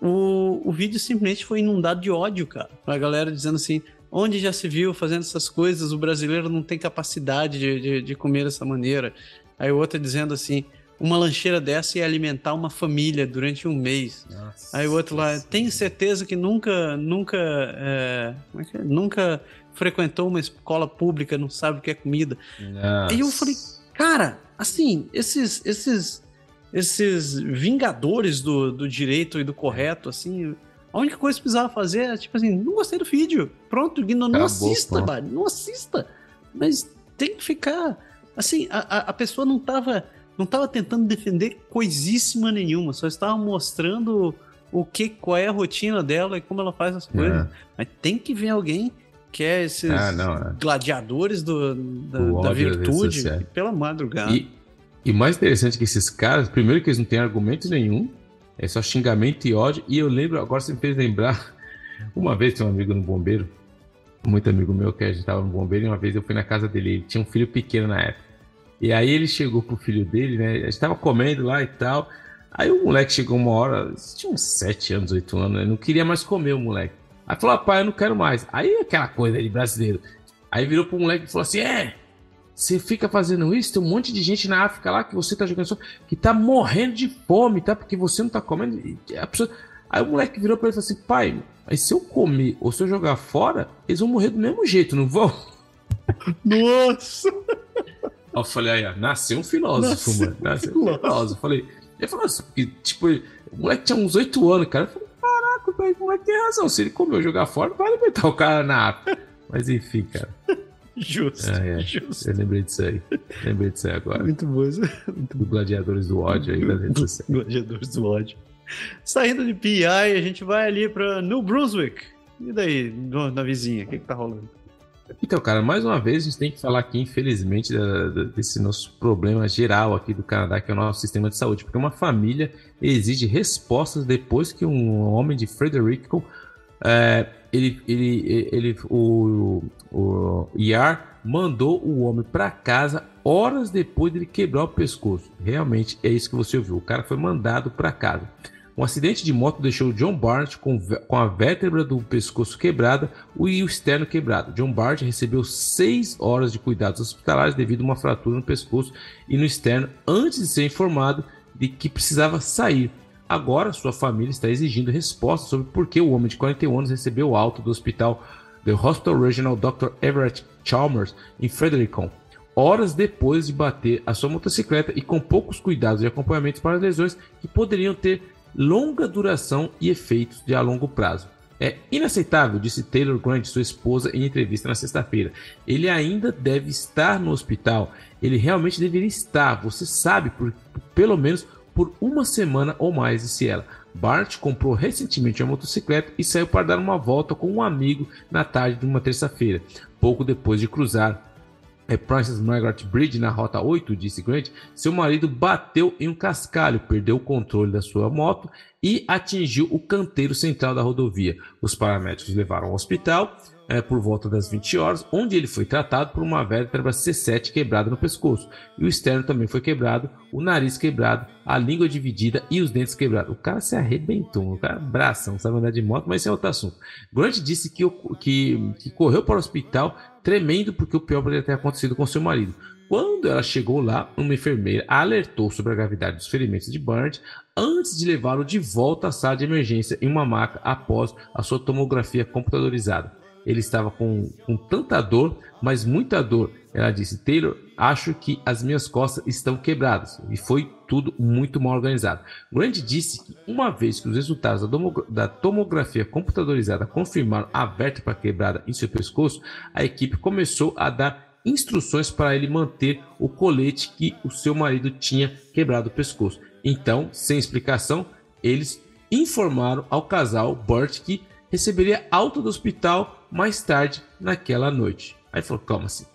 O, o vídeo simplesmente foi inundado de ódio, cara. A galera dizendo assim: onde já se viu fazendo essas coisas, o brasileiro não tem capacidade de, de, de comer dessa maneira. Aí o outro dizendo assim: uma lancheira dessa ia alimentar uma família durante um mês. Nossa, Aí o outro lá, tenho certeza que nunca, nunca, é, é, é? nunca frequentou uma escola pública, não sabe o que é comida. Nossa. Aí eu falei, cara, assim, esses, esses esses vingadores do, do direito e do correto, assim. A única coisa que precisava fazer é, tipo assim, não gostei do vídeo. Pronto, não, não assista, mano, não assista. Mas tem que ficar. Assim, a, a pessoa não tava, não tava tentando defender coisíssima nenhuma, só estava mostrando o que, qual é a rotina dela e como ela faz as coisas. É. Mas tem que ver alguém que é esses ah, não, é. gladiadores do, da, da virtude pela madrugada. E, e mais interessante que esses caras, primeiro que eles não têm argumento nenhum, é só xingamento e ódio. E eu lembro, agora você me fez lembrar, uma vez tinha um amigo no bombeiro, muito amigo meu que a gente tava no bombeiro, e uma vez eu fui na casa dele, ele tinha um filho pequeno na época. E aí ele chegou pro filho dele, né? A gente tava comendo lá e tal. Aí o moleque chegou uma hora, tinha uns 7 anos, 8 anos, né? não queria mais comer o moleque. Aí falou, pai, eu não quero mais. Aí aquela coisa de brasileiro. Aí virou pro moleque e falou assim: é, você fica fazendo isso, tem um monte de gente na África lá que você tá jogando só, que tá morrendo de fome, tá? Porque você não tá comendo. Pessoa... Aí o moleque virou pra ele e falou assim: pai, mas se eu comer ou se eu jogar fora, eles vão morrer do mesmo jeito, não vão? Nossa! Eu falei, aí, ó, nasceu um filósofo, nasceu mano. Nasceu um filósofo. Eu falei, ele falou assim, que, tipo, o moleque tinha uns 8 anos, cara. Eu falei, caraca, o moleque tem razão. Se ele comer ou jogar fora, vai alimentar o cara na África. Mas enfim, cara. Justo, é, é. justo. Eu lembrei disso aí. Lembrei disso aí agora. Muito bom. Muito do Gladiadores do Ódio aí. Gladiadores do Ódio. Saindo de PI, a gente vai ali pra New Brunswick. E daí, na vizinha, o que, que tá rolando? Então, cara, mais uma vez a gente tem que falar aqui, infelizmente, da, da, desse nosso problema geral aqui do Canadá, que é o nosso sistema de saúde, porque uma família exige respostas depois que um homem de Frederico, é, ele, ele, ele, o, o Yar mandou o homem para casa horas depois dele quebrar o pescoço. Realmente é isso que você ouviu. O cara foi mandado para casa. Um acidente de moto deixou John Barnett com, com a vértebra do pescoço quebrada e o externo quebrado. John Barnett recebeu seis horas de cuidados hospitalares devido a uma fratura no pescoço e no externo antes de ser informado de que precisava sair. Agora, sua família está exigindo respostas sobre por que o homem de 41 anos recebeu alta do hospital The Hospital Regional Dr. Everett Chalmers em Fredericton, horas depois de bater a sua motocicleta e com poucos cuidados e acompanhamentos para as lesões que poderiam ter longa duração e efeitos de a longo prazo. É inaceitável, disse Taylor Grant, sua esposa, em entrevista na sexta-feira. Ele ainda deve estar no hospital. Ele realmente deveria estar. Você sabe, por, pelo menos por uma semana ou mais, disse ela. Bart comprou recentemente uma motocicleta e saiu para dar uma volta com um amigo na tarde de uma terça-feira, pouco depois de cruzar é Princess Margaret Bridge na Rota 8, disse Grant, seu marido bateu em um cascalho, perdeu o controle da sua moto e atingiu o canteiro central da rodovia. Os paramédicos levaram ao hospital é, por volta das 20 horas, onde ele foi tratado por uma vértebra C7 quebrada no pescoço. E o externo também foi quebrado, o nariz quebrado, a língua dividida e os dentes quebrados. O cara se arrebentou, o cara braça, não sabe andar de moto, mas isso é outro assunto. Grant disse que, que, que correu para o hospital tremendo porque o pior poderia ter acontecido com seu marido. Quando ela chegou lá, uma enfermeira alertou sobre a gravidade dos ferimentos de Burns antes de levá-lo de volta à sala de emergência em uma maca após a sua tomografia computadorizada ele estava com, com tanta dor, mas muita dor. Ela disse: Taylor, acho que as minhas costas estão quebradas. E foi tudo muito mal organizado. Grant disse que uma vez que os resultados da tomografia computadorizada confirmaram a vértebra quebrada em seu pescoço, a equipe começou a dar instruções para ele manter o colete que o seu marido tinha quebrado o pescoço. Então, sem explicação, eles informaram ao casal Burt que receberia alta do hospital mais tarde naquela noite. Aí falou: calma assim.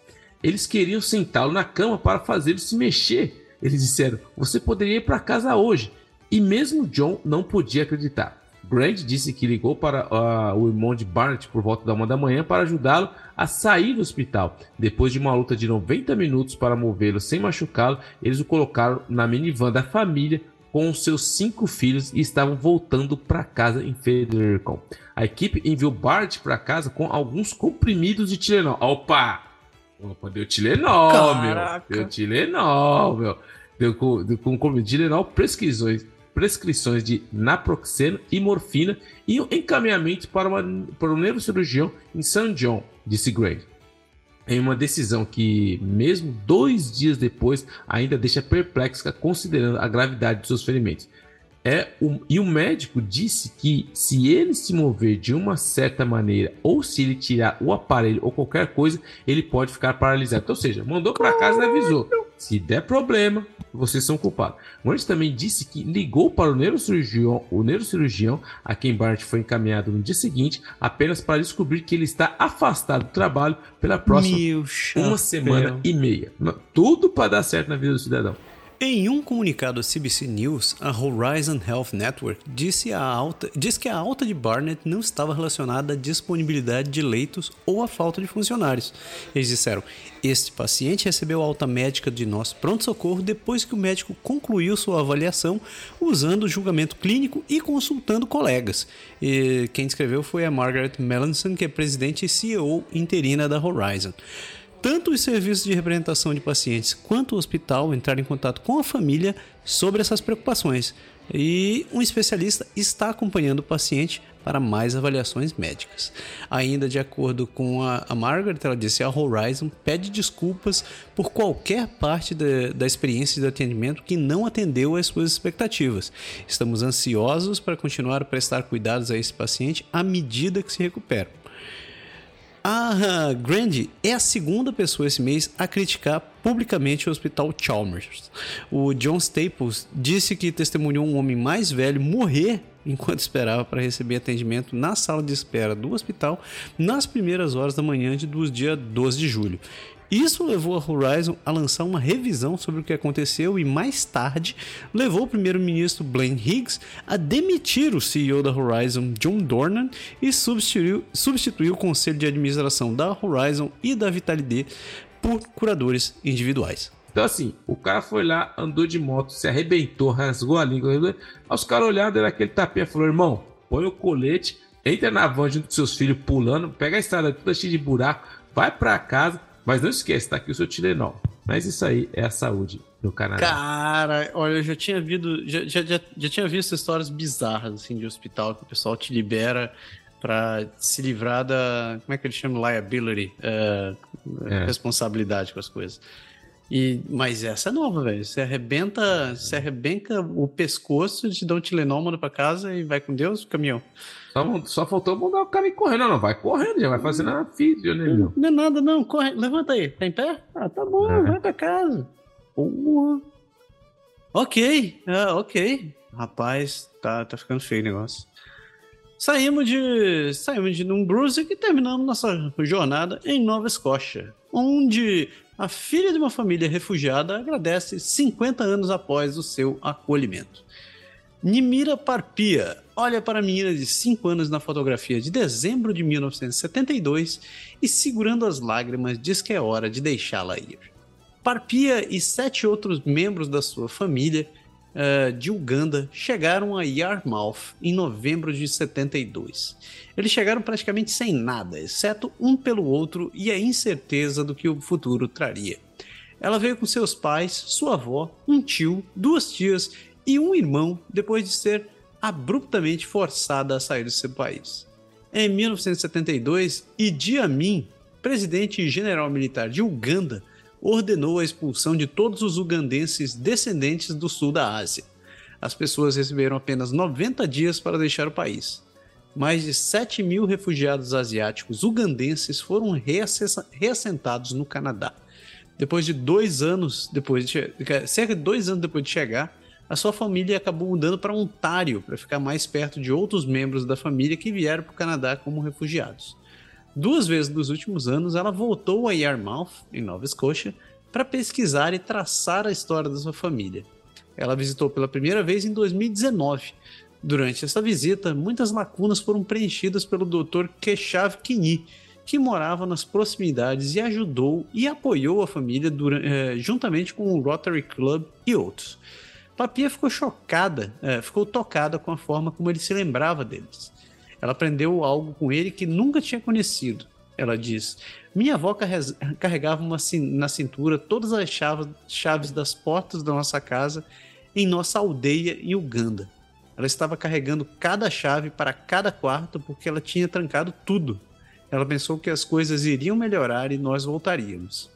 Eles queriam sentá-lo na cama para fazer ele se mexer. Eles disseram: você poderia ir para casa hoje. E mesmo John não podia acreditar. Grant disse que ligou para uh, o irmão de Barnett por volta da uma da manhã para ajudá-lo a sair do hospital. Depois de uma luta de 90 minutos para movê-lo sem machucá-lo, eles o colocaram na minivan da família com seus cinco filhos e estavam voltando para casa em Fredericton. A equipe enviou Bart para casa com alguns comprimidos de Tilenol. Opa! Opa, deu Tilenol, Caraca. meu. Deu Tilenol, meu. Deu, deu com comprimido de Tilenol, prescrições, prescrições de naproxeno e morfina e um encaminhamento para, uma, para um neurocirurgião em St. John, disse Gray em uma decisão que, mesmo dois dias depois, ainda deixa perplexa considerando a gravidade de seus ferimentos. É um, e o médico disse que se ele se mover de uma certa maneira ou se ele tirar o aparelho ou qualquer coisa, ele pode ficar paralisado. Ou seja, mandou para casa e avisou: se der problema, vocês são culpados. Morris também disse que ligou para o neurocirurgião, o neurocirurgião a quem Bart foi encaminhado no dia seguinte, apenas para descobrir que ele está afastado do trabalho pela próxima uma semana e meia. Tudo para dar certo na vida do cidadão. Em um comunicado à CBC News, a Horizon Health Network disse, a alta, diz que a alta de Barnett não estava relacionada à disponibilidade de leitos ou à falta de funcionários. Eles disseram: Este paciente recebeu alta médica de nosso pronto-socorro depois que o médico concluiu sua avaliação usando o julgamento clínico e consultando colegas. E quem escreveu foi a Margaret Melanson, que é presidente e CEO interina da Horizon. Tanto os serviços de representação de pacientes quanto o hospital entraram em contato com a família sobre essas preocupações e um especialista está acompanhando o paciente para mais avaliações médicas. Ainda de acordo com a, a Margaret, ela disse: a Horizon pede desculpas por qualquer parte da, da experiência de atendimento que não atendeu às suas expectativas. Estamos ansiosos para continuar a prestar cuidados a esse paciente à medida que se recupera. A Grande é a segunda pessoa esse mês a criticar publicamente o Hospital Chalmers. O John Staples disse que testemunhou um homem mais velho morrer enquanto esperava para receber atendimento na sala de espera do hospital nas primeiras horas da manhã de, do dia 12 de julho. Isso levou a Horizon a lançar uma revisão sobre o que aconteceu e mais tarde levou o primeiro-ministro Blaine Higgs a demitir o CEO da Horizon, John Dornan, e substituiu, substituiu o conselho de administração da Horizon e da Vitality por curadores individuais. Então, assim, o cara foi lá, andou de moto, se arrebentou, rasgou a língua. Os caras olharam, era aquele tapinha falou: irmão, põe o colete, entra na van junto com seus filhos pulando, pega a estrada toda cheia de buraco, vai para casa mas não esquece, tá aqui o seu Tilenol. Mas isso aí é a saúde do Canadá. Cara, olha, eu já tinha visto, já, já, já, já tinha visto histórias bizarras assim de hospital que o pessoal te libera para se livrar da. Como é que ele chama? Liability. Uh, é. Responsabilidade com as coisas. E, mas essa é nova, velho. Você arrebenta, você arrebenta o pescoço, te dá um Tilenol, manda pra casa e vai com Deus, caminhão. Só, só faltou mandar o cara ir correndo. Não, não, vai correndo, já vai fazendo a física, né, meu? Não é nada, não. Corre, levanta aí. Tá em pé? Ah, tá bom, é. vai pra casa. Porra. Ok, ah, ok. Rapaz, tá, tá ficando feio o negócio. Saímos de. Saímos de um Brunswick e terminamos nossa jornada em Nova Escócia, onde a filha de uma família refugiada agradece 50 anos após o seu acolhimento. Nimira Parpia olha para a menina de 5 anos na fotografia de dezembro de 1972 e, segurando as lágrimas, diz que é hora de deixá-la ir. Parpia e sete outros membros da sua família uh, de Uganda chegaram a Yarmouth em novembro de 72. Eles chegaram praticamente sem nada, exceto um pelo outro e a incerteza do que o futuro traria. Ela veio com seus pais, sua avó, um tio, duas tias e um irmão depois de ser abruptamente forçada a sair do seu país. Em 1972, Idi Amin, presidente e general militar de Uganda, ordenou a expulsão de todos os ugandenses descendentes do sul da Ásia. As pessoas receberam apenas 90 dias para deixar o país. Mais de 7 mil refugiados asiáticos ugandenses foram reassentados no Canadá. Depois de dois anos depois de, cerca de dois anos depois de chegar, a sua família acabou mudando para Ontário para ficar mais perto de outros membros da família que vieram para o Canadá como refugiados. Duas vezes nos últimos anos, ela voltou a Yarmouth, em Nova Escócia, para pesquisar e traçar a história da sua família. Ela visitou pela primeira vez em 2019. Durante essa visita, muitas lacunas foram preenchidas pelo Dr. Keshav Kini, que morava nas proximidades e ajudou e apoiou a família durante, eh, juntamente com o Rotary Club e outros. Papia ficou chocada, é, ficou tocada com a forma como ele se lembrava deles. Ela aprendeu algo com ele que nunca tinha conhecido. Ela diz: Minha avó carregava uma, na cintura todas as chaves, chaves das portas da nossa casa em nossa aldeia em Uganda. Ela estava carregando cada chave para cada quarto porque ela tinha trancado tudo. Ela pensou que as coisas iriam melhorar e nós voltaríamos.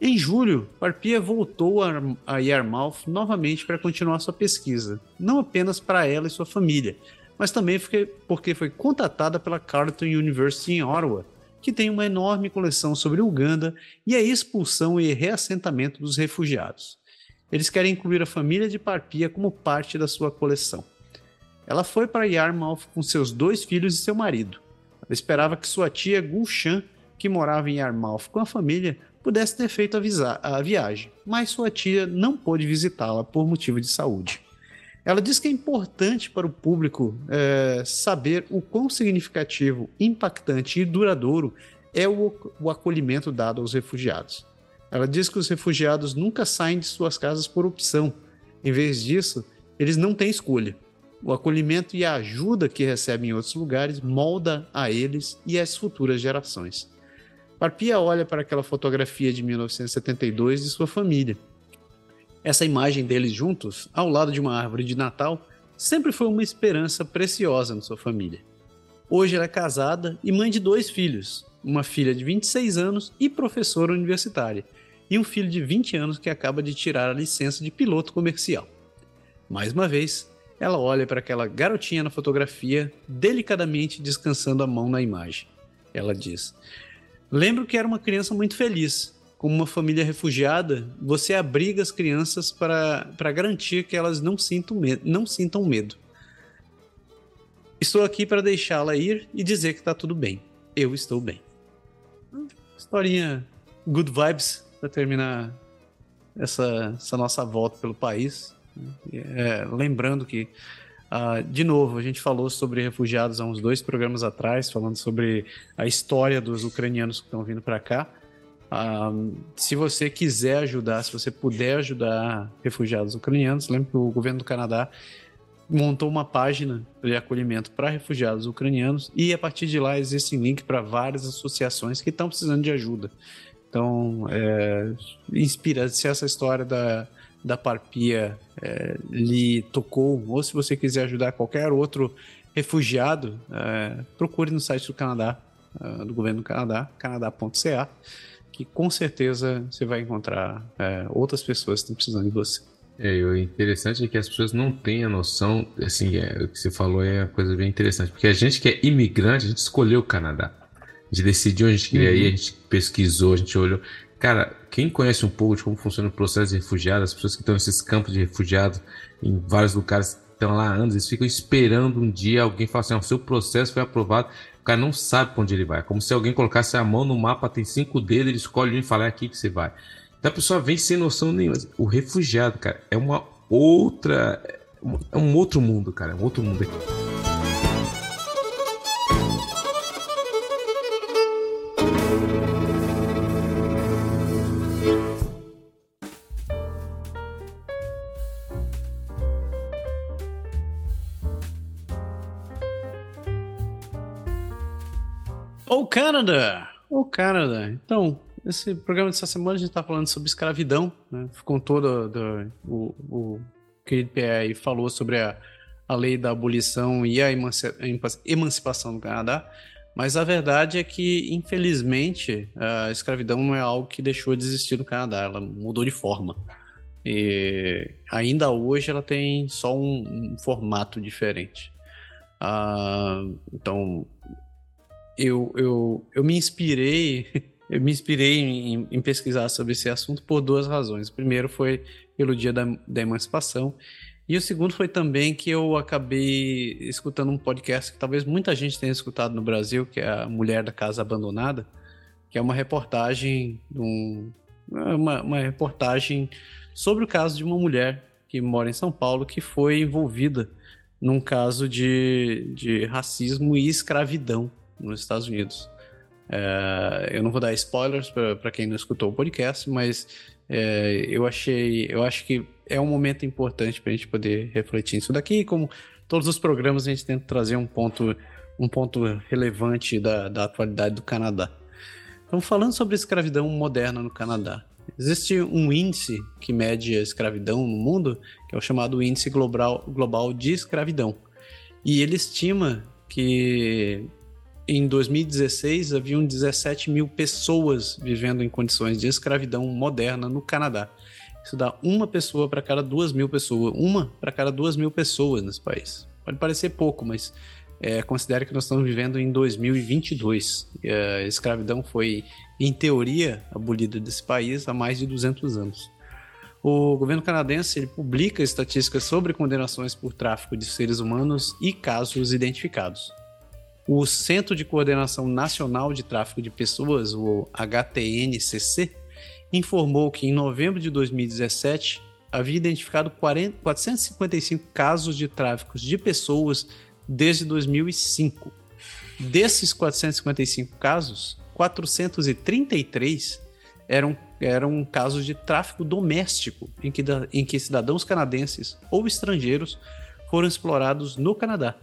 Em julho, Parpia voltou a Yarmouth novamente para continuar sua pesquisa, não apenas para ela e sua família, mas também porque foi contatada pela Carleton University em Ottawa, que tem uma enorme coleção sobre Uganda e a expulsão e reassentamento dos refugiados. Eles querem incluir a família de Parpia como parte da sua coleção. Ela foi para Yarmouth com seus dois filhos e seu marido. Ela esperava que sua tia Gulshan, que morava em Yarmouth com a família, pudesse ter feito a, a viagem, mas sua tia não pôde visitá-la por motivo de saúde. Ela diz que é importante para o público é, saber o quão significativo, impactante e duradouro é o, o acolhimento dado aos refugiados. Ela diz que os refugiados nunca saem de suas casas por opção. Em vez disso, eles não têm escolha. O acolhimento e a ajuda que recebem em outros lugares molda a eles e às futuras gerações. Parpia olha para aquela fotografia de 1972 de sua família. Essa imagem deles juntos, ao lado de uma árvore de Natal, sempre foi uma esperança preciosa na sua família. Hoje ela é casada e mãe de dois filhos, uma filha de 26 anos e professora universitária, e um filho de 20 anos que acaba de tirar a licença de piloto comercial. Mais uma vez, ela olha para aquela garotinha na fotografia, delicadamente descansando a mão na imagem. Ela diz: Lembro que era uma criança muito feliz. Como uma família refugiada, você abriga as crianças para garantir que elas não sintam, medo, não sintam medo. Estou aqui para deixá-la ir e dizer que está tudo bem. Eu estou bem. Historinha good vibes para terminar essa, essa nossa volta pelo país. É, lembrando que, uh, de novo, a gente falou sobre refugiados há uns dois programas atrás, falando sobre a história dos ucranianos que estão vindo para cá. Uh, se você quiser ajudar, se você puder ajudar refugiados ucranianos, lembre que o governo do Canadá montou uma página de acolhimento para refugiados ucranianos e a partir de lá existe link para várias associações que estão precisando de ajuda. Então, é, inspira se essa história da, da parpia é, lhe tocou, ou se você quiser ajudar qualquer outro refugiado, é, procure no site do Canadá, é, do governo do Canadá, canadá.ca, que com certeza você vai encontrar é, outras pessoas que estão precisando de você. É, o interessante é que as pessoas não têm a noção, assim, é, o que você falou é uma coisa bem interessante, porque a gente que é imigrante, a gente escolheu o Canadá. A gente decidiu onde a gente queria uhum. ir, a gente pesquisou, a gente olhou. Cara, quem conhece um pouco de como funciona o processo de refugiado, as pessoas que estão nesses campos de refugiados, em vários lugares, estão lá há anos, eles ficam esperando um dia alguém falar assim: o seu processo foi aprovado. O cara não sabe para onde ele vai. É como se alguém colocasse a mão no mapa, tem cinco dedos, ele escolhe um e fala: é aqui que você vai. Então a pessoa vem sem noção nenhuma. O refugiado, cara, é uma outra. É um outro mundo, cara. É um outro mundo. Canadá! O Canadá. Então, esse programa dessa semana a gente está falando sobre escravidão, né? Todo do, o, o querido PE falou sobre a, a lei da abolição e a emancipação do Canadá, mas a verdade é que, infelizmente, a escravidão não é algo que deixou de existir no Canadá, ela mudou de forma. E ainda hoje ela tem só um, um formato diferente. Uh, então, eu, eu, eu me inspirei eu me inspirei em, em, pesquisar sobre esse assunto por duas razões. O primeiro foi pelo dia da, da emancipação, e o segundo foi também que eu acabei escutando um podcast que talvez muita gente tenha escutado no Brasil, que é a Mulher da Casa Abandonada, que é uma reportagem, um, uma, uma reportagem sobre o caso de uma mulher que mora em São Paulo que foi envolvida num caso de, de racismo e escravidão nos Estados Unidos. É, eu não vou dar spoilers para quem não escutou o podcast, mas é, eu achei, eu acho que é um momento importante para a gente poder refletir isso daqui. Como todos os programas, a gente tenta trazer um ponto, um ponto relevante da, da atualidade do Canadá. Então, falando sobre escravidão moderna no Canadá, existe um índice que mede a escravidão no mundo, que é o chamado Índice Global, Global de Escravidão. E ele estima que em 2016, haviam 17 mil pessoas vivendo em condições de escravidão moderna no Canadá. Isso dá uma pessoa para cada duas mil pessoas. Uma para cada duas mil pessoas nesse país. Pode parecer pouco, mas é, considere que nós estamos vivendo em 2022. A escravidão foi, em teoria, abolida desse país há mais de 200 anos. O governo canadense ele publica estatísticas sobre condenações por tráfico de seres humanos e casos identificados. O Centro de Coordenação Nacional de Tráfico de Pessoas, o HTNCC, informou que em novembro de 2017 havia identificado 40, 455 casos de tráfico de pessoas desde 2005. Desses 455 casos, 433 eram, eram casos de tráfico doméstico, em que, em que cidadãos canadenses ou estrangeiros foram explorados no Canadá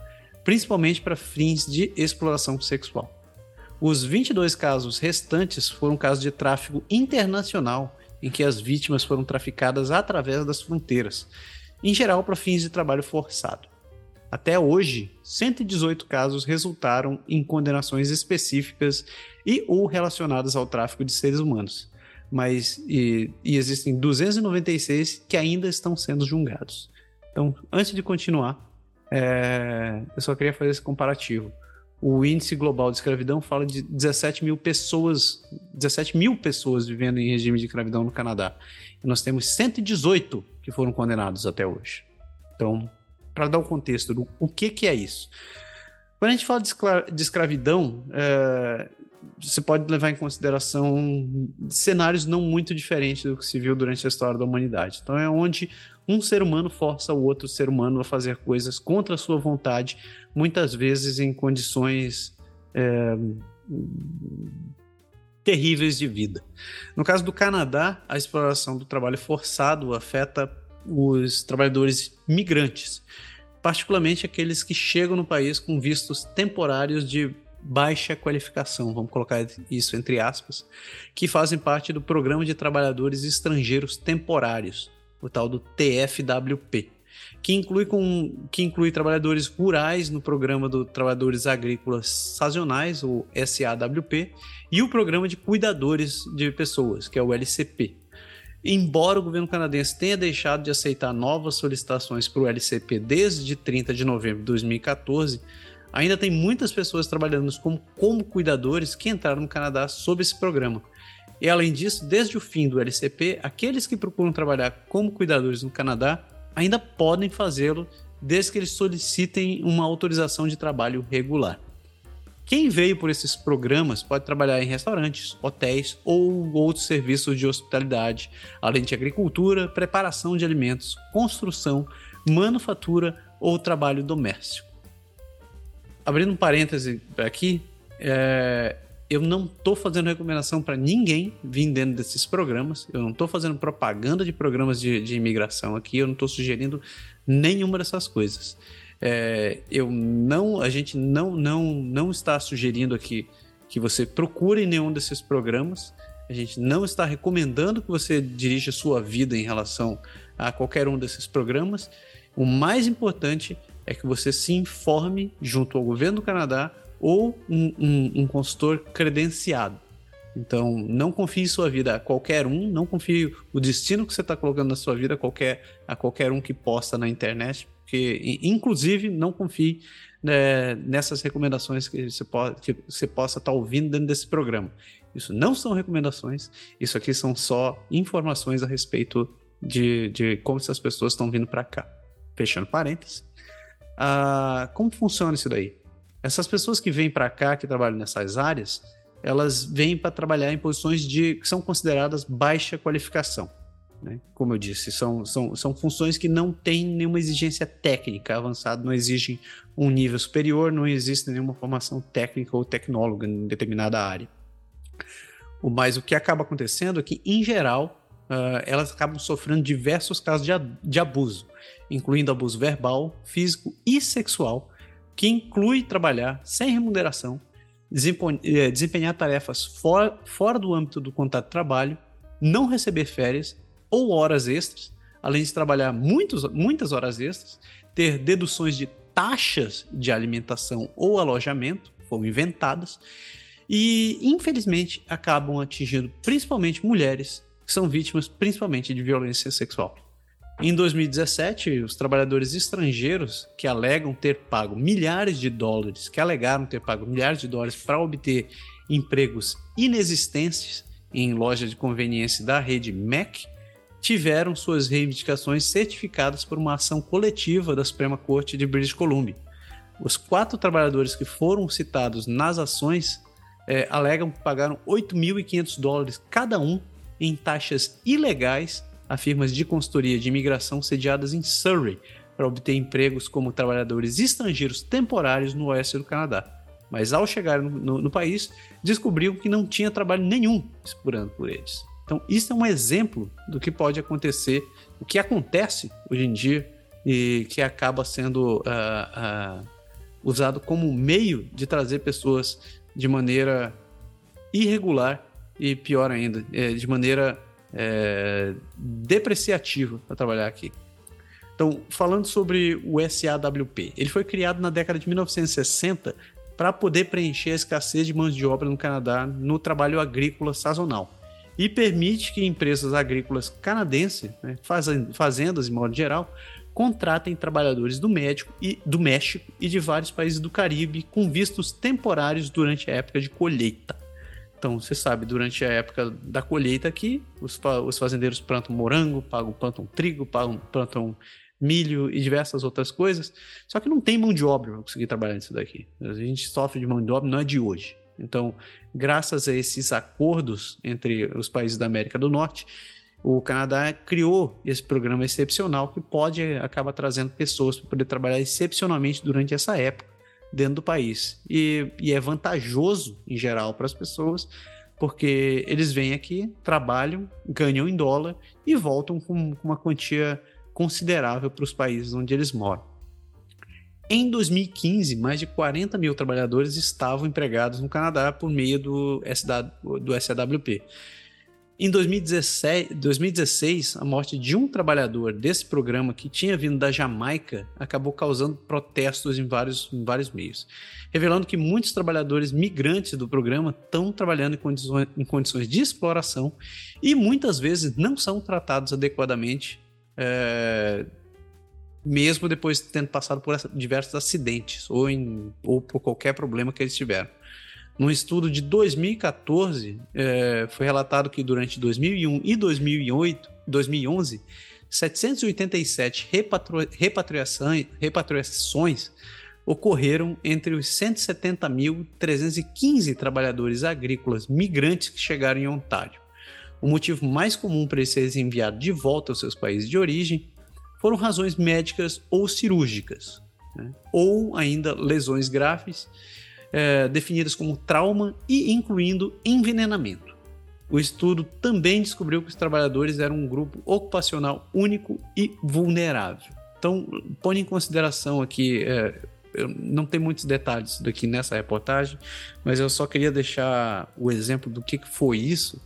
principalmente para fins de exploração sexual. Os 22 casos restantes foram casos de tráfico internacional, em que as vítimas foram traficadas através das fronteiras, em geral para fins de trabalho forçado. Até hoje, 118 casos resultaram em condenações específicas e ou relacionadas ao tráfico de seres humanos, mas e, e existem 296 que ainda estão sendo julgados. Então, antes de continuar, é, eu só queria fazer esse comparativo. o índice global de escravidão fala de 17 mil pessoas, 17 mil pessoas vivendo em regime de escravidão no Canadá. E nós temos 118 que foram condenados até hoje. Então, para dar o um contexto o que, que é isso. Quando a gente fala de, escravidão, é, você pode levar em consideração cenários não muito diferentes do que se viu durante a história da humanidade. Então, é onde um ser humano força o outro ser humano a fazer coisas contra a sua vontade, muitas vezes em condições é, terríveis de vida. No caso do Canadá, a exploração do trabalho forçado afeta os trabalhadores migrantes, particularmente aqueles que chegam no país com vistos temporários de baixa qualificação, vamos colocar isso entre aspas, que fazem parte do Programa de Trabalhadores Estrangeiros Temporários, o tal do TFWP, que inclui, com, que inclui trabalhadores rurais no Programa do Trabalhadores Agrícolas Sazonais, o SAWP, e o Programa de Cuidadores de Pessoas, que é o LCP. Embora o governo canadense tenha deixado de aceitar novas solicitações para o LCP desde 30 de novembro de 2014, ainda tem muitas pessoas trabalhando como, como cuidadores que entraram no Canadá sob esse programa. E além disso, desde o fim do LCP, aqueles que procuram trabalhar como cuidadores no Canadá ainda podem fazê-lo desde que eles solicitem uma autorização de trabalho regular. Quem veio por esses programas pode trabalhar em restaurantes, hotéis ou outros serviços de hospitalidade, além de agricultura, preparação de alimentos, construção, manufatura ou trabalho doméstico. Abrindo um parêntese aqui, é, eu não estou fazendo recomendação para ninguém vir desses programas, eu não estou fazendo propaganda de programas de, de imigração aqui, eu não estou sugerindo nenhuma dessas coisas. É, eu não, a gente não, não, não está sugerindo aqui que você procure nenhum desses programas. A gente não está recomendando que você dirija sua vida em relação a qualquer um desses programas. O mais importante é que você se informe junto ao governo do Canadá ou um, um, um consultor credenciado. Então, não confie sua vida a qualquer um, não confie o destino que você está colocando na sua vida a qualquer, a qualquer um que posta na internet, porque, inclusive, não confie né, nessas recomendações que você, pode, que você possa estar tá ouvindo dentro desse programa. Isso não são recomendações, isso aqui são só informações a respeito de, de como essas pessoas estão vindo para cá. Fechando parênteses. Ah, como funciona isso daí? Essas pessoas que vêm para cá, que trabalham nessas áreas, elas vêm para trabalhar em posições de que são consideradas baixa qualificação. Né? Como eu disse, são, são, são funções que não têm nenhuma exigência técnica avançada, não exigem um nível superior, não existe nenhuma formação técnica ou tecnóloga em determinada área. Mas o que acaba acontecendo é que, em geral, uh, elas acabam sofrendo diversos casos de, de abuso, incluindo abuso verbal, físico e sexual, que inclui trabalhar sem remuneração, eh, desempenhar tarefas fora, do âmbito do contrato de trabalho, não receber férias ou horas extras, além de trabalhar muitos, muitas horas extras, ter deduções de taxas de alimentação ou alojamento, foram inventadas, e infelizmente acabam atingindo principalmente mulheres que são vítimas principalmente de violência sexual. Em 2017, os trabalhadores estrangeiros que alegam ter pago milhares de dólares, que alegaram ter pago milhares de dólares para obter empregos inexistentes em lojas de conveniência da rede MEC, tiveram suas reivindicações certificadas por uma ação coletiva da Suprema Corte de British Columbia. Os quatro trabalhadores que foram citados nas ações é, alegam que pagaram 8.500 dólares cada um em taxas ilegais a firmas de consultoria de imigração sediadas em Surrey para obter empregos como trabalhadores estrangeiros temporários no oeste do Canadá. Mas ao chegar no, no, no país, descobriram que não tinha trabalho nenhum explorando por eles. Então, isso é um exemplo do que pode acontecer, o que acontece hoje em dia e que acaba sendo uh, uh, usado como meio de trazer pessoas de maneira irregular e pior ainda, é, de maneira é, depreciativo para trabalhar aqui. Então, falando sobre o SAWP, ele foi criado na década de 1960 para poder preencher a escassez de mão de obra no Canadá no trabalho agrícola sazonal e permite que empresas agrícolas canadenses, né, fazendas em modo geral, contratem trabalhadores do, México e, do México e de vários países do Caribe com vistos temporários durante a época de colheita. Então, você sabe, durante a época da colheita aqui, os, os fazendeiros plantam morango, pagam, plantam trigo, pagam, plantam milho e diversas outras coisas. Só que não tem mão de obra para conseguir trabalhar nisso daqui. A gente sofre de mão de obra, não é de hoje. Então, graças a esses acordos entre os países da América do Norte, o Canadá criou esse programa excepcional que pode acabar trazendo pessoas para poder trabalhar excepcionalmente durante essa época dentro do país. E, e é vantajoso, em geral, para as pessoas, porque eles vêm aqui, trabalham, ganham em dólar e voltam com, com uma quantia considerável para os países onde eles moram. Em 2015, mais de 40 mil trabalhadores estavam empregados no Canadá por meio do, SW, do SAWP. Em 2016, 2016, a morte de um trabalhador desse programa que tinha vindo da Jamaica acabou causando protestos em vários, em vários meios, revelando que muitos trabalhadores migrantes do programa estão trabalhando em condições, em condições de exploração e muitas vezes não são tratados adequadamente, é, mesmo depois de tendo passado por diversos acidentes ou, em, ou por qualquer problema que eles tiveram. Num estudo de 2014, é, foi relatado que durante 2001 e 2008, 2011, 787 repatri repatriações, repatriações ocorreram entre os 170.315 trabalhadores agrícolas migrantes que chegaram em Ontário. O motivo mais comum para eles serem enviados de volta aos seus países de origem foram razões médicas ou cirúrgicas, né? ou ainda lesões graves é, definidas como trauma e incluindo envenenamento. O estudo também descobriu que os trabalhadores eram um grupo ocupacional único e vulnerável. Então, põe em consideração aqui, é, não tem muitos detalhes daqui nessa reportagem, mas eu só queria deixar o exemplo do que, que foi isso.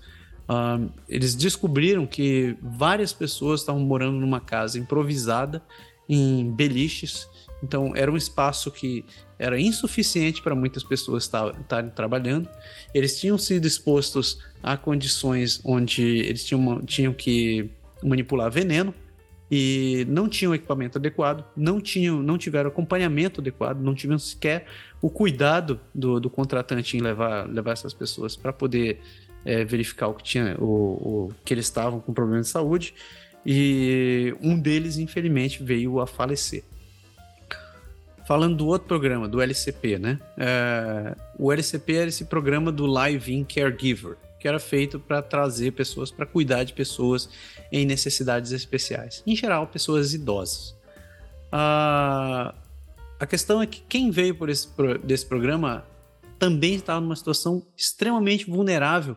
Uh, eles descobriram que várias pessoas estavam morando numa casa improvisada em beliches então, era um espaço que era insuficiente para muitas pessoas estarem trabalhando. Eles tinham sido expostos a condições onde eles tinham, tinham que manipular veneno e não tinham equipamento adequado, não tinham, não tiveram acompanhamento adequado, não tiveram sequer o cuidado do, do contratante em levar, levar essas pessoas para poder é, verificar o que tinha, o, o, que eles estavam com problema de saúde. E um deles, infelizmente, veio a falecer. Falando do outro programa, do LCP, né? É, o LCP era esse programa do Live-In Caregiver, que era feito para trazer pessoas para cuidar de pessoas em necessidades especiais. Em geral, pessoas idosas. a questão é que quem veio por esse, desse programa também estava numa situação extremamente vulnerável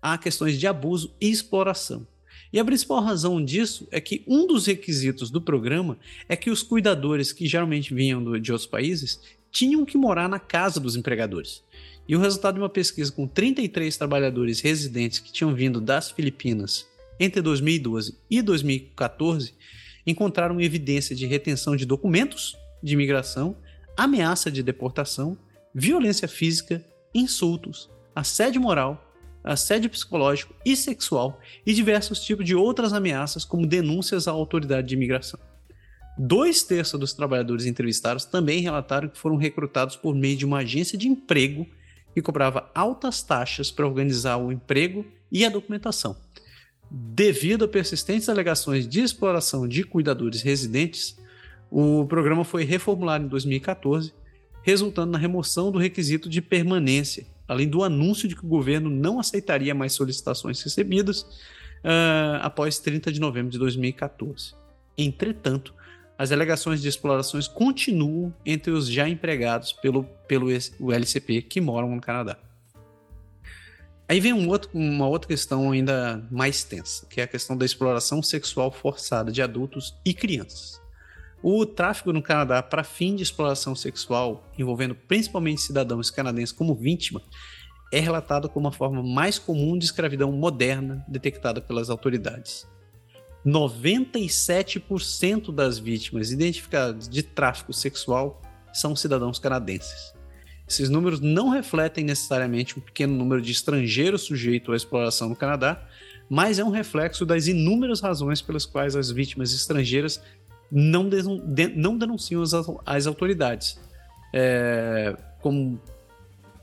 a questões de abuso e exploração. E a principal razão disso é que um dos requisitos do programa é que os cuidadores que geralmente vinham do, de outros países tinham que morar na casa dos empregadores. E o resultado de uma pesquisa com 33 trabalhadores residentes que tinham vindo das Filipinas entre 2012 e 2014 encontraram evidência de retenção de documentos de imigração, ameaça de deportação, violência física, insultos, assédio moral assédio psicológico e sexual e diversos tipos de outras ameaças, como denúncias à autoridade de imigração. Dois terços dos trabalhadores entrevistados também relataram que foram recrutados por meio de uma agência de emprego que cobrava altas taxas para organizar o emprego e a documentação. Devido a persistentes alegações de exploração de cuidadores residentes, o programa foi reformulado em 2014, resultando na remoção do requisito de permanência além do anúncio de que o governo não aceitaria mais solicitações recebidas uh, após 30 de novembro de 2014. Entretanto, as alegações de explorações continuam entre os já empregados pelo, pelo LCP que moram no Canadá. Aí vem um outro, uma outra questão ainda mais tensa, que é a questão da exploração sexual forçada de adultos e crianças. O tráfico no Canadá para fim de exploração sexual, envolvendo principalmente cidadãos canadenses como vítima, é relatado como a forma mais comum de escravidão moderna detectada pelas autoridades. 97% das vítimas identificadas de tráfico sexual são cidadãos canadenses. Esses números não refletem necessariamente um pequeno número de estrangeiros sujeitos à exploração no Canadá, mas é um reflexo das inúmeras razões pelas quais as vítimas estrangeiras não, não denunciam as, as autoridades. É, como,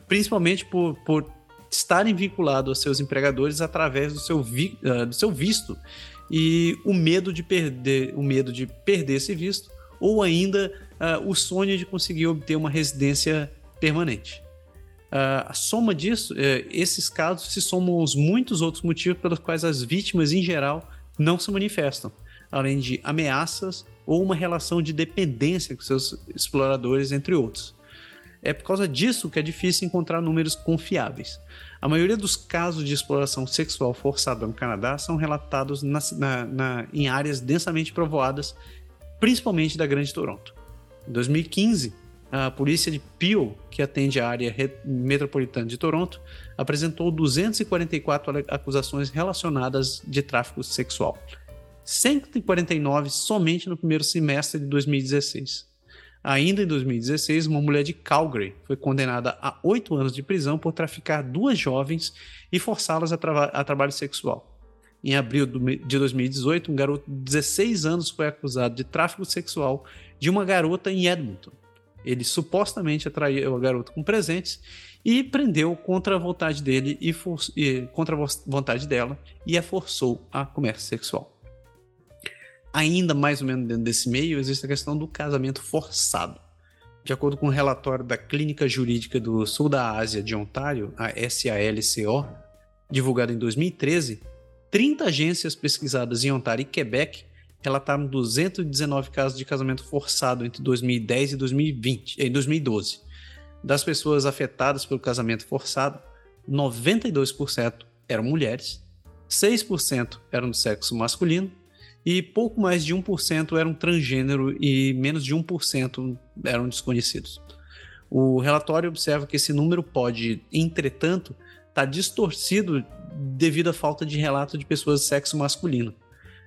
principalmente por, por estarem vinculados aos seus empregadores através do seu, vi, uh, do seu visto e o medo de perder o medo de perder esse visto ou ainda uh, o sonho de conseguir obter uma residência permanente. Uh, a soma disso, uh, esses casos se somam aos muitos outros motivos pelos quais as vítimas, em geral, não se manifestam, além de ameaças ou uma relação de dependência com seus exploradores, entre outros. É por causa disso que é difícil encontrar números confiáveis. A maioria dos casos de exploração sexual forçada no Canadá são relatados na, na, na, em áreas densamente povoadas, principalmente da Grande Toronto. Em 2015, a polícia de Peel, que atende a área metropolitana de Toronto, apresentou 244 acusações relacionadas de tráfico sexual. 149 somente no primeiro semestre de 2016. Ainda em 2016, uma mulher de Calgary foi condenada a oito anos de prisão por traficar duas jovens e forçá-las a, tra a, trabalho sexual. Em abril de 2018, um garoto de 16 anos foi acusado de tráfico sexual de uma garota em Edmonton. Ele supostamente atraiu a garota com presentes e prendeu contra a vontade dele e, e contra a vontade dela e a forçou a comércio sexual. Ainda mais ou menos dentro desse meio existe a questão do casamento forçado. De acordo com o um relatório da Clínica Jurídica do Sul da Ásia de Ontário, a SALCO, divulgado em 2013, 30 agências pesquisadas em Ontário e Quebec relataram 219 casos de casamento forçado entre 2010 e 2020, em 2012. Das pessoas afetadas pelo casamento forçado, 92% eram mulheres, 6% eram do sexo masculino e pouco mais de 1% eram transgênero e menos de 1% eram desconhecidos. O relatório observa que esse número pode, entretanto, estar tá distorcido devido à falta de relato de pessoas de sexo masculino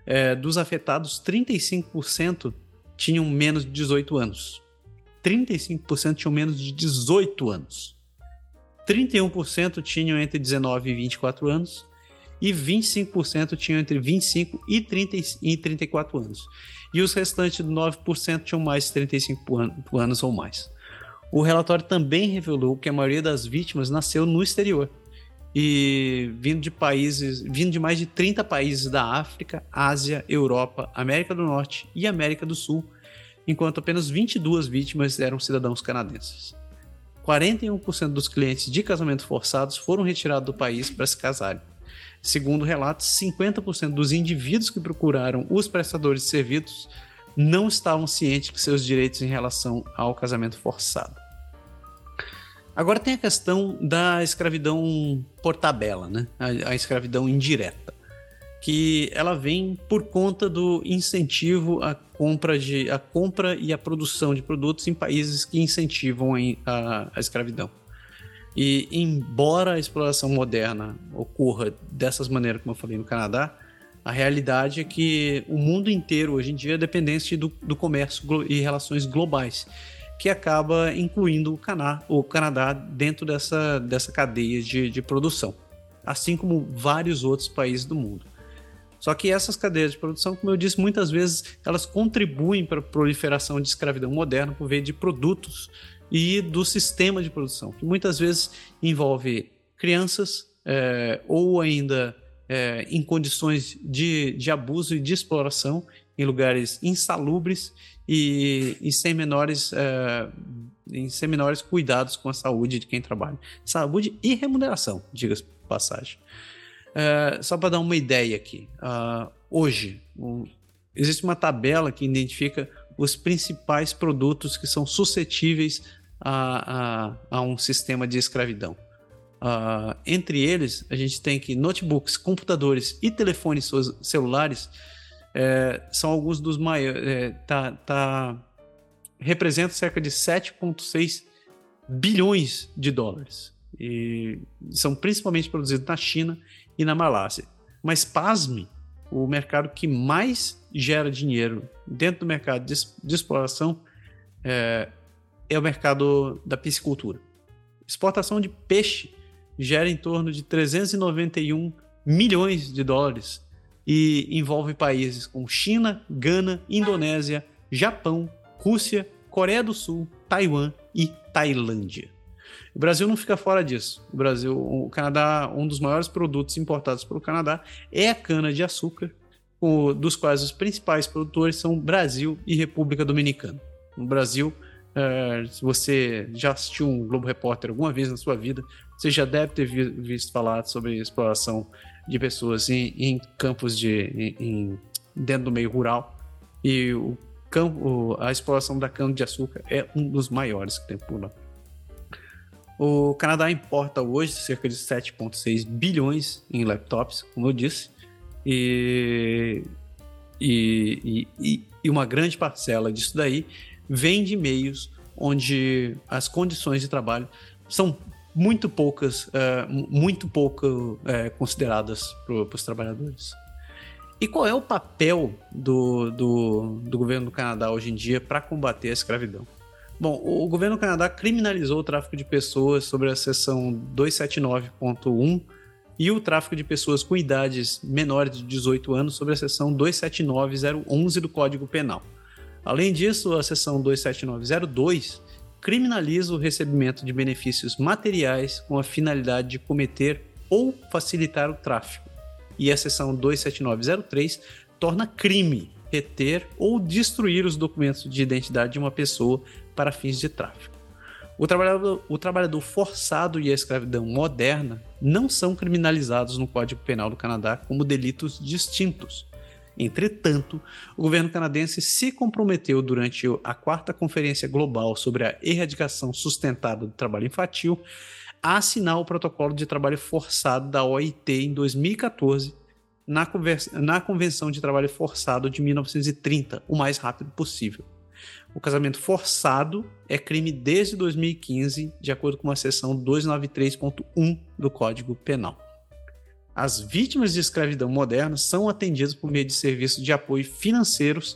é, dos afetados, 35% tinham menos de 18 anos. 35% tinham menos de 18 anos. 31% tinham entre 19 e 24 anos. E 25% tinham entre 25 e, 30, e 34 anos. E os restantes 9% tinham mais de 35 anos ou mais. O relatório também revelou que a maioria das vítimas nasceu no exterior e vindo de países, vindo de mais de 30 países da África, Ásia, Europa, América do Norte e América do Sul, enquanto apenas 22 vítimas eram cidadãos canadenses. 41% dos clientes de casamento forçados foram retirados do país para se casarem. Segundo relatos, 50% dos indivíduos que procuraram os prestadores de serviços não estavam cientes de seus direitos em relação ao casamento forçado. Agora tem a questão da escravidão por tabela, né? A, a, escravidão indireta, que ela vem por conta do incentivo à compra, de, à compra e à produção de produtos em países que incentivam a, a escravidão. E embora a exploração moderna ocorra dessas maneiras, como eu falei no Canadá, a realidade é que o mundo inteiro hoje em dia é dependente do, do comércio e relações globais que acaba incluindo o, o Canadá dentro dessa, dessa cadeia de, de produção, assim como vários outros países do mundo. Só que essas cadeias de produção, como eu disse, muitas vezes elas contribuem para a proliferação de escravidão moderna por meio de produtos e do sistema de produção, que muitas vezes envolve crianças é, ou ainda é, em condições de, de abuso e de exploração em lugares insalubres e, e sem menores é, sem menores cuidados com a saúde de quem trabalha. Saúde e remuneração, diga-se passagem. É, só para dar uma ideia aqui, uh, hoje um, existe uma tabela que identifica os principais produtos que são suscetíveis a, a, a um sistema de escravidão. Uh, entre eles, a gente tem que notebooks, computadores e telefones celulares é, são alguns dos maiores. É, tá, tá, representa cerca de 7,6 bilhões de dólares. E são principalmente produzidos na China e na Malásia. Mas pasme, o mercado que mais gera dinheiro dentro do mercado de, de exploração é, é, o mercado da piscicultura. Exportação de peixe gera em torno de 391 milhões de dólares e envolve países como China, Gana, Indonésia, Japão, Rússia, Coreia do Sul, Taiwan e Tailândia. O Brasil não fica fora disso. O Brasil, o Canadá, um dos maiores produtos importados pelo Canadá é a cana de açúcar, dos quais os principais produtores são Brasil e República Dominicana. No Brasil, é, se você já assistiu um Globo Repórter alguma vez na sua vida, você já deve ter visto falar sobre exploração de pessoas em, em campos de em, dentro do meio rural e o campo, a exploração da cana de açúcar é um dos maiores que tem por lá. O Canadá importa hoje cerca de 7,6 bilhões em laptops, como eu disse, e, e, e, e uma grande parcela disso daí vem de meios onde as condições de trabalho são muito poucas, uh, muito pouco uh, consideradas para os trabalhadores. E qual é o papel do, do, do governo do Canadá hoje em dia para combater a escravidão? Bom, o governo do Canadá criminalizou o tráfico de pessoas sobre a seção 279.1 e o tráfico de pessoas com idades menores de 18 anos sobre a seção 279.011 do Código Penal. Além disso, a seção 27902 criminaliza o recebimento de benefícios materiais com a finalidade de cometer ou facilitar o tráfico. E a seção 27903 torna crime reter ou destruir os documentos de identidade de uma pessoa para fins de tráfico. O trabalhador, o trabalhador forçado e a escravidão moderna não são criminalizados no Código Penal do Canadá como delitos distintos. Entretanto, o governo canadense se comprometeu durante a quarta Conferência Global sobre a Erradicação Sustentada do Trabalho Infantil a assinar o Protocolo de Trabalho Forçado da OIT em 2014 na, na Convenção de Trabalho Forçado de 1930, o mais rápido possível. O casamento forçado é crime desde 2015, de acordo com a seção 293.1 do Código Penal. As vítimas de escravidão moderna são atendidas por meio de serviços de apoio financeiros,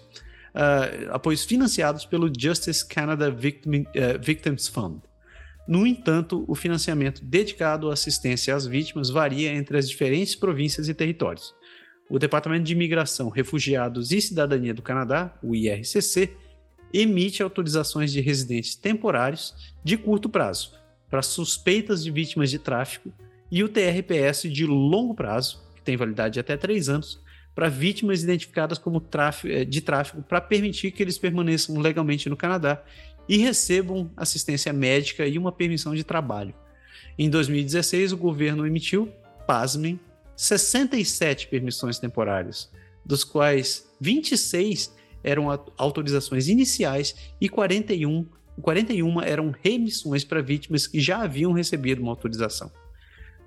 uh, apoios financiados pelo Justice Canada Victim, uh, Victims Fund. No entanto, o financiamento dedicado à assistência às vítimas varia entre as diferentes províncias e territórios. O Departamento de Imigração, Refugiados e Cidadania do Canadá, o IRCC, emite autorizações de residentes temporários de curto prazo para suspeitas de vítimas de tráfico e o TRPS de longo prazo, que tem validade de até três anos, para vítimas identificadas como tráfico, eh, de tráfico para permitir que eles permaneçam legalmente no Canadá e recebam assistência médica e uma permissão de trabalho. Em 2016, o governo emitiu, pasmem, 67 permissões temporárias, dos quais 26 eram autorizações iniciais e 41, 41 eram remissões para vítimas que já haviam recebido uma autorização.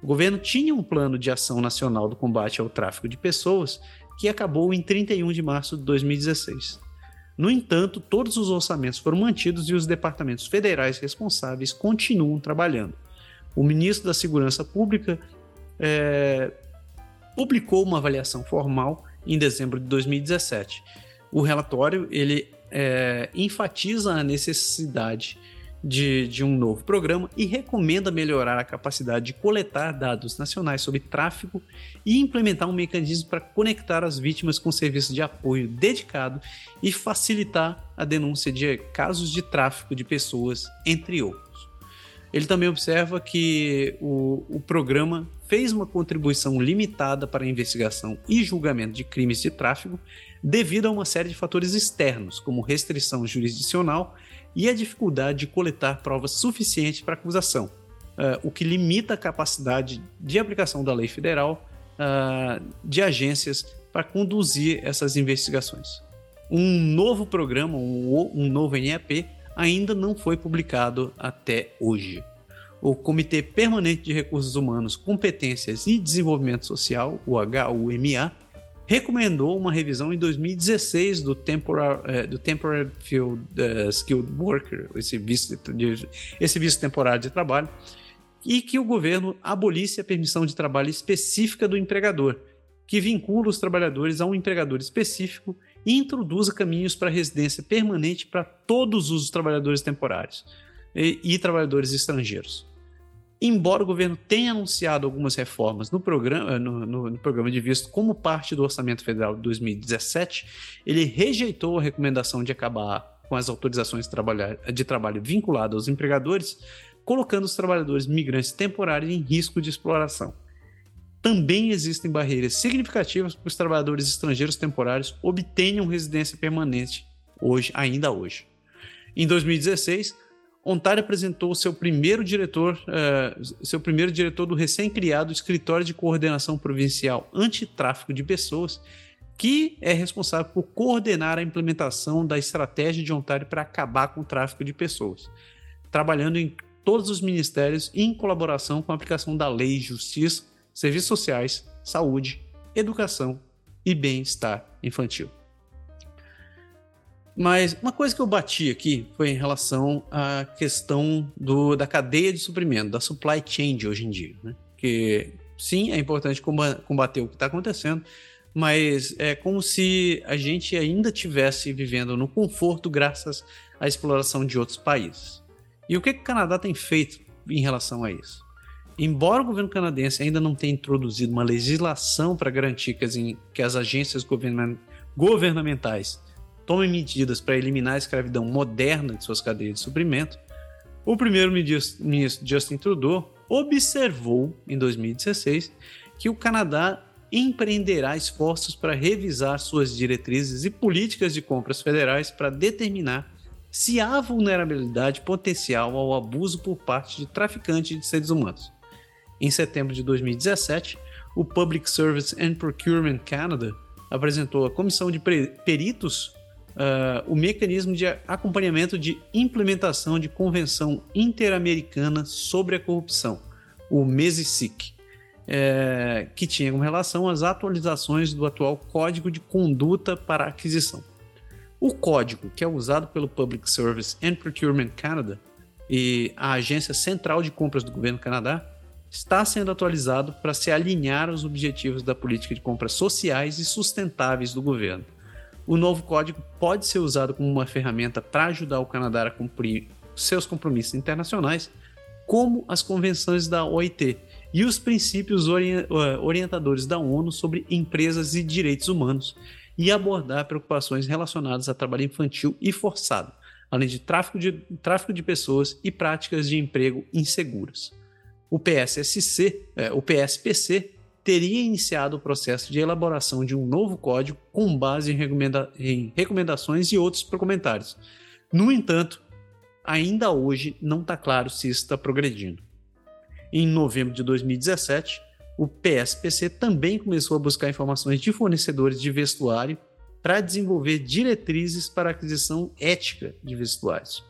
O governo tinha um plano de ação nacional do combate ao tráfico de pessoas que acabou em 31 de março de 2016. No entanto, todos os orçamentos foram mantidos e os departamentos federais responsáveis continuam trabalhando. O ministro da Segurança Pública é, publicou uma avaliação formal em dezembro de 2017 o relatório ele é, enfatiza a necessidade de, de, um novo programa e recomenda melhorar a capacidade de coletar dados nacionais sobre tráfico e implementar um mecanismo para conectar as vítimas com serviços de apoio dedicado e facilitar a denúncia de casos de tráfico de pessoas, entre outros. Ele também observa que o, o programa fez uma contribuição limitada para a investigação e julgamento de crimes de tráfico devido a uma série de fatores externos, como restrição jurisdicional e a dificuldade de coletar provas suficientes para acusação, uh, o que limita a capacidade de aplicação da lei federal uh, de agências para conduzir essas investigações. Um novo programa, um, um novo NEP, ainda não foi publicado até hoje. O Comitê Permanente de Recursos Humanos, Competências e Desenvolvimento Social, o HUMA, recomendou uma revisão em 2016 do Temporary, uh, do temporary Field uh, Skilled Worker, esse visto, de, esse visto temporário de trabalho, e que o governo abolisse a permissão de trabalho específica do empregador, que vincula os trabalhadores a um empregador específico e introduza caminhos para residência permanente para todos os trabalhadores temporários e, e trabalhadores estrangeiros. Embora o governo tenha anunciado algumas reformas no programa, no, no, no, programa de visto como parte do Orçamento Federal de 2017, ele rejeitou a recomendação de acabar com as autorizações de, de trabalho vinculadas aos empregadores, colocando os trabalhadores migrantes temporários em risco de exploração. Também existem barreiras significativas para os trabalhadores estrangeiros temporários obtenham residência permanente hoje, ainda hoje. Em 2016, Ontário apresentou seu primeiro diretor, uh, seu primeiro diretor do recém-criado Escritório de Coordenação Provincial Antitráfico de Pessoas, que é responsável por coordenar a implementação da estratégia de Ontário para acabar com o tráfico de pessoas, trabalhando em todos os ministérios em colaboração com a aplicação da lei, justiça, serviços sociais, saúde, educação e bem-estar infantil. Mas uma coisa que eu bati aqui foi em relação à questão do, da cadeia de suprimento, da supply chain de hoje em dia. Né? Que sim, é importante combater o que está acontecendo, mas é como se a gente ainda tivesse vivendo no conforto graças à exploração de outros países. E o que, que o Canadá tem feito em relação a isso? Embora o governo canadense ainda não tenha introduzido uma legislação para garantir que as, que as agências governamentais tome medidas para eliminar a escravidão moderna de suas cadeias de suprimento, o primeiro-ministro Justin Trudeau observou em 2016 que o Canadá empreenderá esforços para revisar suas diretrizes e políticas de compras federais para determinar se há vulnerabilidade potencial ao abuso por parte de traficantes de seres humanos. Em setembro de 2017, o Public Service and Procurement Canada apresentou à Comissão de Peritos uh, o mecanismo de acompanhamento de implementação de Convenção Interamericana sobre a Corrupção, o MESICIC, é, que tinha como relação as atualizações do atual Código de Conduta para Aquisição. O código, que é usado pelo Public Service and Procurement Canada e a Agência Central de Compras do Governo do Canadá, está sendo atualizado para se alinhar aos objetivos da política de compras sociais e sustentáveis do governo o novo código pode ser usado como uma ferramenta para ajudar o Canadá a cumprir seus compromissos internacionais, como as convenções da OIT e os princípios orientadores da ONU sobre empresas e direitos humanos, e abordar preocupações relacionadas a trabalho infantil e forçado, além de tráfico de, tráfico de pessoas e práticas de emprego inseguras. O PSSC, é, o PSPC teria iniciado o processo de elaboração de um novo código com base em, recomenda em recomendações e outros comentários. No entanto, ainda hoje não está claro se está progredindo. Em novembro de 2017, o PSPC também começou a buscar informações de fornecedores de vestuário para desenvolver diretrizes para aquisição ética de vestuários.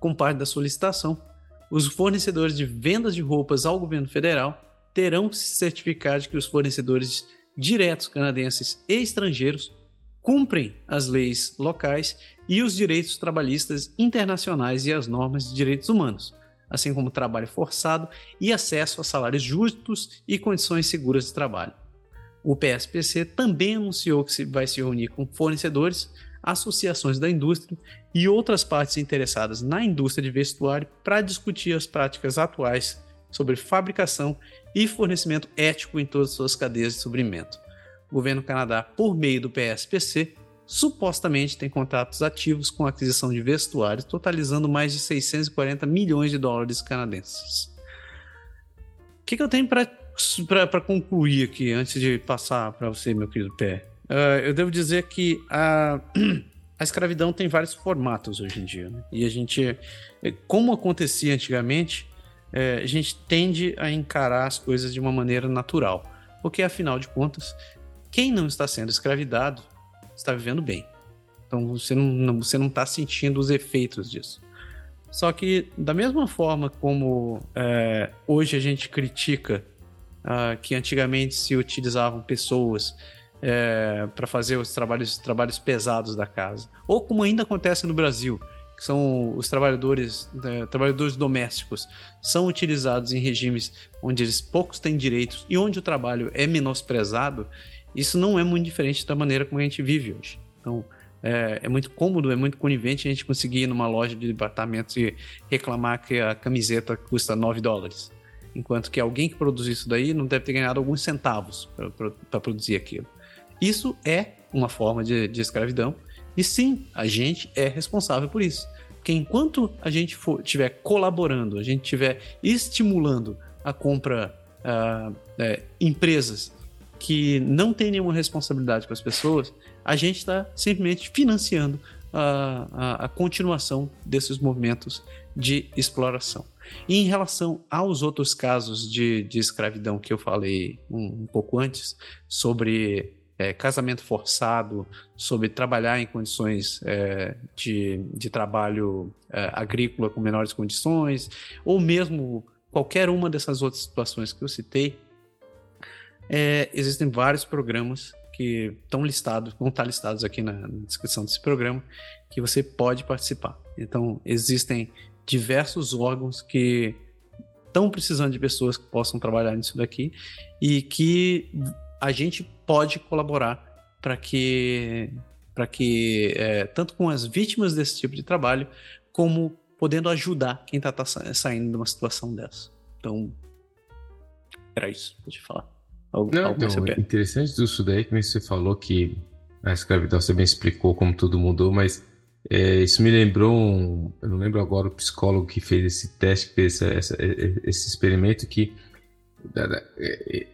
Com parte da solicitação, os fornecedores de vendas de roupas ao governo federal terão se certificar de que os fornecedores diretos canadenses e estrangeiros cumprem as leis locais e os direitos trabalhistas internacionais e as normas de direitos humanos, assim como trabalho forçado e acesso a salários justos e condições seguras de trabalho. O PSPC também anunciou que vai se reunir com fornecedores, associações da indústria e outras partes interessadas na indústria de vestuário para discutir as práticas atuais sobre fabricação e fornecimento ético em todas as suas cadeias de suprimento. O governo do Canadá, por meio do PSPC, supostamente tem contratos ativos com aquisição de vestuários, totalizando mais de 640 milhões de dólares canadenses. O que, que eu tenho para concluir aqui, antes de passar para você, meu querido Pé? Uh, eu devo dizer que a, a escravidão tem vários formatos hoje em dia. Né? E a gente, como acontecia antigamente, é, a gente tende a encarar as coisas de uma maneira natural. Porque, afinal de contas, quem não está sendo escravidado está vivendo bem. Então você não está não, tá sentindo os efeitos disso. Só que, da mesma forma como é, hoje a gente critica uh, que antigamente se utilizavam pessoas é, para fazer os trabalhos, trabalhos pesados da casa, ou como ainda acontece no Brasil, são os trabalhadores, né, trabalhadores domésticos, são utilizados em regimes onde eles poucos têm direitos e onde o trabalho é menosprezado, isso não é muito diferente da maneira como a gente vive hoje. Então, é, é, muito cômodo, é muito conivente a gente conseguir ir numa loja de departamentos e reclamar que a camiseta custa 9 dólares. Enquanto que alguém que produz isso daí não deve ter ganhado alguns centavos para produzir aquilo. Isso é uma forma de, de escravidão. E sim, a gente é responsável por isso. Porque enquanto a gente estiver colaborando, a gente estiver estimulando a compra uh, é, empresas que não têm nenhuma responsabilidade com as pessoas, a gente está simplesmente financiando a, a, a, continuação desses movimentos de exploração. E em relação aos outros casos de, de escravidão que eu falei um, um pouco antes, sobre é, casamento forçado, sobre trabalhar em condições é, de, de trabalho é, agrícola com menores condições, ou mesmo qualquer uma dessas outras situações que eu citei, é, existem vários programas que estão listados, vão estar listados aqui na, na descrição desse programa, que você pode participar. Então, existem diversos órgãos que estão precisando de pessoas que possam trabalhar nisso daqui e que a gente pode colaborar para que, para que é, tanto com as vítimas desse tipo de trabalho, como podendo ajudar quem está tá saindo de uma situação dessa. Então, era isso que eu te falar. Algo, Não, algo então, interessante disso daí que você falou que a escravidão você bem explicou como tudo mudou, mas é, isso me lembrou, um, eu não lembro agora o psicólogo que fez esse teste, que fez essa, essa, esse experimento que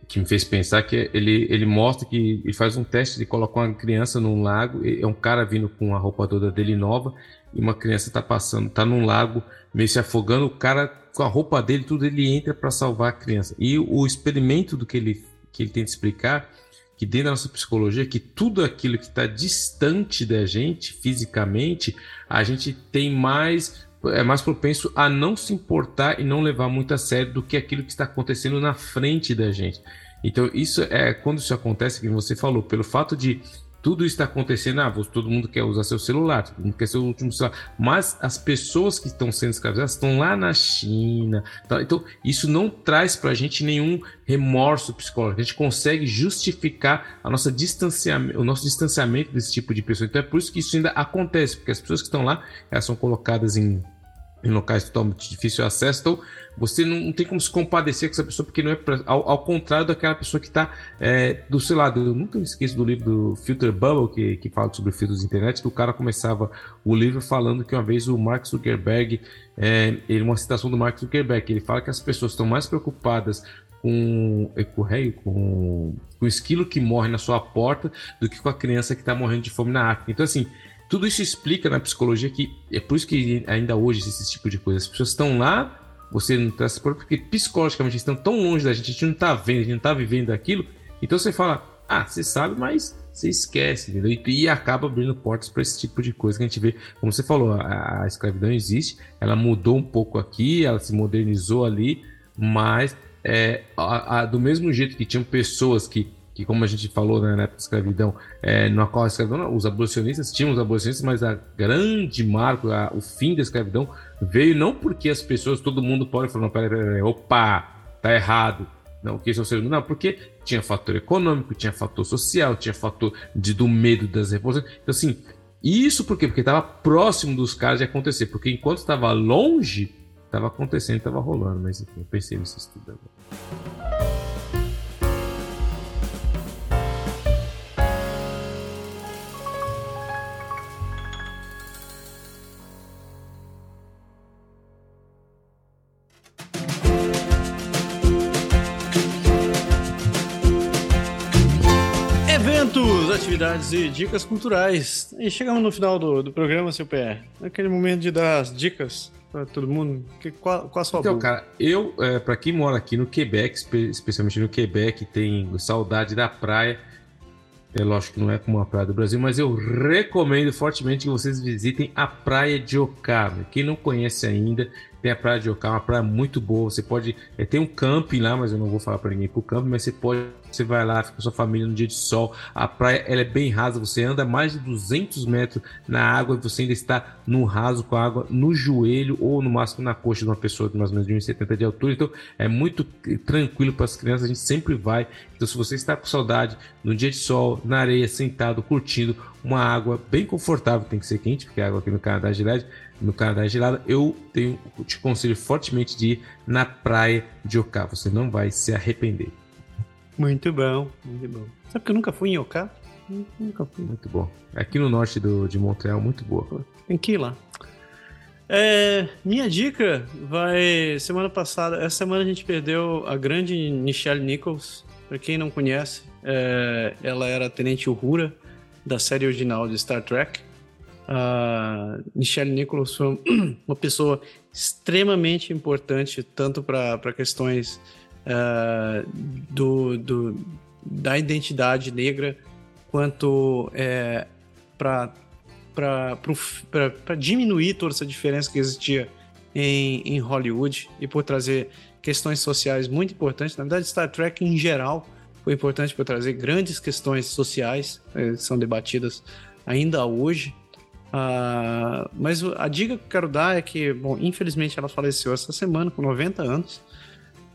que me fez pensar que ele, ele mostra que ele faz um teste de colocar uma criança num lago, é um cara vindo com a roupa toda dele nova e uma criança está passando, está num lago meio se afogando, o cara com a roupa dele tudo ele entra para salvar a criança. E o experimento do que ele que ele tenta explicar que dentro da nossa psicologia, que tudo aquilo que está distante da gente fisicamente, a gente tem mais é mais propenso a não se importar e não levar muito a sério do que aquilo que está acontecendo na frente da gente. Então, isso é quando isso acontece, que você falou, pelo fato de tudo está acontecendo, ah, todo mundo quer usar seu celular, todo mundo quer ser o último celular, mas as pessoas que estão sendo escravizadas estão lá na China, tá? então isso não traz para a gente nenhum remorso psicológico, a gente consegue justificar a nossa distanciamento, o nosso distanciamento desse tipo de pessoa, então é por isso que isso ainda acontece, porque as pessoas que estão lá, elas são colocadas em em locais totalmente difícil acesso, então você não, tem como se compadecer com essa pessoa, porque não é pra, ao, ao, contrário daquela pessoa que está é, do seu lado. Eu nunca me esqueço do livro do Filter Bubble, que, que fala sobre filtros de internet, que o cara começava o livro falando que uma vez o Mark Zuckerberg, é, ele, uma citação do Mark Zuckerberg, ele fala que as pessoas estão mais preocupadas com ecorreio, com, com o esquilo que morre na sua porta, do que com a criança que está morrendo de fome na África. Então, assim, tudo isso explica na psicologia que é por isso que ainda hoje existe esse tipo de coisa. As pessoas estão lá, você não está se porque psicologicamente estão tão longe da gente, a gente não está vendo, a gente não está vivendo aquilo. Então você fala, ah, você sabe, mas você esquece, entendeu? E, e acaba abrindo portas para esse tipo de coisa que a gente vê. Como você falou, a, a escravidão existe, ela mudou um pouco aqui, ela se modernizou ali, mas é, a, a, do mesmo jeito que tinham pessoas que que como a gente falou né, na época da escravidão, é, na qual a escravidão, os abolicionistas tinham os abolicionistas, mas a grande marco, a, o fim da escravidão veio não porque as pessoas, todo mundo pode falar, não, peraí, peraí, opa, tá errado, não, que isso é o não, porque tinha fator econômico, tinha fator social, tinha fator de, do medo das revoluções, então assim, isso por quê? Porque estava próximo dos caras de acontecer, porque enquanto estava longe, estava acontecendo, estava rolando, mas enfim, eu pensei nisso tudo agora. Atividades e dicas culturais. E chegamos no final do, do programa, seu pé. Naquele momento de dar as dicas para todo mundo. Que, qual, qual a sua Então, boa? cara, eu, é, para quem mora aqui no Quebec, especialmente no Quebec, tem saudade da praia. É lógico que não é como a praia do Brasil, mas eu recomendo fortemente que vocês visitem a praia de Okama. Quem não conhece ainda, Tem a praia de Ocá, uma praia muito boa. Você pode. É, tem um camping lá, mas eu não vou falar para ninguém pro camping, mas você pode. Você vai lá, fica com sua família no dia de sol. A praia ela é bem rasa, você anda mais de 200 metros na água e você ainda está no raso com a água no joelho ou no máximo na coxa de uma pessoa de mais ou menos de 1,70 de altura. Então é muito tranquilo para as crianças, a gente sempre vai. Então, se você está com saudade, no dia de sol, na areia, sentado, curtindo uma água bem confortável, tem que ser quente, porque a água aqui no Canadá é gelada no Canadá é gelada, eu tenho, te conselho fortemente de ir na praia de Oká. Você não vai se arrepender. Muito bom, muito bom. Sabe que eu nunca fui em Oká? Nunca fui. Muito bom. Aqui no norte do, de Montreal, muito boa. Tem que ir lá. É, minha dica vai. Semana passada, essa semana a gente perdeu a grande Michelle Nichols. Para quem não conhece, é, ela era a Tenente Uhura da série original de Star Trek a Michelle Nicholas foi uma pessoa extremamente importante, tanto para questões uh, do, do, da identidade negra, quanto é, para diminuir toda essa diferença que existia em, em Hollywood e por trazer questões sociais muito importantes. Na verdade, Star Trek em geral foi importante para trazer grandes questões sociais eh, que são debatidas ainda hoje. Uh, mas a dica que eu quero dar é que, bom, infelizmente ela faleceu essa semana com 90 anos,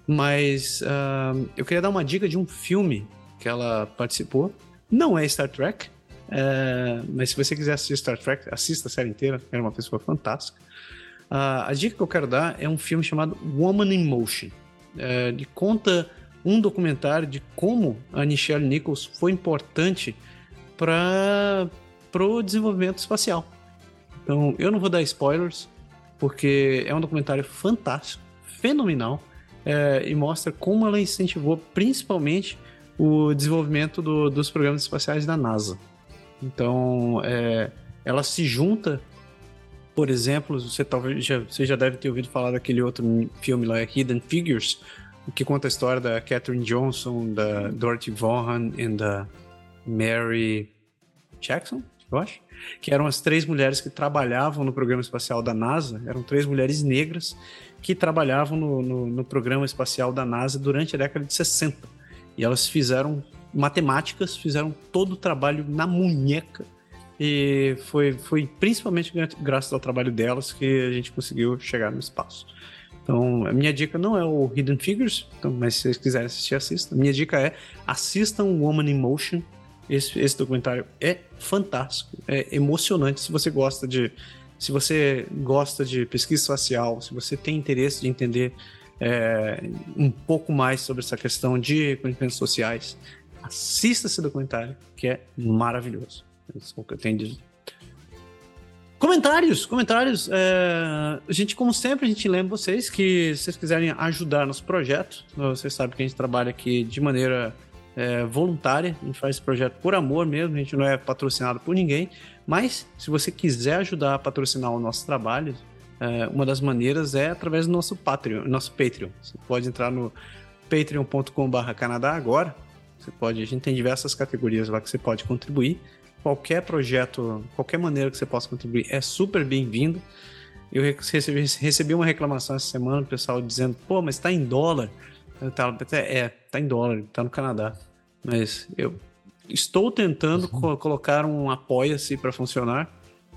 mas uh, eu queria dar uma dica de um filme que ela participou. Não é Star Trek, uh, mas se você quiser assistir Star Trek, assista a série inteira, era uma pessoa fantástica. a dica que eu quero dar é um filme chamado Woman in Motion. ele conta um documentário de como a Nichelle Nichols foi importante para pro desenvolvimento espacial. Então, eu não vou dar spoilers, porque é um documentário fantástico, fenomenal, é, e mostra como ela incentivou principalmente o desenvolvimento do, dos programas espaciais da NASA. Então, é, ela se junta, por exemplo, você talvez já, você já deve ter ouvido falar daquele outro filme lá, Hidden Figures, que conta a história da Katherine Johnson, da Dorothy Vaughan e da Mary Jackson eu acho, que eram as três mulheres que trabalhavam no programa espacial da NASA, eram três mulheres negras que trabalhavam no, no, no programa espacial da NASA durante a década de 60. E elas fizeram matemáticas, fizeram todo o trabalho na munheca. E foi, foi principalmente graças ao trabalho delas que a gente conseguiu chegar no espaço. Então, a minha dica não é o Hidden Figures, então, mas se vocês quiserem assistir, assistam. A minha dica é assistam Woman in Motion, esse, esse documentário é fantástico, é emocionante. Se você gosta de, se você gosta de pesquisa espacial, se você tem interesse de entender é, um pouco mais sobre essa questão de conhecimentos sociais, assista esse documentário, que é maravilhoso. É o que eu tenho de Comentários, comentários. É, a gente, como sempre, a gente lembra vocês que se vocês quiserem ajudar nosso projeto, vocês sabem que a gente trabalha aqui de maneira é, voluntária, a gente faz esse projeto por amor mesmo, a gente não é patrocinado por ninguém, mas se você quiser ajudar a patrocinar o nosso trabalho, é, uma das maneiras é através do nosso Patreon, nosso Patreon. Você pode entrar no patreon.com.br Canadá agora. Você pode, a gente tem diversas categorias lá que você pode contribuir. Qualquer projeto, qualquer maneira que você possa contribuir é super bem-vindo. Eu recebi, recebi uma reclamação essa semana, o pessoal dizendo, pô, mas está em dólar. Tá, é, tá em dólar, tá no Canadá. Mas eu estou tentando uhum. co colocar um apoia-se para funcionar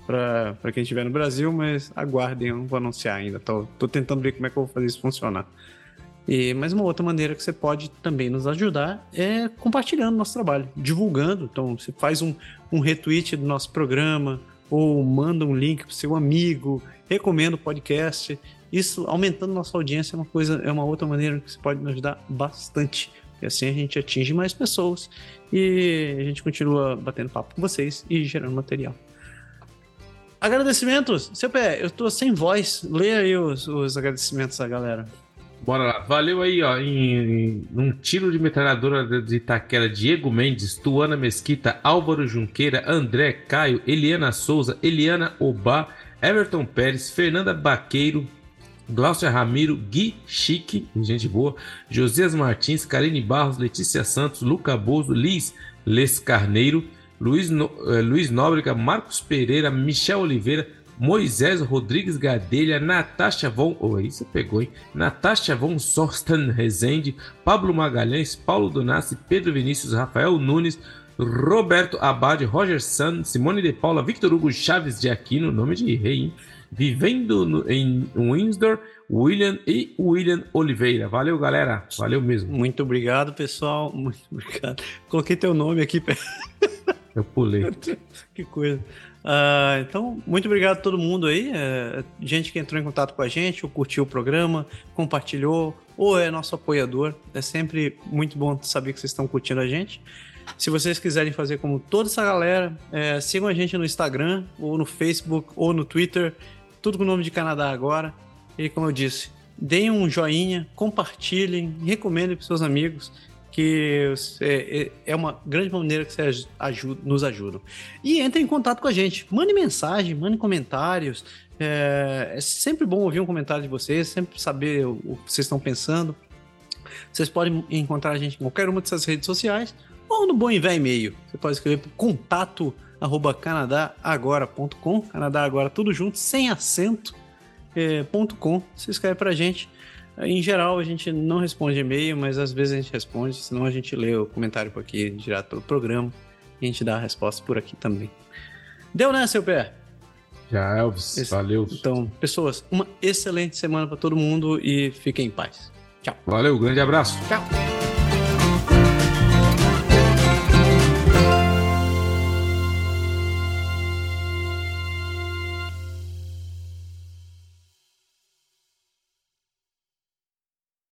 para quem estiver no Brasil, mas aguardem, eu não vou anunciar ainda. Tô, tô tentando ver como é que eu vou fazer isso funcionar. E, mas uma outra maneira que você pode também nos ajudar é compartilhando nosso trabalho, divulgando. Então, você faz um, um retweet do nosso programa, ou manda um link para seu amigo, recomenda o podcast. Isso, aumentando nossa audiência, é uma coisa, é uma outra maneira que você pode me ajudar bastante. E assim a gente atinge mais pessoas e a gente continua batendo papo com vocês e gerando material. Agradecimentos. Seu pé, eu tô sem voz. Leia aí os, os agradecimentos da galera. Bora lá. Valeu aí, ó. Em, em um tiro de metralhadora de Itaquera, Diego Mendes, Tuana Mesquita, Álvaro Junqueira, André Caio, Eliana Souza, Eliana Obá, Everton Pérez, Fernanda Baqueiro, Glaucia Ramiro, Gui Chique, gente boa, Josias Martins, Karine Barros, Letícia Santos, Luca Bozo, Liz Les Carneiro, Luiz, no, eh, Luiz Nóbrega, Marcos Pereira, Michel Oliveira, Moisés Rodrigues Gadelha, Natasha Von. Oh, aí você pegou, hein? Natasha Von Sorsten Rezende, Pablo Magalhães, Paulo Donassi, Pedro Vinícius, Rafael Nunes, Roberto Abad, Roger San, Simone de Paula, Victor Hugo Chaves de Aquino, nome de rei, hein? Vivendo no, em Windsor, William e William Oliveira. Valeu, galera. Valeu mesmo. Muito obrigado, pessoal. Muito obrigado. Coloquei teu nome aqui. Eu pulei. que coisa. Uh, então, muito obrigado a todo mundo aí. É, gente que entrou em contato com a gente, ou curtiu o programa, compartilhou, ou é nosso apoiador. É sempre muito bom saber que vocês estão curtindo a gente. Se vocês quiserem fazer como toda essa galera, é, sigam a gente no Instagram, ou no Facebook, ou no Twitter, tudo com o nome de Canadá agora. E como eu disse, deem um joinha, compartilhem, recomendem para seus amigos que é, é, é uma grande maneira que vocês nos ajudam. E entrem em contato com a gente. Mande mensagem, mande comentários. É, é, sempre bom ouvir um comentário de vocês, sempre saber o, o que vocês estão pensando. Vocês podem encontrar a gente em qualquer uma dessas redes sociais ou no bom e velho e-mail. Você pode escrever para contato arroba canadagora.com, Canadá Agora tudo junto, sem acento, é, ponto .com. Você escreve para a gente. Em geral, a gente não responde e-mail, mas às vezes a gente responde, senão a gente lê o comentário por aqui, direto pelo programa, e a gente dá a resposta por aqui também. Deu, né, seu pé? Já, Elvis. Esse... Valeu. Então, pessoas, uma excelente semana para todo mundo e fiquem em paz. Tchau. Valeu, grande abraço. Tchau.